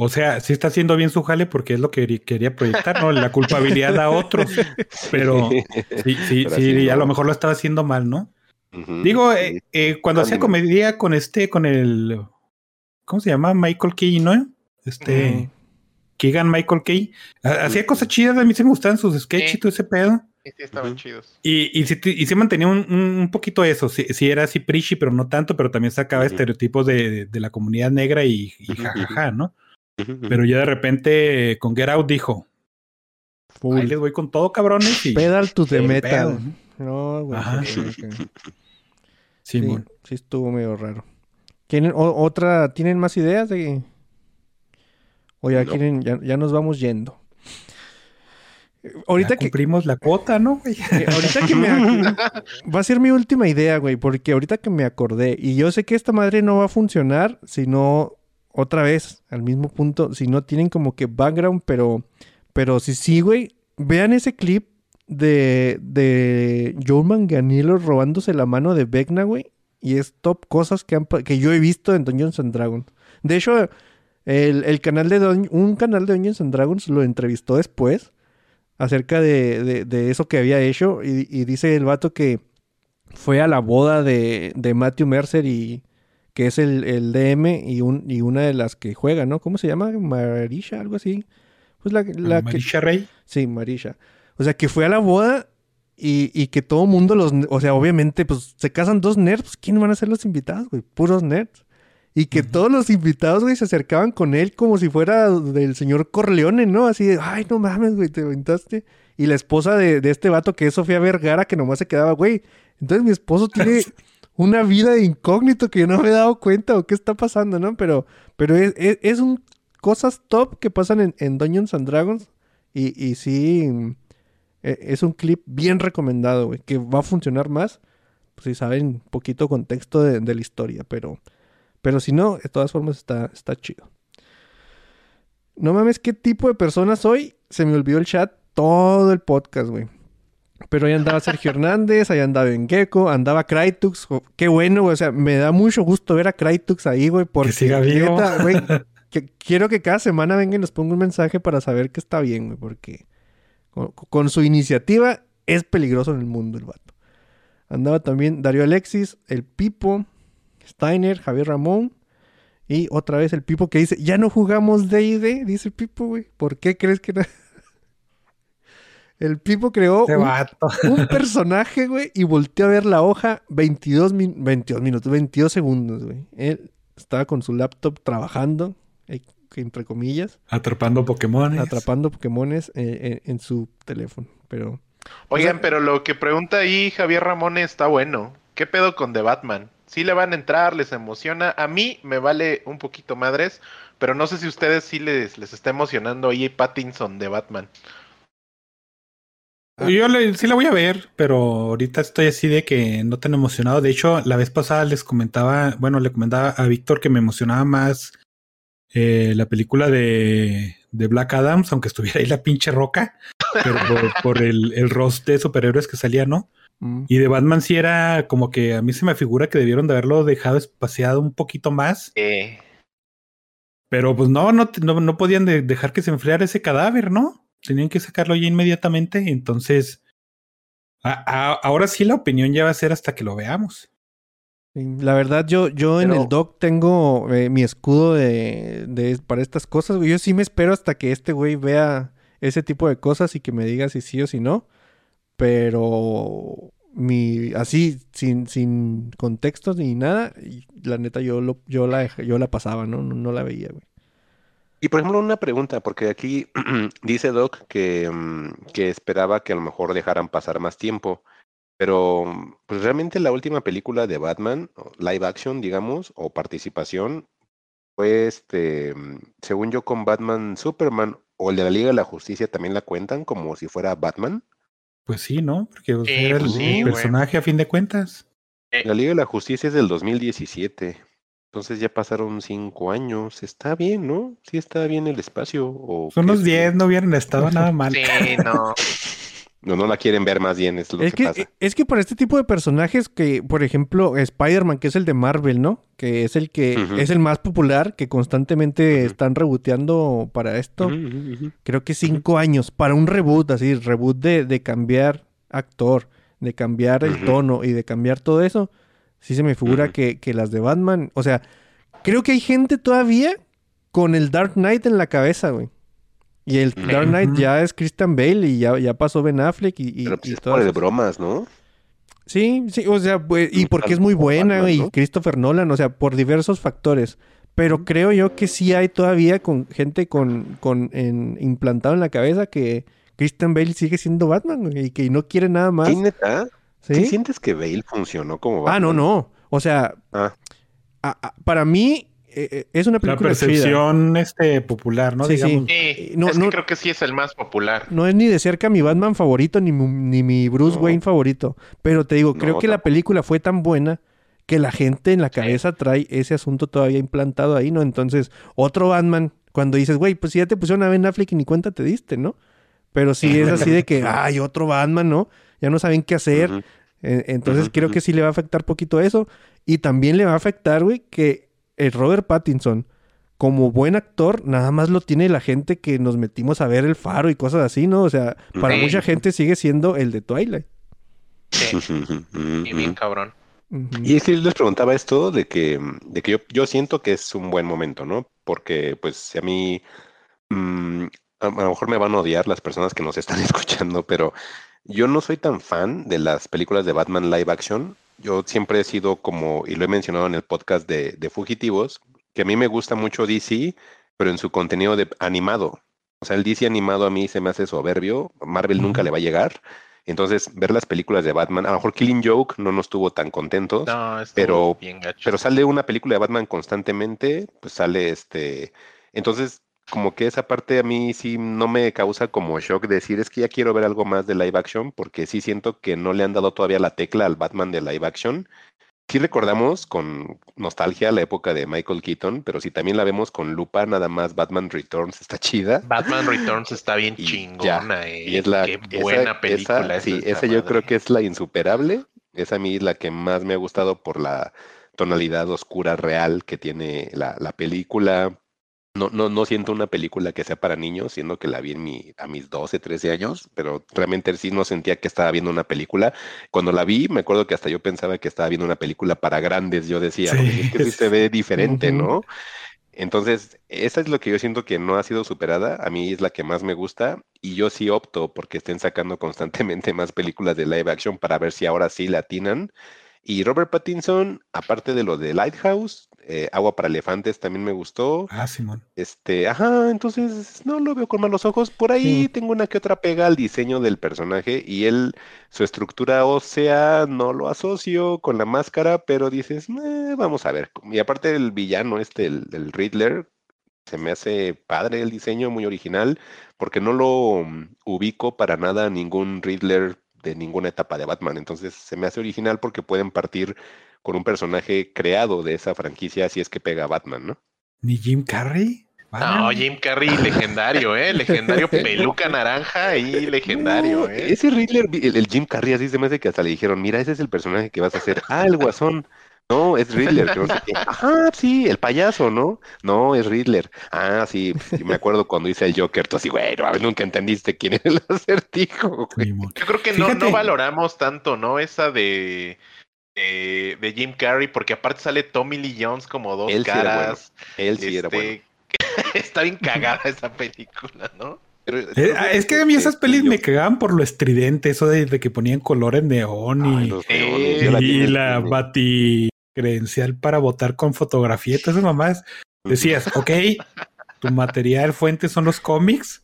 O sea, sí está haciendo bien su jale porque es lo que quería- proyectar, ¿no? La culpabilidad a otros. Pero sí, sí, Pero sí, a no. lo mejor lo estaba haciendo mal, ¿no? Digo, sí. eh, eh, cuando hacía comedia con este, con el. ¿Cómo se llama? Michael Key, ¿no? Este. Mm. Keegan Michael Key. ha- Hacía cosas chidas, a mí sí me gustaban sus sketches y todo ese pedo. Sí, sí, estaban chidos. Y, y, sí, y sí mantenía un, un, poquito eso. Sí, sí era así preachy, pero no tanto, pero también sacaba estereotipos de, de- de la comunidad negra y, y jajaja, ¿no? Pero ya de repente eh, con Get Out dijo. Ahí les voy con todo, cabrones. Y, Pedal to the metal. No, güey. Ajá. sí, sí, sí. Estuvo medio raro. ¿Tienen o- otra, tienen más ideas de o ya No. quieren, ya, ya nos vamos yendo? Ahorita Ya que, cumplimos la cuota, ¿no, güey? eh, ahorita que me va a ser mi última idea, güey, porque ahorita que me acordé y yo sé que esta madre no va a funcionar si no otra vez al mismo punto, si no tienen como que background, pero pero si sí, güey, vean ese clip de de Joe Manganiello robándose la mano de Vecna, güey, y es top cosas que han que yo he visto en Dungeons and Dragons. De hecho, el, canal de Dun- un canal de Dungeons and Dragons lo entrevistó después acerca de, de- de eso que había hecho y, y dice el vato que fue a la boda de, de Matthew Mercer y que es el, el DM y, un, y una de las que juega, ¿no? ¿Cómo se llama? Marisha, algo así. Pues la, la que... Marisha Rey. Sí, Marisha. O sea, que fue a la boda y, y que todo mundo los... O sea, obviamente, pues se casan dos nerds. ¿Quién van a ser los invitados, güey? Puros nerds. Y que todos los invitados, güey, se acercaban con él como si fuera del señor Corleone, ¿no? Así de, ay, no mames, güey, te aventaste. Y la esposa de, de este vato, que es Sofía Vergara, que nomás se quedaba, güey. Entonces mi esposo tiene una vida de incógnito que yo no me he dado cuenta o qué está pasando, ¿no? Pero, pero es, es, un cosas top que pasan en, en Dungeons and Dragons. Y, y sí, e- es un clip bien recomendado, güey, que va a funcionar más. Pues si saben un poquito contexto de, de la historia, pero, pero si no, de todas formas está, está chido. No mames, ¿qué tipo de persona soy? Se me olvidó el chat todo el podcast, güey. Pero ahí andaba Sergio Hernández, ahí andaba Engeko, andaba Crytux. jo- Qué bueno, güey. O sea, me da mucho gusto ver a Crytux ahí, güey. Porque, siga vivo. neta, güey, que quiero que cada semana venga y nos ponga un mensaje para saber que está bien, güey. Porque con, con su iniciativa es peligroso en el mundo el vato. Andaba también Darío Alexis, el Pipo, Steiner, Javier Ramón. Y otra vez el Pipo que dice, ya no jugamos D&D, dice el Pipo, güey. ¿Por qué crees que no? El Pipo creó Este un, personaje, güey, y volteó a ver la hoja 22, min- 22 minutos, 22 segundos, güey. Él estaba con su laptop trabajando, eh, entre comillas, Atrapando Pokémon. atrapando Pokémones eh, en, en su teléfono. Pero Oigan, sea- pero lo que pregunta ahí Javier Ramón está bueno. ¿Qué pedo con The Batman? Sí le van a entrar, les emociona. A mí me vale un poquito madres, pero no sé si ustedes sí les, les está emocionando ahí Pattinson de Batman. Yo le- sí la voy a ver, pero ahorita estoy así de que no tan emocionado. De hecho, la vez pasada les comentaba, bueno, le comentaba a Víctor que me emocionaba más eh, la película de, de Black Adams, aunque estuviera ahí la pinche roca, pero por, por el, el roast de superhéroes que salía, ¿no? mm, Y de Batman sí era como que a mí se me figura que debieron de haberlo dejado espaciado un poquito más, Eh, pero pues no, no, no, no podían de- dejar que se enfriara ese cadáver, ¿no? Tenían que sacarlo ya inmediatamente. Entonces, a- a- ahora sí la opinión ya va a ser hasta que lo veamos. la verdad, yo, yo en el doc tengo eh, mi escudo de, de- para estas cosas, güey. Yo sí me espero hasta que este güey vea ese tipo de cosas y que me diga si sí o si no. Pero mi así sin, sin contextos ni nada, y la neta yo lo, yo la yo la pasaba, ¿no? No, no la veía, güey. Y por ejemplo, una pregunta, porque aquí dice Doc que, mm, que esperaba que a lo mejor dejaran pasar más tiempo, pero pues realmente la última película de Batman, live action, digamos, o participación, fue este, mm, según yo, con Batman Superman o el de la Liga de la Justicia también la cuentan como si fuera Batman. Pues sí, ¿no? Porque sea, Sí, era el, pues sí, el güey. personaje a fin de cuentas. La Liga de la Justicia es del 2017. Entonces ya pasaron cinco años. Está bien, ¿no? Sí está bien el espacio. O Son unos es- 10, no hubieran estado nada mal. sí, no. No, no la quieren ver más bien, es lo Es que, que, pasa. es que para este tipo de personajes que, por ejemplo, Spider-Man, que es el de Marvel, ¿no? Que es el que es el más popular, que constantemente están reboteando para esto. Creo que cinco años para un reboot, así, reboot de, de cambiar actor, de cambiar el tono y de cambiar todo eso. Sí se me figura que, que las de Batman, o sea, creo que hay gente todavía con el Dark Knight en la cabeza, güey. Y el. Dark Knight ya es Christian Bale y ya, ya pasó Ben Affleck y, y, Pero pues y es por esas- bromas, ¿no? Sí, sí, o sea, pues, y Un porque es muy buena, Batman, y. Christopher Nolan, o sea, por diversos factores. Pero creo yo que sí hay todavía con gente con, con en- implantado en la cabeza que Christian Bale sigue siendo Batman güey, y que no quiere nada más. ¿Sí? ¿Sí sientes que Bale funcionó como Ah, no, Batman? no. O sea, Ah. a- a- para mí eh, eh, es una La película chida. percepción este, popular, ¿no? Sí, sí. Digamos. Sí, No, es no- que creo que sí es el más popular. No es ni de cerca mi Batman favorito ni, ni mi Bruce No. Wayne favorito. Pero te digo, creo No, que la película fue tan buena que la gente en la Sí. cabeza trae ese asunto todavía implantado ahí, ¿no? Entonces, otro Batman, cuando dices, güey, pues si ya te pusieron a Ben Affleck y ni cuenta te diste, ¿no? Pero sí es así de que, ay, otro Batman, ¿no? Ya no saben qué hacer. Eh, Entonces creo que sí le va a afectar poquito eso. Y también le va a afectar, güey, que el Robert Pattinson, como buen actor, nada más lo tiene la gente que nos metimos a ver el faro y cosas así, ¿no? O sea, para Sí. mucha gente sigue siendo el de Twilight. Sí, y bien cabrón. Y es que yo les preguntaba esto de que, de que yo, yo siento que es un buen momento, ¿no? Porque, pues, a mí, mm, a, a lo mejor me van a odiar las personas que nos están escuchando, pero yo no soy tan fan de las películas de Batman live action yo siempre he sido como, y lo he mencionado en el podcast de, de Fugitivos, que a mí me gusta mucho DC, pero en su contenido de animado. O sea, el DC animado a mí se me hace soberbio, Marvel nunca le va a llegar. Entonces, ver las películas de Batman, a lo mejor Killing Joke no nos tuvo tan contentos, No, pero, bien gacho. pero sale una película de Batman constantemente, pues sale este. Entonces, como que esa parte a mí sí no me causa como shock decir, es que ya quiero ver algo más de live action, porque sí siento que no le han dado todavía la tecla al Batman de live action. Sí recordamos con nostalgia la época de Michael Keaton, pero si también la vemos con lupa, nada más Batman Returns está chida. Batman Returns está bien Y chingona, eh. Y es la Qué esa- buena película. esa- es sí, esa yo creo que es la insuperable. Esa a mí es la que más me ha gustado por la tonalidad oscura real que tiene la, la película. No, no, no siento una película que sea para niños, siendo que la vi en mi, a mis 12, 13 años, pero realmente sí no sentía que estaba viendo una película. Cuando la vi, me acuerdo que hasta yo pensaba que estaba viendo una película para grandes. Yo decía, Sí. "Oye, es que sí se ve diferente. ¿no? Entonces, esa es lo que yo siento que no ha sido superada. A mí es la que más me gusta y yo sí opto porque estén sacando constantemente más películas de live action para ver si ahora sí la atinan. Y Robert Pattinson, aparte de lo de Lighthouse, eh, Agua para Elefantes también me gustó. Ah, Simón. Este, ajá, entonces no lo veo con malos ojos. Por ahí Sí. tengo una que otra pega al diseño del personaje y él, su estructura ósea, no lo asocio con la máscara, pero dices, "Eh, vamos a ver. Y aparte el villano, este, el, el Riddler, se me hace padre el diseño, muy original, porque no lo mm, ubico para nada a ningún Riddler de ninguna etapa de Batman. Entonces se me hace original porque pueden partir con un personaje creado de esa franquicia si es que pega a Batman, ¿no? ¿Ni Jim Carrey? No. Jim Carrey, legendario, ¿eh? Legendario peluca naranja y legendario, No, ¿eh? Ese Riddler, el, el Jim Carrey, así se me hace que hasta le dijeron, mira, ese es el personaje que vas a hacer. Ah, el guasón. No, es Riddler. que no sé qué. Ajá, sí, el payaso, ¿no? No, es Riddler. Ah, sí, sí, me acuerdo cuando hice el Joker, tú así, güey, no, nunca entendiste quién era el acertijo, güey. Yo creo que no, no valoramos tanto, ¿no? Esa de, de, de Jim Carrey, porque aparte sale Tommy Lee Jones como dos Él sí era caras. Él sí era bueno. Este, Está bien cagada esa película, ¿no? Pero Eh, es que a mí esas pelis me cagaban por lo estridente, eso de, de que ponían color en neón Ay, y, los Eh, y la bati credencial para votar con fotografía y todas esas mamás. Decías, ok, tu material fuente son los cómics,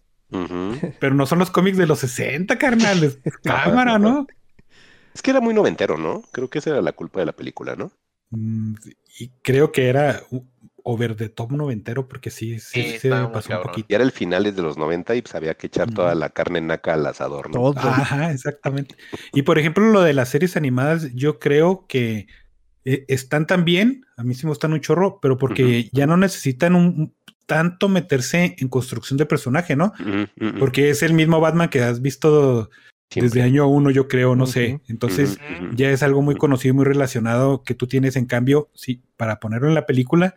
pero no son los cómics de los 60, carnales. Cámara, ¿no? Es que era muy noventero, ¿no? Creo que esa era la culpa de la película, ¿no? Mm, Y creo que era over the top noventero, porque sí, sí, Sí, se pasó un poquito. Y era el finales de los 90 y pues había que echar toda la carne naca al asador, ¿no? Todo. Ajá, exactamente. Y por ejemplo, lo de las series animadas, yo creo que eh, están también, a mí sí me gustan un chorro, pero porque ya no necesitan un, tanto meterse en construcción de personaje, ¿no? Porque es el mismo Batman que has visto Siempre. desde año uno, yo creo, no sé. Entonces, ya es algo muy conocido y muy relacionado que tú tienes. En cambio, sí, para ponerlo en la película,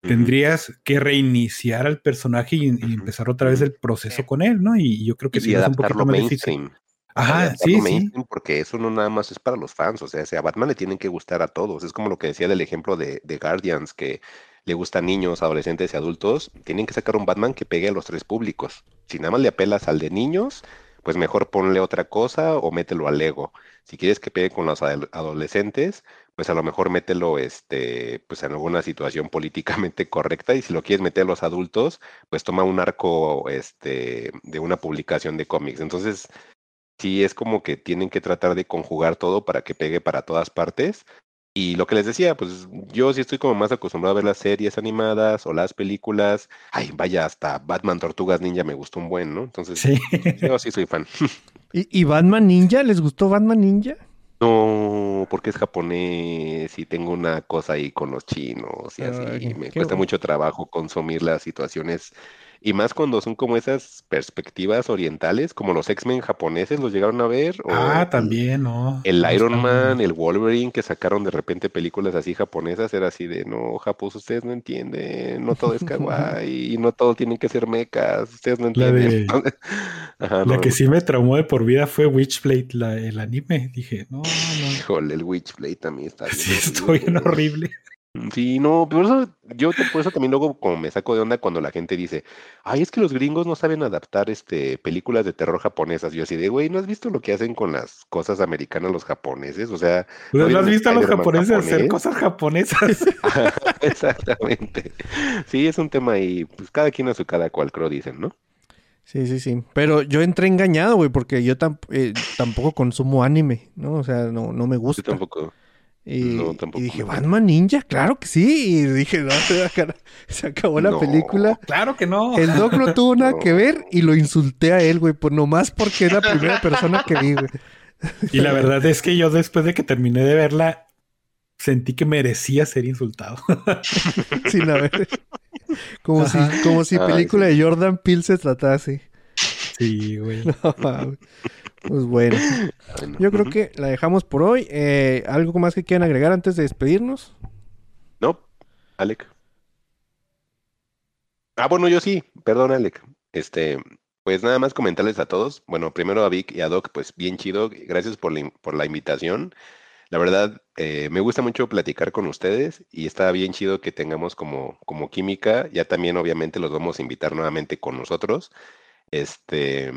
tendrías que reiniciar al personaje y, empezar otra vez el proceso con él, ¿no? Y yo creo que y sí es un poquito más difícil. Ajá, sí, sí. Porque eso no nada más es para los fans. O sea, a Batman le tienen que gustar a todos. Es como lo que decía del ejemplo de, de Guardians, que le gusta a niños, adolescentes y adultos. Tienen que sacar un Batman que pegue a los tres públicos. Si nada más le apelas al de niños, pues mejor ponle otra cosa o mételo al Lego. Si quieres que pegue con los ado- adolescentes, pues a lo mejor mételo este, pues en alguna situación políticamente correcta. Y si lo quieres meter a los adultos, pues toma un arco este, de una publicación de cómics. Entonces, sí es como que tienen que tratar de conjugar todo para que pegue para todas partes. Y lo que les decía, pues yo sí estoy como más acostumbrado a ver las series animadas o las películas. Ay, vaya, hasta Batman Tortugas Ninja me gustó un buen, ¿no? Entonces, Sí. yo sí soy fan. ¿Y, y Batman Ninja? ¿Les gustó Batman Ninja? No, porque es japonés y tengo una cosa ahí con los chinos y así. Ay, me qué cuesta bueno. mucho trabajo consumir las situaciones. Y más cuando son como esas perspectivas orientales, como los X-Men japoneses, ¿los llegaron a ver? O Ah, también, ¿no? El Iron Man, el Wolverine, que sacaron de repente películas así japonesas, era así de, no, japos, ustedes no entienden, no todo es kawaii, y no todo tienen que ser mechas, ustedes no La de- entienden. Ajá, La no, que no. sí me traumó de por vida fue Witchblade, la, el anime. Dije, no, no. Híjole, el Witchblade también está bien Sí, estoy bien horrible. Horrible. Sí, no, por eso yo te- por eso también luego como me saco de onda cuando la gente dice, ay, es que los gringos no saben adaptar este películas de terror japonesas. Yo así de, güey, ¿no has visto lo que hacen con las cosas americanas los japoneses? O sea, ¿No vieron has visto a los Spider-Man japoneses hacer japonés? cosas japonesas? exactamente. Sí, es un tema ahí, pues cada quien a su cada cual, creo dicen, ¿no? Sí, sí, sí. Pero yo entré engañado, güey, porque yo tam- eh, tampoco consumo anime, ¿no? O sea, no, no me Yo gusta. tampoco. Y, No, y tampoco. dije, Batman Ninja, claro que sí. Y dije, no, se acabó la No. película. claro que no. El Doc no tuvo nada No. que ver y lo insulté a él, güey, por nomás porque es la primera persona que vi, güey. Y la verdad es que yo después de que terminé de verla, sentí que merecía ser insultado. Sin haber. Como si, como si Ay, película sí. de Jordan Peele se tratase. Sí, güey. No, pues bueno, yo creo que la dejamos por hoy. Eh, ¿Algo más que quieran agregar antes de despedirnos? No, Alec. Ah, bueno, yo sí, perdón, Alec. Este, pues nada más comentarles a todos. Bueno, primero a Vic y a Doc, pues bien chido. Gracias por la, por la invitación. La verdad, eh, me gusta mucho platicar con ustedes y está bien chido que tengamos como, como química. Ya también, obviamente, los vamos a invitar nuevamente con nosotros. Este,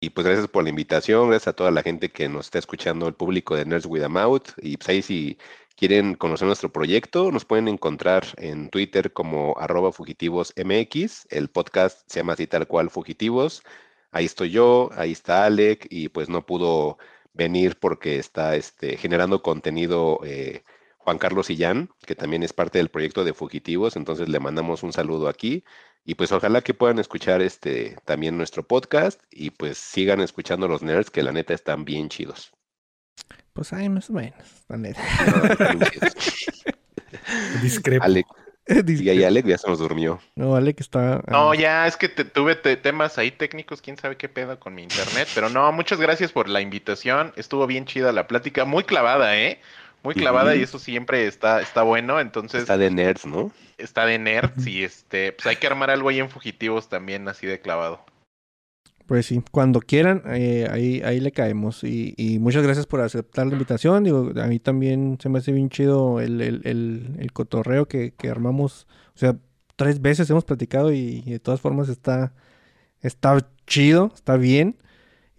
y pues gracias por la invitación, gracias a toda la gente que nos está escuchando, el público de Nerds With a Mouth. Y pues ahí si quieren conocer nuestro proyecto, nos pueden encontrar en Twitter como arroba fugitivosmx. El podcast se llama así tal cual Fugitivos. Ahí estoy yo, ahí está Alec y pues no pudo venir porque está este, generando contenido eh, Juan Carlos Sillán, que también es parte del proyecto de Fugitivos. Entonces le mandamos un saludo aquí. Y pues ojalá que puedan escuchar este también nuestro podcast y pues sigan escuchando los nerds que la neta están bien chidos. Pues hay más o menos, la neta. Chidos. Discrepo. Alec, Dice- y ahí Alec ya se nos durmió. No, vale que está... No, ah, ya es que te- tuve te- temas ahí técnicos, quién sabe qué pedo con mi internet, pero no, muchas gracias por la invitación, estuvo bien chida la plática, muy clavada, ¿eh? Muy clavada y eso siempre está, está bueno, entonces Está de nerds, ¿no? está de nerds y este, pues hay que armar algo ahí en Fugitivos también así de clavado. Pues sí, cuando quieran, eh, ahí, ahí le caemos. Y, y muchas gracias por aceptar la invitación. Digo, a mí también se me hace bien chido el, el, el, el cotorreo que, que armamos. O sea, tres veces hemos platicado y, y de todas formas está, está chido, está bien.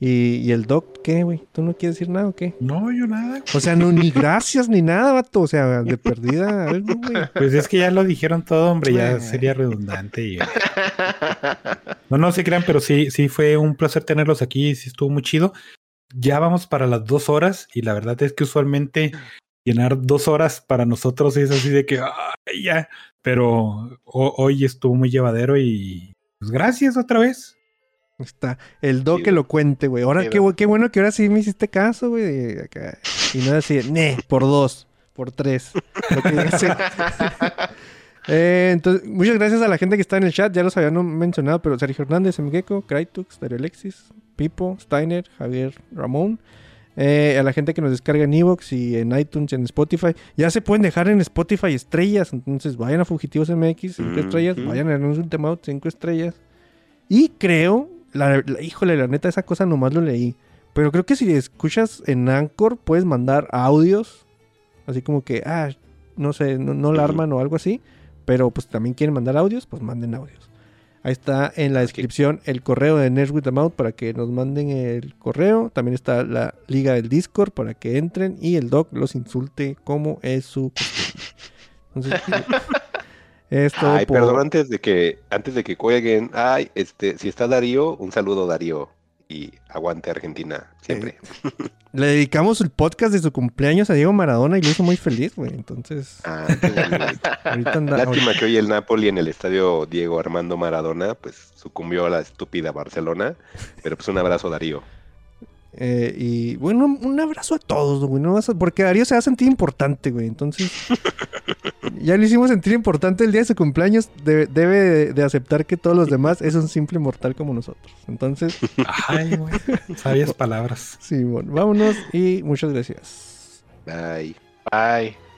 Y, y el doc, ¿qué, güey? ¿Tú no quieres decir nada o qué? No, yo nada. O sea, no, ni gracias ni nada, vato. O sea, de perdida, algo, güey. Pues es que ya lo dijeron todo, hombre, ya sería redundante. y- No, no se crean, pero sí, sí fue un placer tenerlos aquí, sí estuvo muy chido. Ya vamos para las dos horas y la verdad es que usualmente llenar dos horas para nosotros es así de que, "Ay, ya, pero ho- hoy estuvo muy llevadero y pues gracias otra vez. Está el doc Sí, que lo cuente, güey. Ahora, Sí, qué, qué bueno que ahora sí me hiciste caso, güey. Y no así, ne, por dos, por tres. Lo que. Eh, entonces, muchas gracias a la gente que está en el chat. Ya los habían mencionado, pero Sergio Hernández, Mgeko, Kraitux, Dario Alexis, Pipo, Steiner, Javier Ramón. Eh, a la gente que nos descarga en Evox y en iTunes y en Spotify. Ya se pueden dejar en Spotify estrellas. Entonces vayan a Fugitivos MX, 5 Ujú. estrellas. Vayan a News Ultimate, 5 estrellas. Y creo, la, la- híjole, la neta, esa cosa nomás lo leí. Pero creo que si escuchas en Anchor, puedes mandar audios. Así como que, ah, no sé, no, no la arman o algo así. Pero pues también quieren mandar audios, pues manden audios. Ahí está en la descripción el correo de Nerds with the Mouth para que nos manden el correo. También está la liga del Discord para que entren y el doc los insulte como es su costumbre. Entonces, es todo Ay, por- perdón, antes de que, antes de que cuelguen, ay, este, si está Darío, un saludo Darío. Y aguante Argentina, siempre. Le dedicamos el podcast de su cumpleaños a Diego Maradona y lo hizo muy feliz, güey. Entonces, Ah, ahorita anda. Lástima que hoy el Napoli en el estadio Diego Armando Maradona, pues sucumbió a la estúpida Barcelona. Pero pues un abrazo, Darío. Eh, y bueno, un abrazo a todos, güey. No vas a- porque Darío se va a sentir importante, güey. Entonces, ya le hicimos sentir importante el día de su cumpleaños. Debe, debe de, de aceptar que todos los demás es un simple mortal como nosotros. Entonces, Ay, güey. Sabias palabras. sí, bueno, vámonos y muchas gracias. Bye. Bye.